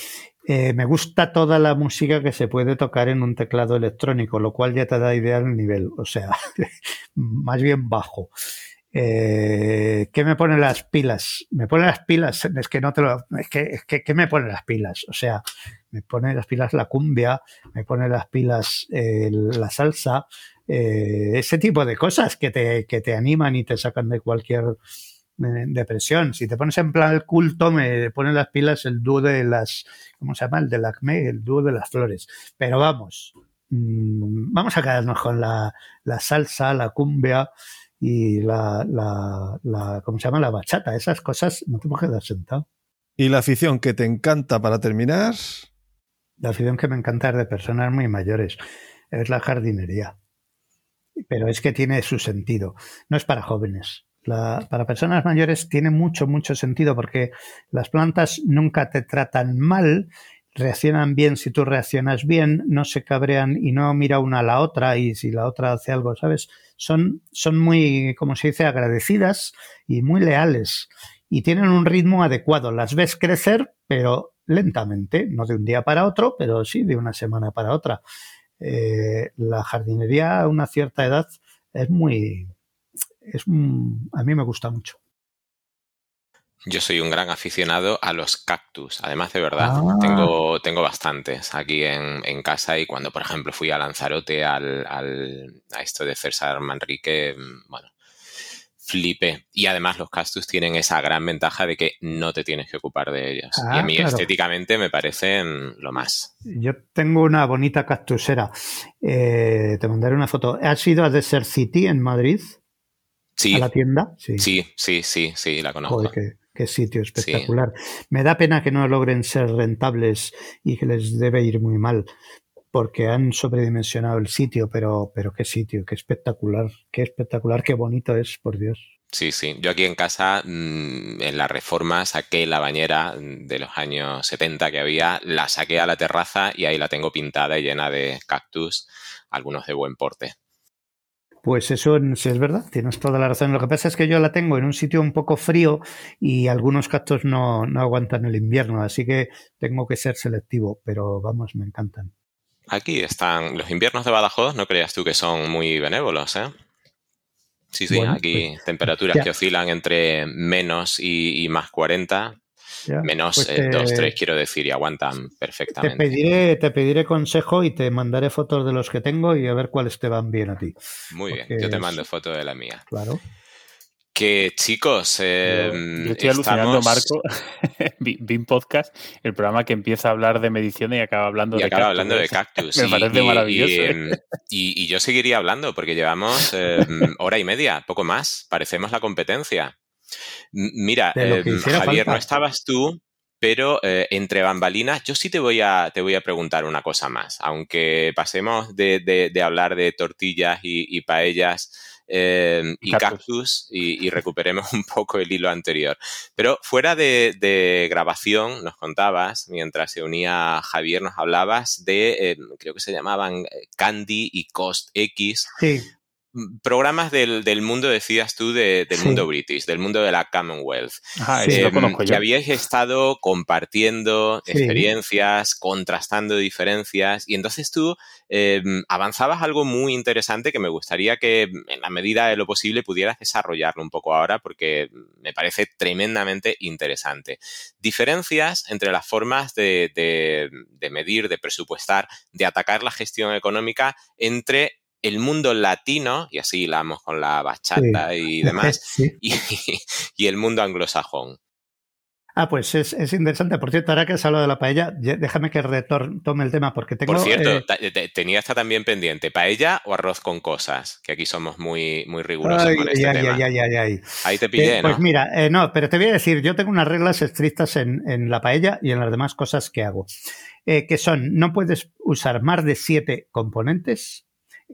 S4: Eh, me gusta toda la música que se puede tocar en un teclado electrónico, lo cual ya te da idea del nivel, o sea, [laughs] más bien bajo. Eh, ¿Qué me pone las pilas? Me pone las pilas, es que no te lo. Es que, ¿qué me pone las pilas? O sea, me pone las pilas la cumbia, me pone las pilas la salsa, eh, ese tipo de cosas que te, que te animan y te sacan de cualquier depresión. Si te pones en plan el culto, me ponen las pilas el dúo de las, ¿cómo se llama? El del acme, el dúo de las flores. Pero vamos, mm, vamos a quedarnos con la, salsa, la cumbia y la, la, ¿cómo se llama? La bachata. Esas cosas no te puedes quedar sentado.
S2: ¿Y la afición que te encanta para terminar?
S4: La afición que me encanta es de personas muy mayores. Es la jardinería. Pero es que tiene su sentido. No es para jóvenes para personas mayores tiene mucho, mucho sentido porque las plantas nunca te tratan mal, reaccionan bien si tú reaccionas bien, no se cabrean y no mira una a la otra y si la otra hace algo, ¿sabes? Son, son muy, como se dice, agradecidas y muy leales y tienen un ritmo adecuado. Las ves crecer, pero lentamente, no de un día para otro, pero sí de una semana para otra. Eh, la jardinería a una cierta edad es muy, es a mí me gusta mucho.
S3: Yo soy un gran aficionado a los cactus. Además, de verdad, ah. tengo, tengo bastantes aquí en, casa y cuando, por ejemplo, fui a Lanzarote al, a esto de César Manrique, bueno, flipé. Y además los cactus tienen esa gran ventaja de que no te tienes que ocupar de ellos. y a ah, mí estéticamente me parecen lo más.
S4: Yo tengo una bonita cactusera. Eh, te mandaré una foto. ¿Has ido a Desert City en Madrid?
S3: Sí.
S4: a la tienda.
S3: Sí, sí, sí, sí, la conozco.
S4: Joder, qué, sitio espectacular. Me da pena que no logren ser rentables y que les debe ir muy mal, porque han sobredimensionado el sitio, pero, pero qué sitio, qué espectacular, qué espectacular, qué bonito es, por Dios.
S3: Sí, sí. Yo aquí en casa, mm, en la reforma, saqué la bañera de los años 70 que había, la saqué a la terraza y ahí la tengo pintada y llena de cactus, algunos de buen porte.
S4: Pues eso sí es verdad, tienes toda la razón. Lo que pasa es que yo la tengo en un sitio un poco frío y algunos cactus no, no aguantan el invierno, así que tengo que ser selectivo, pero vamos, me encantan.
S3: Aquí están los inviernos de Badajoz, no creas tú que son muy benévolos, ¿eh? Sí, sí, aquí pues, temperaturas que oscilan entre menos y, y más 40, Menos pues eh, dos, tres, quiero decir, y aguantan perfectamente.
S4: Te pediré, te pediré consejo y te mandaré fotos de los que tengo y a ver cuáles te van bien a ti.
S3: Muy bien, yo te mando fotos de la mía.
S4: Claro.
S3: Que chicos, eh,
S1: yo, estoy alucinando, Marco. [laughs] BIM Podcast, el programa que empieza a hablar de medicina y acaba hablando
S3: y
S1: de
S3: acaba hablando de [laughs] cactus.
S1: Me parece maravilloso.
S3: Em, y, yo seguiría hablando porque llevamos em, hora y media, poco más. Parecemos la competencia. Mira, em, Javier, no estabas tú, pero eh, entre bambalinas, yo sí te voy, a, te voy a preguntar una cosa más. Aunque pasemos de, hablar de tortillas y, paellas eh, y cactus, y, recuperemos un poco el hilo anterior. Pero fuera de, grabación, nos contabas, mientras se unía Javier, nos hablabas de, creo que se llamaban Candy y Cost X.
S4: Sí.
S3: Programas del, del, mundo, decías tú, del mundo british, del mundo de la Commonwealth.
S1: Ah, sí, lo conozco
S3: Que habíais estado compartiendo experiencias, contrastando diferencias, y entonces tú em, avanzabas algo muy interesante que me gustaría que, en la medida de lo posible, pudieras desarrollarlo un poco ahora, porque me parece tremendamente interesante. Diferencias entre las formas de, de, de medir, de presupuestar, de atacar la gestión económica entre el mundo latino, y así hilamos con la bachata y demás, [laughs] y, el mundo anglosajón.
S4: Ah, pues es, interesante. Por cierto, ahora que has hablado de la paella, déjame que retome el tema porque tengo...
S3: Por cierto, eh, tenía esta también pendiente. ¿Paella o arroz con cosas? Que aquí somos muy, muy rigurosos con este tema. Ahí te pillé,
S4: eh, Pues mira, eh, no, pero te voy a decir, yo tengo unas reglas estrictas en, en la paella y en las demás cosas que hago. que son, no puedes usar más de siete componentes,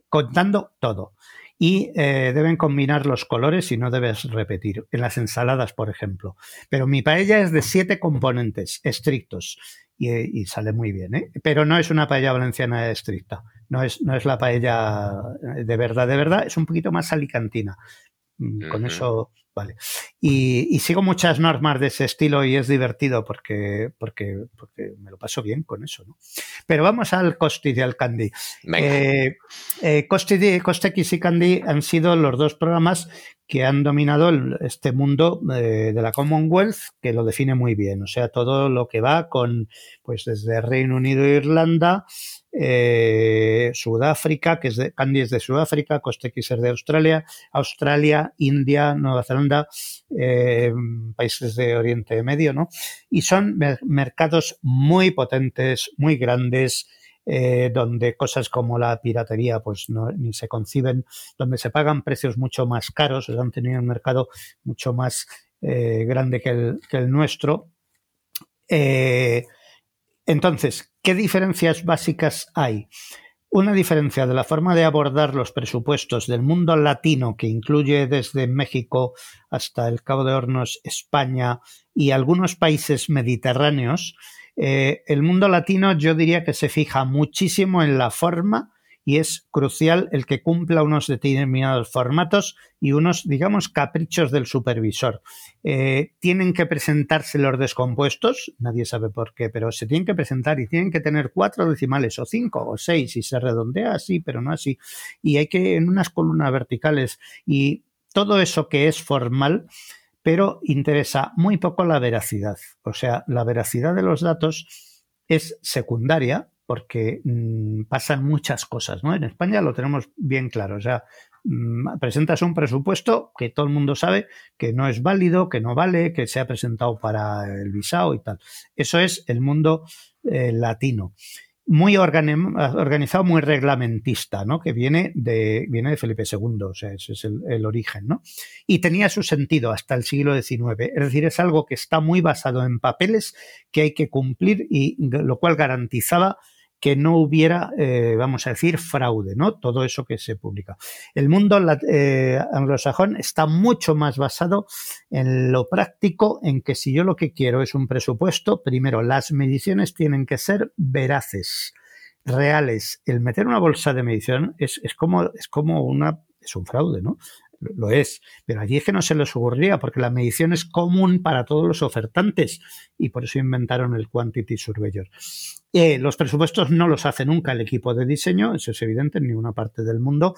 S4: contando todo. Y eh, deben combinar los colores y no debes repetir. En las ensaladas, por ejemplo. Pero mi paella es de siete componentes estrictos y, sale muy bien. ¿eh? Pero no es una paella valenciana estricta. No es, no es la paella de verdad, de verdad. Es un poquito más alicantina. Mm, con eso Vale. Y, sigo muchas normas de ese estilo y es divertido porque, porque, porque me lo paso bien con eso. ¿no? Pero vamos al Costi y al Candy. Eh, eh, Costex y Candy han sido los dos programas que han dominado este mundo eh, de la Commonwealth, que lo define muy bien. O sea, todo lo que va con, pues desde Reino Unido e Irlanda, eh, Sudáfrica, que es de, Candy es de Sudáfrica, Costex es de Australia, Australia, India, Nueva Zelanda, eh, países de Oriente Medio, ¿no? Y son mercados muy potentes, muy grandes, eh, donde cosas como la piratería pues no, ni se conciben, donde se pagan precios mucho más caros, han tenido un mercado mucho más grande que el, que el nuestro. entonces, ¿Qué diferencias básicas hay? Una diferencia de la forma de abordar los presupuestos del mundo latino, que incluye desde México hasta el Cabo de Hornos, España y algunos países mediterráneos. Eh, el mundo latino yo diría que se fija muchísimo en la forma y es crucial el que cumpla unos determinados formatos y unos, digamos, caprichos del supervisor. Eh, tienen que presentarse los descompuestos, nadie sabe por qué, pero se tienen que presentar y tienen que tener cuatro decimales o cinco o seis y se redondea así, pero no así. Y hay que en unas columnas verticales y todo eso que es formal, pero interesa muy poco la veracidad. O sea, la veracidad de los datos es secundaria porque mm, pasan muchas cosas, ¿no? En España lo tenemos bien claro, o sea, mm, presentas un presupuesto que todo el mundo sabe que no es válido, que no vale, que se ha presentado para el visado y tal. Eso es el mundo eh, latino. Muy organizado, muy reglamentista, ¿no? Que viene de, viene de Felipe II, o sea, ese es el, el origen, ¿no? Y tenía su sentido hasta el siglo XIX. Es decir, es algo que está muy basado en papeles que hay que cumplir y lo cual garantizaba que no hubiera, eh, vamos a decir, fraude, ¿no? Todo eso que se publica. El mundo eh, anglosajón está mucho más basado en lo práctico, en que si yo lo que quiero es un presupuesto, primero, las mediciones tienen que ser veraces, reales. El meter una bolsa de medición es, es como, es como una, es un fraude, ¿no? Lo es, pero allí es que no se les ocurría porque la medición es común para todos los ofertantes y por eso inventaron el Quantity Surveyor. Eh, los presupuestos no los hace nunca el equipo de diseño, eso es evidente en ninguna parte del mundo,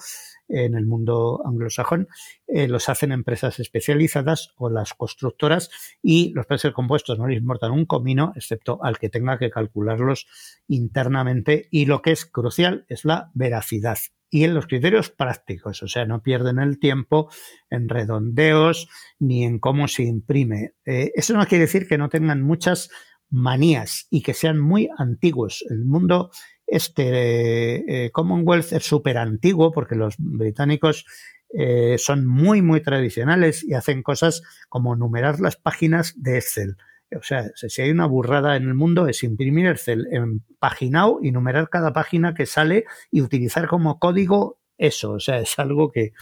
S4: en el mundo anglosajón, eh, los hacen empresas especializadas o las constructoras y los precios compuestos no les importan un comino, excepto al que tenga que calcularlos internamente y lo que es crucial es la veracidad y en los criterios prácticos, o sea, no pierden el tiempo en redondeos ni en cómo se imprime. Eh, eso no quiere decir que no tengan muchas manías y que sean muy antiguos. El mundo este eh, Commonwealth es súper antiguo porque los británicos eh, son muy, muy tradicionales y hacen cosas como numerar las páginas de Excel. O sea, si hay una burrada en el mundo es imprimir Excel en paginado y numerar cada página que sale y utilizar como código eso. O sea, es algo que,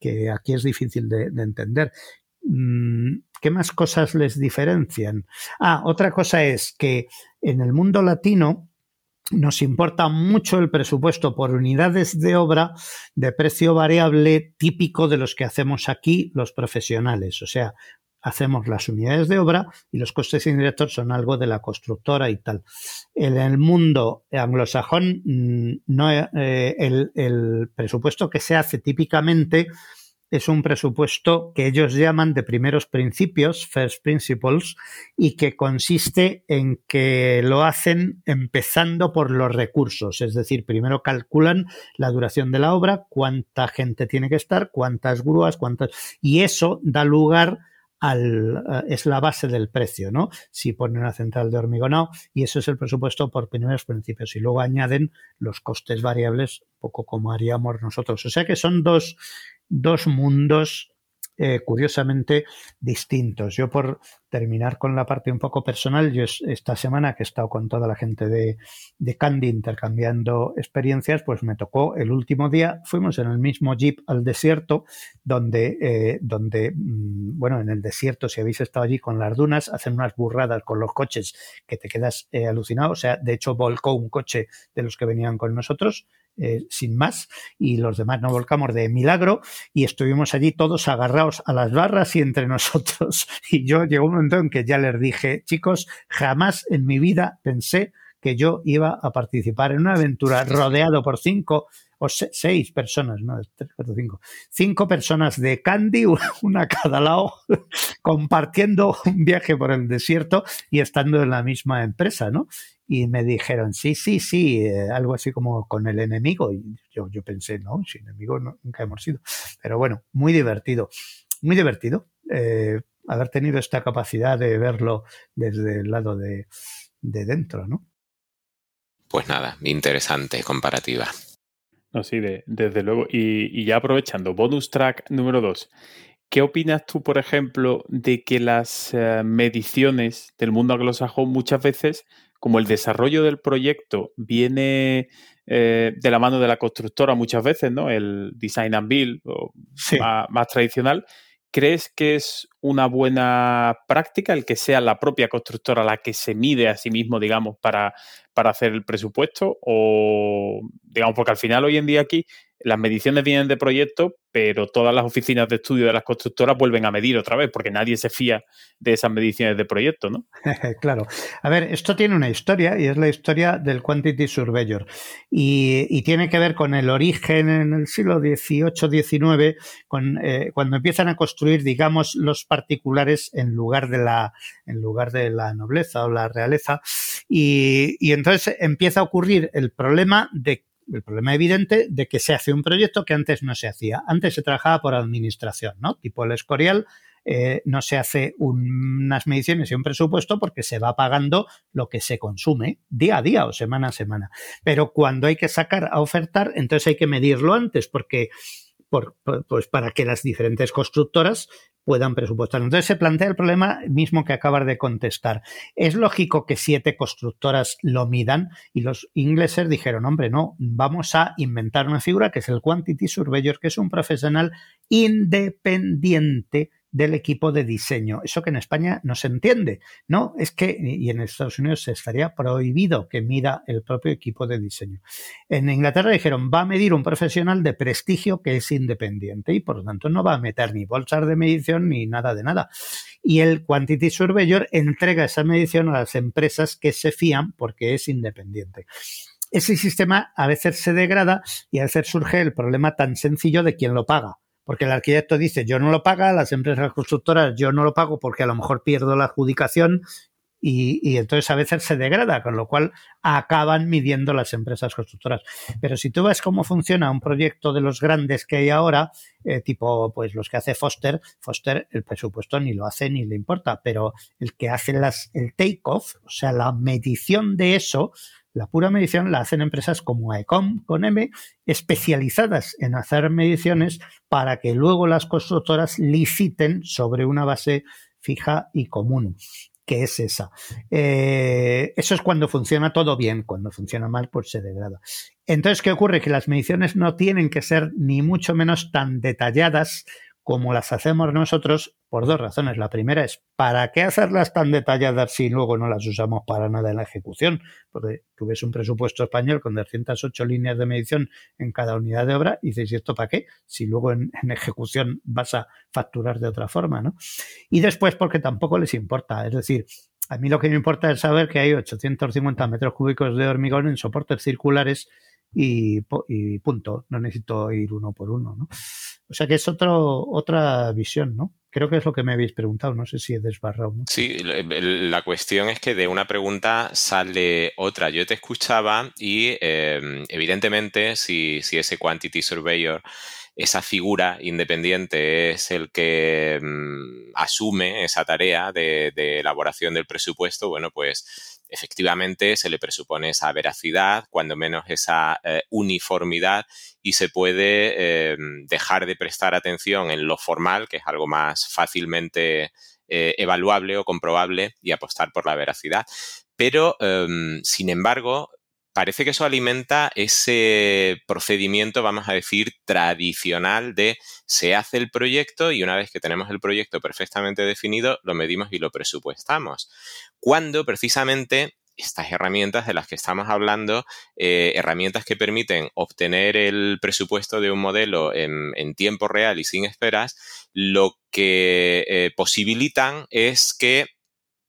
S4: que aquí es difícil de, entender. Mm, ¿Qué más cosas les diferencian? Ah, otra cosa es que en el mundo latino nos importa mucho el presupuesto por unidades de obra de precio variable típico de los que hacemos aquí los profesionales. O sea, hacemos las unidades de obra y los costes indirectos son algo de la constructora y tal. En el mundo anglosajón, mm, no, eh, el, el, presupuesto que se hace típicamente es un presupuesto que ellos llaman de primeros principios, first principles, y que consiste en que lo hacen empezando por los recursos, es decir, primero calculan la duración de la obra, cuánta gente tiene que estar, cuántas grúas, cuántas... Y eso da lugar eh, es la base del precio, ¿no? Si ponen una central de hormigonado y eso es el presupuesto por primeros principios y luego añaden los costes variables, poco como haríamos nosotros. O sea que son dos, dos mundos eh, curiosamente distintos. Yo por terminar con la parte un poco personal, yo esta semana que he estado con toda la gente de, de Candy intercambiando experiencias, pues me tocó el último día, fuimos en el mismo jeep al desierto, donde, eh, donde mm, bueno, en el desierto, si habéis estado allí con las dunas, hacen unas burradas con los coches que te quedas eh, alucinado. O sea, de hecho volcó un coche de los que venían con nosotros eh, sin más, y los demás no volcamos de milagro, y estuvimos allí todos agarrados a las barras y entre [laughs] nosotros. Y yo llegó un momento en que ya les dije, chicos, jamás en mi vida pensé que yo iba a participar en una aventura rodeado por cinco o seis personas, no, tres, cuatro, cinco, cinco personas de Candy, [laughs] una a cada lado, [laughs] compartiendo un viaje por el desierto y estando en la misma empresa, ¿no? y me dijeron, sí, sí, sí, eh, algo así como con el enemigo. Y yo, yo pensé, no, sin enemigo nunca hemos sido. Pero bueno, muy divertido, muy divertido eh, haber tenido esta capacidad de verlo desde el lado de, de dentro, ¿no?
S3: Pues nada, interesante comparativa.
S1: No, sí, desde luego. Y, y, ya aprovechando, bonus track número dos. ¿Qué opinas tú, por ejemplo, de que las eh, mediciones del mundo anglosajón muchas veces como el desarrollo del proyecto viene eh, de la mano de la constructora muchas veces, ¿no? El design and build más, tradicional. ¿Crees que es una buena práctica el que sea la propia constructora la que se mide a sí mismo, digamos, para, para hacer el presupuesto? O, digamos, porque al final hoy en día aquí las mediciones vienen de proyectos, pero todas las oficinas de estudio de las constructoras vuelven a medir otra vez, porque nadie se fía de esas mediciones de proyecto, ¿no? [laughs]
S4: claro. A ver, esto tiene una historia y es la historia del Quantity Surveyor. Y, tiene que ver con el origen en el siglo XVIII, XIX, con, eh, cuando empiezan a construir, digamos, los particulares en lugar de la, en lugar de la nobleza o la realeza. Y, entonces empieza a ocurrir el problema de el problema evidente de que se hace un proyecto que antes no se hacía. Antes se trabajaba por administración, ¿no? Tipo el Escorial, eh, no se hace unas mediciones y un presupuesto porque se va pagando lo que se consume día a día o semana a semana. Pero cuando hay que sacar a ofertar, entonces hay que medirlo antes porque pues para que las diferentes constructoras puedan presupuestar. Entonces se plantea el problema mismo que acabas de contestar. Es lógico que siete constructoras lo midan y los ingleses dijeron, hombre, no, vamos a inventar una figura que es el Quantity Surveyor, que es un profesional independiente del equipo de diseño. Eso que en España no se entiende, ¿no? Es que, y en Estados Unidos se estaría prohibido que mida el propio equipo de diseño. En Inglaterra dijeron, va a medir un profesional de prestigio que es independiente y por lo tanto no va a meter ni bolsas de medición ni nada de nada. Y el Quantity Surveyor entrega esa medición a las empresas que se fían porque es independiente ese sistema a veces se degrada y a veces surge el problema tan sencillo de quién lo paga porque el arquitecto dice yo no lo paga, las empresas constructoras yo no lo pago porque a lo mejor pierdo la adjudicación y, entonces a veces se degrada, con lo cual acaban midiendo las empresas constructoras. Pero si tú ves cómo funciona un proyecto de los grandes que hay ahora, eh, tipo pues los que hace Foster, Foster el presupuesto ni lo hace ni le importa, pero el que hace las, el take-off, o sea, la medición de eso, la pura medición la hacen empresas como AECOM con M, especializadas en hacer mediciones para que luego las constructoras liciten sobre una base fija y común. que es esa. Eh, eso es cuando funciona todo bien, cuando funciona mal, pues se degrada. Entonces, ¿qué ocurre? Que las mediciones no tienen que ser ni mucho menos tan detalladas como las hacemos nosotros por dos razones. La primera es, ¿para qué hacerlas tan detalladas si luego no las usamos para nada en la ejecución? Porque tú ves un presupuesto español con 208 líneas de medición en cada unidad de obra y dices, ¿y esto para qué? Si luego en, ejecución vas a facturar de otra forma, ¿no? Y después porque tampoco les importa. Es decir, a mí lo que me importa es saber que hay 850 metros cúbicos de hormigón en soportes circulares y, y, punto. No necesito ir uno por uno, ¿no? O sea que es otra visión, ¿no? Creo que es lo que me habéis preguntado, no sé si he desbarrado mucho.
S3: Sí, la cuestión es que de una pregunta sale otra. Yo te escuchaba y eh, evidentemente si, si ese quantity surveyor esa figura independiente es el que mmm, asume esa tarea de, elaboración del presupuesto, bueno, pues efectivamente se le presupone esa veracidad, cuando menos esa eh, uniformidad y se puede eh, dejar de prestar atención en lo formal, que es algo más fácilmente eh, evaluable o comprobable y apostar por la veracidad. Pero, em, sin embargo, parece que eso alimenta ese procedimiento, vamos a decir, tradicional de se hace el proyecto y una vez que tenemos el proyecto perfectamente definido, lo medimos y lo presupuestamos. Cuando precisamente estas herramientas de las que estamos hablando, eh, herramientas que permiten obtener el presupuesto de un modelo en, tiempo real y sin esperas, lo que eh, posibilitan es que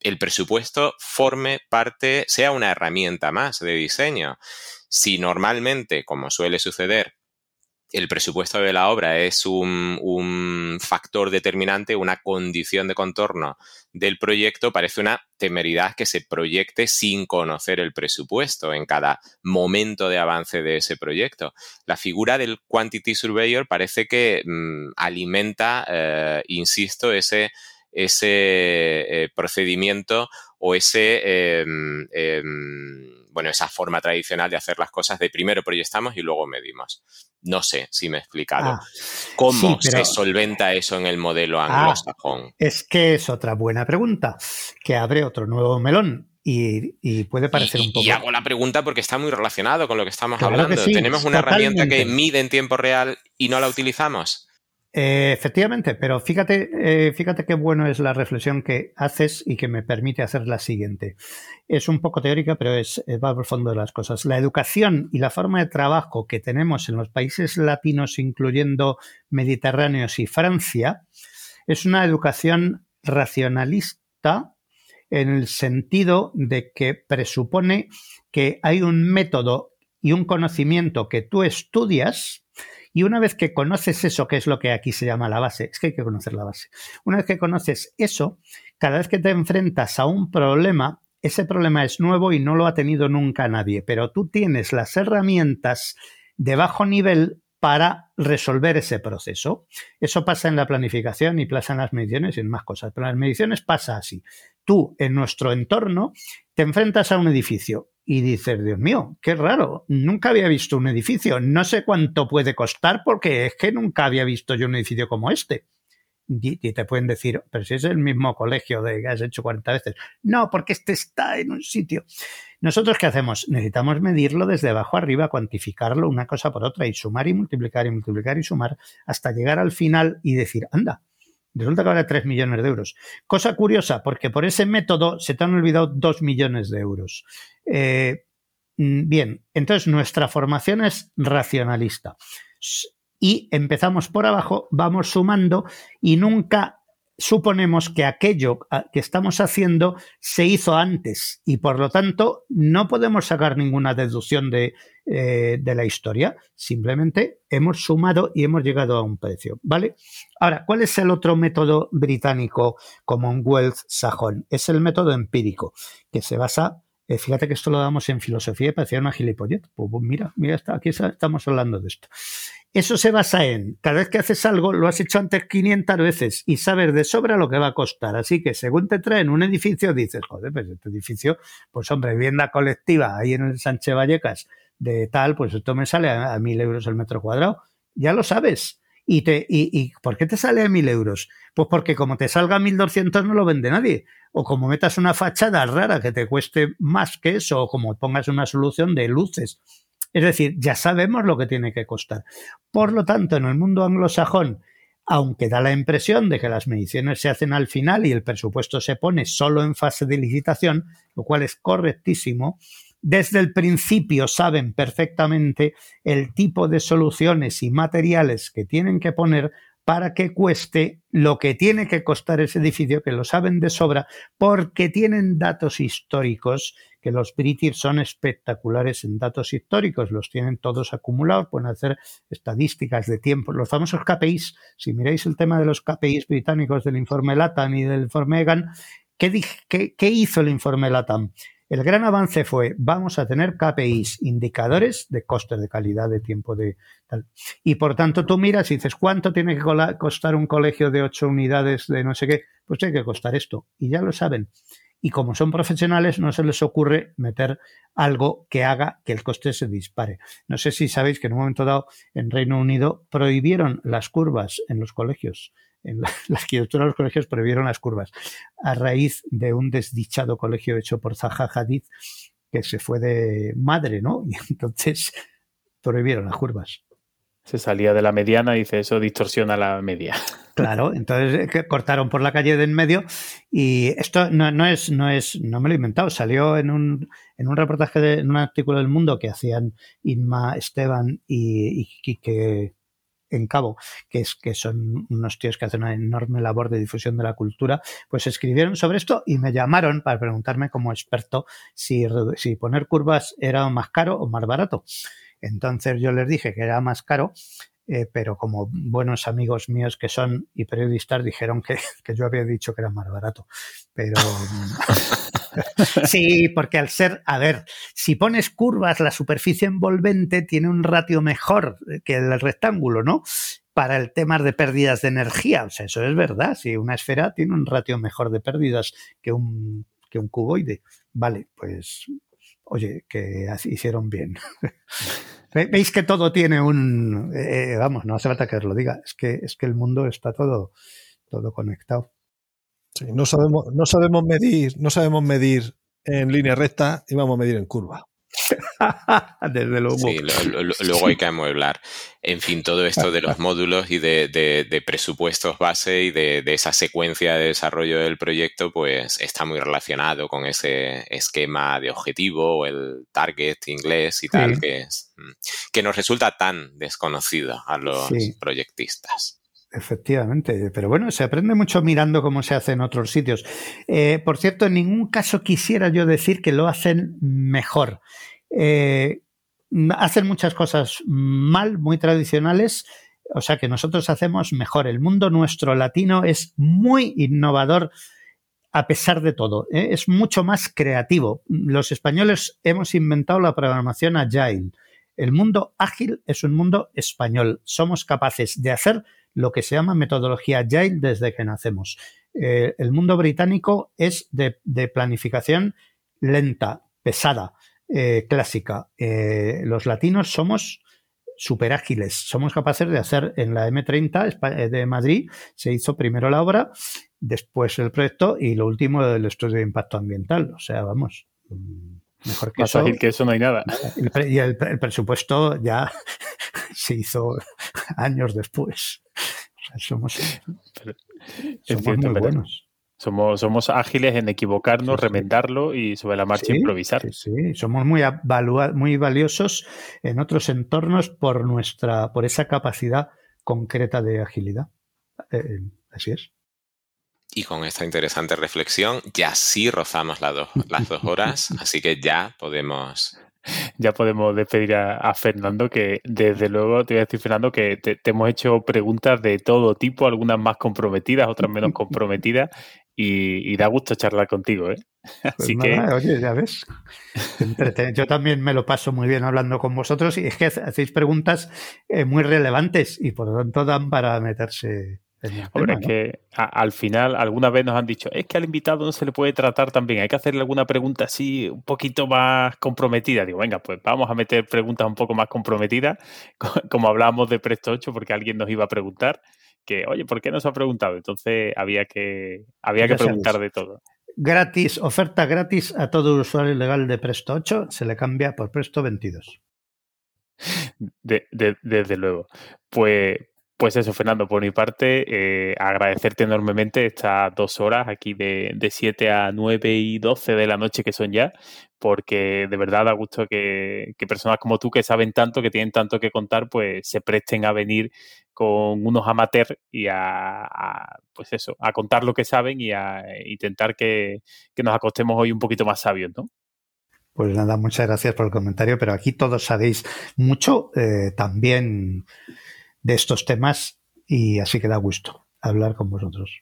S3: el presupuesto forme parte, sea una herramienta más de diseño. Si normalmente, como suele suceder, el presupuesto de la obra es un, factor determinante, una condición de contorno del proyecto, parece una temeridad que se proyecte sin conocer el presupuesto en cada momento de avance de ese proyecto. La figura del Quantity Surveyor parece que mmm, alimenta, eh, insisto, ese ese eh, procedimiento o ese, eh, eh, bueno, esa forma tradicional de hacer las cosas de primero proyectamos y luego medimos. No sé si me he explicado. Ah, ¿Cómo sí, pero... se solventa eso en el modelo anglosajón?
S4: Ah, es que es otra buena pregunta, que abre otro nuevo melón. Y, y, puede parecer
S3: y,
S4: un poco.
S3: Y hago la pregunta porque está muy relacionado con lo que estamos claro hablando. Que sí, Tenemos una totalmente. herramienta que mide en tiempo real y no la utilizamos.
S4: Eh, efectivamente, pero fíjate, eh, fíjate qué bueno es la reflexión que haces y que me permite hacer la siguiente. Es un poco teórica, pero es, va por fondo de las cosas. La educación y la forma de trabajo que tenemos en los países latinos, incluyendo Mediterráneos y Francia, es una educación racionalista en el sentido de que presupone que hay un método y un conocimiento que tú estudias, y una vez que conoces eso, que es lo que aquí se llama la base, es que hay que conocer la base. Una vez que conoces eso, cada vez que te enfrentas a un problema, ese problema es nuevo y no lo ha tenido nunca nadie, pero tú tienes las herramientas de bajo nivel para resolver ese proceso. Eso pasa en la planificación y pasa en las mediciones y en más cosas. Pero en las mediciones pasa así. Tú, en nuestro entorno, te enfrentas a un edificio y dices, Dios mío, qué raro, nunca había visto un edificio, no sé cuánto puede costar porque es que nunca había visto yo un edificio como este. Y, te pueden decir, pero si es el mismo colegio de que has hecho 40 veces. No, porque este está en un sitio. Nosotros, ¿qué hacemos? Necesitamos medirlo desde abajo arriba, cuantificarlo una cosa por otra y sumar y multiplicar y multiplicar y sumar hasta llegar al final y decir, anda, Resulta que vale 3 millones de euros. Cosa curiosa, porque por ese método se te han olvidado 2 millones de euros. Eh, mm, bien, entonces nuestra formación es racionalista. Y empezamos por abajo, vamos sumando y nunca suponemos que aquello que estamos haciendo se hizo antes y por lo tanto no podemos sacar ninguna deducción de, eh, de, la historia. Simplemente hemos sumado y hemos llegado a un precio. ¿Vale? Ahora, ¿cuál es el otro método británico Commonwealth sajón? Es el método empírico, que se basa eh, fíjate que esto lo damos en filosofía y parecía una gilipollez. Pues, pues mira, mira, está, aquí estamos hablando de esto. Eso se basa en, cada vez que haces algo, lo has hecho antes 500 veces y sabes de sobra lo que va a costar. Así que según te traen un edificio, dices, joder, pues este edificio, pues hombre, vivienda colectiva ahí en el Sánchez Vallecas de tal, pues esto me sale a, mil euros el metro cuadrado. Ya lo sabes. ¿Y, te, y, por qué te sale a 1.000 euros? Pues porque como te salga a 1.200 no lo vende nadie. O como metas una fachada rara que te cueste más que eso, o como pongas una solución de luces. Es decir, ya sabemos lo que tiene que costar. Por lo tanto, en el mundo anglosajón, aunque da la impresión de que las mediciones se hacen al final y el presupuesto se pone solo en fase de licitación, lo cual es correctísimo, desde el principio saben perfectamente el tipo de soluciones y materiales que tienen que poner para que cueste lo que tiene que costar ese edificio, que lo saben de sobra, porque tienen datos históricos, que los British son espectaculares en datos históricos, los tienen todos acumulados, pueden hacer estadísticas de tiempo, los famosos KPIs, si miráis el tema de los KPIs británicos del informe LATAM y del informe EGAN, ¿qué, qué, qué hizo el informe LATAM? El gran avance fue, vamos a tener KPIs, indicadores de coste de calidad, de tiempo de tal. Y por tanto tú miras y dices, ¿cuánto tiene que costar un colegio de ocho unidades de no sé qué? Pues tiene que costar esto. Y ya lo saben. Y como son profesionales, no se les ocurre meter algo que haga que el coste se dispare. No sé si sabéis que en un momento dado en Reino Unido prohibieron las curvas en los colegios en la, [laughs] arquitectura de los colegios prohibieron las curvas a raíz de un desdichado colegio hecho por Zaha Hadid que se fue de madre, ¿no? [laughs] Y entonces prohibieron las curvas.
S1: Se salía de la mediana y dice eso distorsiona la media. [laughs]
S4: Claro, entonces eh, cortaron por la calle de en medio y esto no, no, es, no es, no me lo he inventado, salió en un, en un reportaje de en un artículo del Mundo que hacían Inma, Esteban y, y, que en Cabo, que es que son unos tíos que hacen una enorme labor de difusión de la cultura, pues escribieron sobre esto y me llamaron para preguntarme como experto si, si poner curvas era más caro o más barato. Entonces yo les dije que era más caro eh, pero como buenos amigos míos que son y periodistas dijeron que, [laughs] que yo había dicho que era más barato. Pero [laughs] sí, porque al ser, a ver, si pones curvas, la superficie envolvente tiene un ratio mejor que el rectángulo, ¿no? Para el tema de pérdidas de energía. O sea, eso es verdad. Si una esfera tiene un ratio mejor de pérdidas que un, que un cuboide. Vale, pues oye, que hicieron bien. [laughs] Veis que todo tiene un, eh, vamos, no hace falta que os lo diga, es que es que el mundo está todo, todo conectado.
S2: No sabemos, no sabemos medir, no sabemos medir en línea recta y vamos a medir en curva. [laughs]
S4: Desde luego.
S3: Sí, [laughs] luego hay que amueblar. En fin, todo esto de los [laughs] módulos y de, presupuestos base y de, esa secuencia de desarrollo del proyecto, pues está muy relacionado con ese esquema de objetivo o el target inglés y tal, que, es, mm, que nos resulta tan desconocido a los proyectistas.
S4: Efectivamente, pero bueno, se aprende mucho mirando cómo se hace en otros sitios. Eh, por cierto, en ningún caso quisiera yo decir que lo hacen mejor. Eh, hacen muchas cosas mal, muy tradicionales, o sea que nosotros hacemos mejor. El mundo nuestro latino es muy innovador a pesar de todo, ¿eh? es mucho más creativo. Los españoles hemos inventado la programación agile. El mundo ágil es un mundo español. Somos capaces de hacer lo que se llama metodología Agile desde que nacemos. Eh, el mundo británico es de, planificación lenta, pesada, eh, clásica. Eh, los latinos somos súper ágiles. Somos capaces de hacer en la M30 de Madrid, se hizo primero la obra, después el proyecto y lo último el estudio de impacto ambiental. O sea, vamos, mejor que
S1: Más
S4: eso.
S1: ágil que eso no hay nada. [laughs]
S4: y el presupuesto ya [laughs] se hizo [laughs] años después. somos, muy buenos.
S1: Somos, somos ágiles en equivocarnos, remendarlo y sobre la marcha improvisar.
S4: Sí, somos muy, muy valiosos en otros entornos por nuestra, por esa capacidad concreta de agilidad. Eh, así es.
S3: Y con esta interesante reflexión, ya sí rozamos las dos horas, [laughs] así que ya podemos
S1: ya podemos despedir a, Fernando, que desde luego te voy a decir, Fernando, que te, hemos hecho preguntas de todo tipo, algunas más comprometidas, otras menos [laughs] comprometidas, y, da gusto charlar contigo, ¿eh?
S4: Pues Así que... Oye, ya ves. Yo también me lo paso muy bien hablando con vosotros y es que hacéis preguntas eh, muy relevantes y por lo tanto dan para meterse
S1: Hombre, es que al final alguna vez nos han dicho, es que al invitado no se le puede tratar también, hay que hacerle alguna pregunta así un poquito más comprometida. Digo, venga, pues vamos a meter preguntas un poco más comprometidas, [laughs] como hablábamos de Presto 8, porque alguien nos iba a preguntar que, oye, ¿por qué nos ha preguntado? Entonces había que, había que preguntar de todo.
S4: Gratis, oferta gratis a todo usuario legal de Presto 8, se le cambia por Presto 22.
S1: desde luego. Pues, pues eso, Fernando, por mi parte, eh, agradecerte enormemente estas dos horas aquí de, de 7 a 9 y 12 de la noche que son ya, porque de verdad da gusto que, personas como tú que saben tanto, que tienen tanto que contar, pues se presten a venir con unos amateurs y a, pues eso, a contar lo que saben y a intentar que, nos acostemos hoy un poquito más sabios, ¿no?
S4: Pues nada, muchas gracias por el comentario, pero aquí todos sabéis mucho eh, también de estos temas y así que da gusto hablar con vosotros.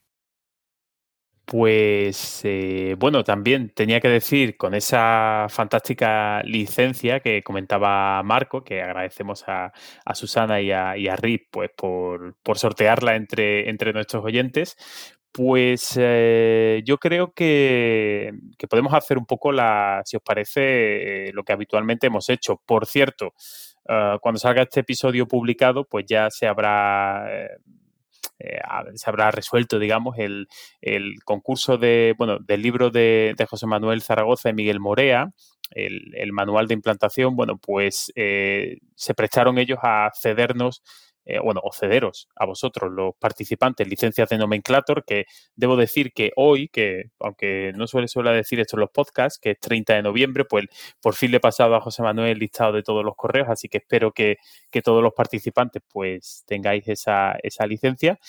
S1: Pues eh, bueno, también tenía que decir con esa fantástica licencia que comentaba Marco, que agradecemos a, Susana y a, y Rip pues, por, sortearla entre, entre nuestros oyentes, pues eh, yo creo que, podemos hacer un poco la, si os parece, lo que habitualmente hemos hecho. Por cierto, Ah, cuando salga este episodio publicado, pues ya se habrá, eh, eh, se habrá resuelto, digamos, el, concurso de, bueno, del libro de, José Manuel Zaragoza y Miguel Morea, el, manual de implantación, bueno, pues eh, se prestaron ellos a cedernos eh, bueno, o cederos a vosotros, los participantes, licencias de nomenclator, que debo decir que hoy, que aunque no suele suele decir esto en los podcasts, que es 30 de noviembre, pues por fin le he pasado a José Manuel el listado de todos los correos, así que espero que, que todos los participantes pues tengáis esa, esa licencia.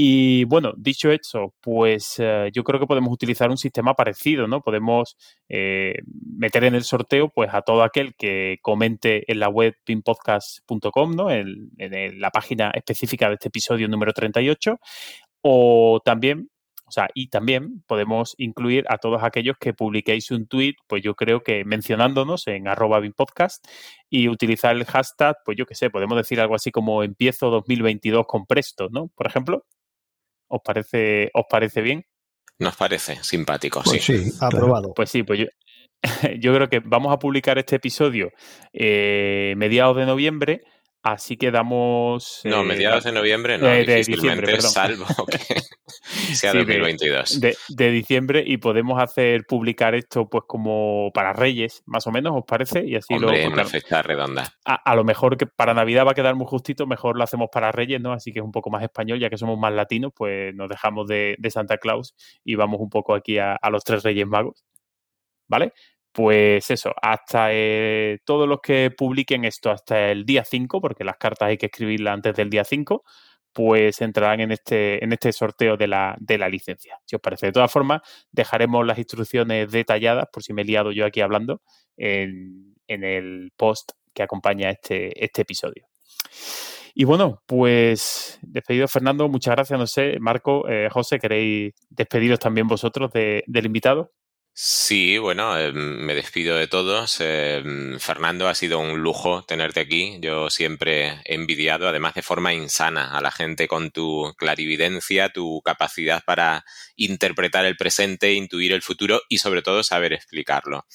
S1: Y bueno, dicho eso, pues eh, yo creo que podemos utilizar un sistema parecido, ¿no? Podemos eh, meter en el sorteo pues a todo aquel que comente en la web pinpodcast.com, ¿no? En, la página específica de este episodio número 38. O también, o sea, y también podemos incluir a todos aquellos que publiquéis un tweet, pues yo creo que mencionándonos en arroba y utilizar el hashtag, pues yo qué sé, podemos decir algo así como empiezo 2022 con Presto, ¿no? Por ejemplo. ¿Os parece, ¿Os parece bien?
S3: Nos parece simpático,
S4: pues
S3: sí.
S4: Sí, aprobado.
S1: Pues sí, pues yo, [laughs] yo creo que vamos a publicar este episodio eh, mediados de noviembre Así que damos.
S3: No, eh, mediados de noviembre no, de, diciembre, salvo que [laughs] sea 2022.
S1: De, diciembre y podemos hacer publicar esto pues como para Reyes, más o menos, ¿os parece? Y así
S3: Hombre, lo. una fecha redonda.
S1: A, lo mejor que para Navidad va a quedar muy justito, mejor lo hacemos para Reyes, ¿no? Así que es un poco más español, ya que somos más latinos, pues nos dejamos de, Santa Claus y vamos un poco aquí a, a los tres Reyes Magos. ¿Vale? Pues eso, hasta eh, todos los que publiquen esto hasta el día 5, porque las cartas hay que escribirlas antes del día 5, pues entrarán en este, en este sorteo de la, de la licencia. Si os parece. De todas formas, dejaremos las instrucciones detalladas, por si me he liado yo aquí hablando, en, el post que acompaña este, este episodio. Y bueno, pues despedido Fernando, muchas gracias. No sé, Marco, eh, José, ¿queréis despediros también vosotros del invitado?
S3: Sí, bueno, eh, me despido de todos. Eh, Fernando, ha sido un lujo tenerte aquí. Yo siempre he envidiado, además de forma insana, a la gente con tu clarividencia, tu capacidad para interpretar el presente, intuir el futuro y sobre todo saber explicarlo.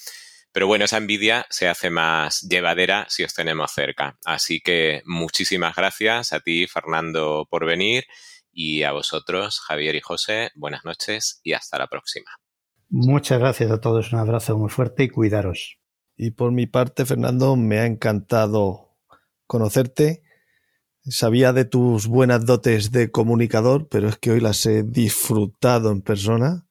S3: Pero bueno, esa envidia se hace más llevadera si os tenemos cerca. Así que muchísimas gracias a ti, Fernando, por venir y a vosotros, Javier y José, buenas noches y hasta la próxima.
S4: Muchas gracias a todos, un abrazo muy fuerte y cuidaros.
S2: Y por mi parte, Fernando, me ha encantado conocerte. Sabía de tus buenas dotes de comunicador, pero es que hoy las he disfrutado en persona.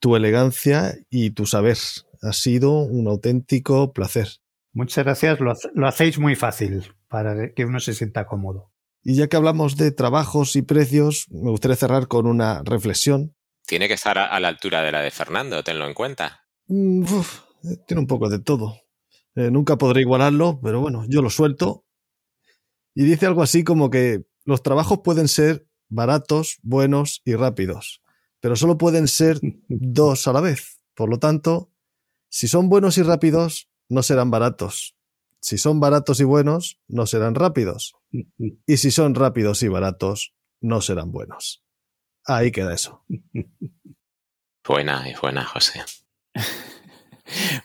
S2: Tu elegancia y tu saber. Ha sido un auténtico placer.
S4: Muchas gracias, lo, lo hacéis muy fácil para que uno se sienta cómodo.
S2: Y ya que hablamos de trabajos y precios, me gustaría cerrar con una reflexión
S3: tiene que estar a, la altura de la de Fernando, tenlo en cuenta.
S2: Mm, tiene un poco de todo. Eh, nunca podré igualarlo, pero bueno, yo lo suelto. Y dice algo así como que los trabajos pueden ser baratos, buenos y rápidos, pero solo pueden ser [laughs] dos a la vez. Por lo tanto, si son buenos y rápidos, no serán baratos. Si son baratos y buenos, no serán rápidos. [laughs] Y si son rápidos y baratos, no serán buenos. Ahí queda eso.
S3: Buena, y buena, José. [laughs]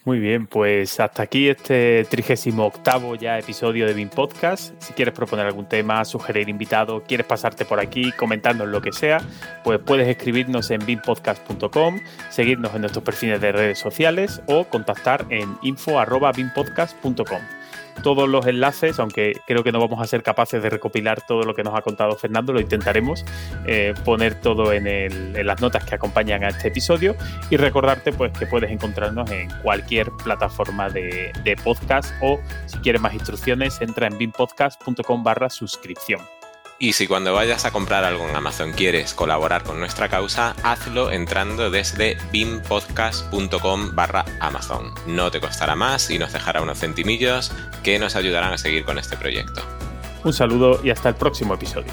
S1: Muy bien, pues hasta aquí este 38 ya episodio de BIM Podcast. Si quieres proponer algún tema, sugerir invitado, quieres pasarte por aquí comentando lo que sea, pues puedes escribirnos en bimpodcast.com, seguirnos en nuestros perfiles de redes sociales o contactar en info.bimpodcast.com todos los enlaces, aunque creo que no vamos a ser capaces de recopilar todo lo que nos ha contado Fernando, lo intentaremos eh, poner todo en, las notas que acompañan a este episodio y recordarte pues que puedes encontrarnos en cualquier plataforma de, de podcast o si quieres más instrucciones entra en bimpodcast.com barra suscripción.
S3: Y si cuando vayas a comprar algo en Amazon quieres colaborar con nuestra causa, hazlo entrando desde bimpodcast.com barra Amazon. No te costará más y nos dejará unos centimillos que nos ayudarán a seguir con este proyecto.
S1: Un saludo y hasta el próximo episodio.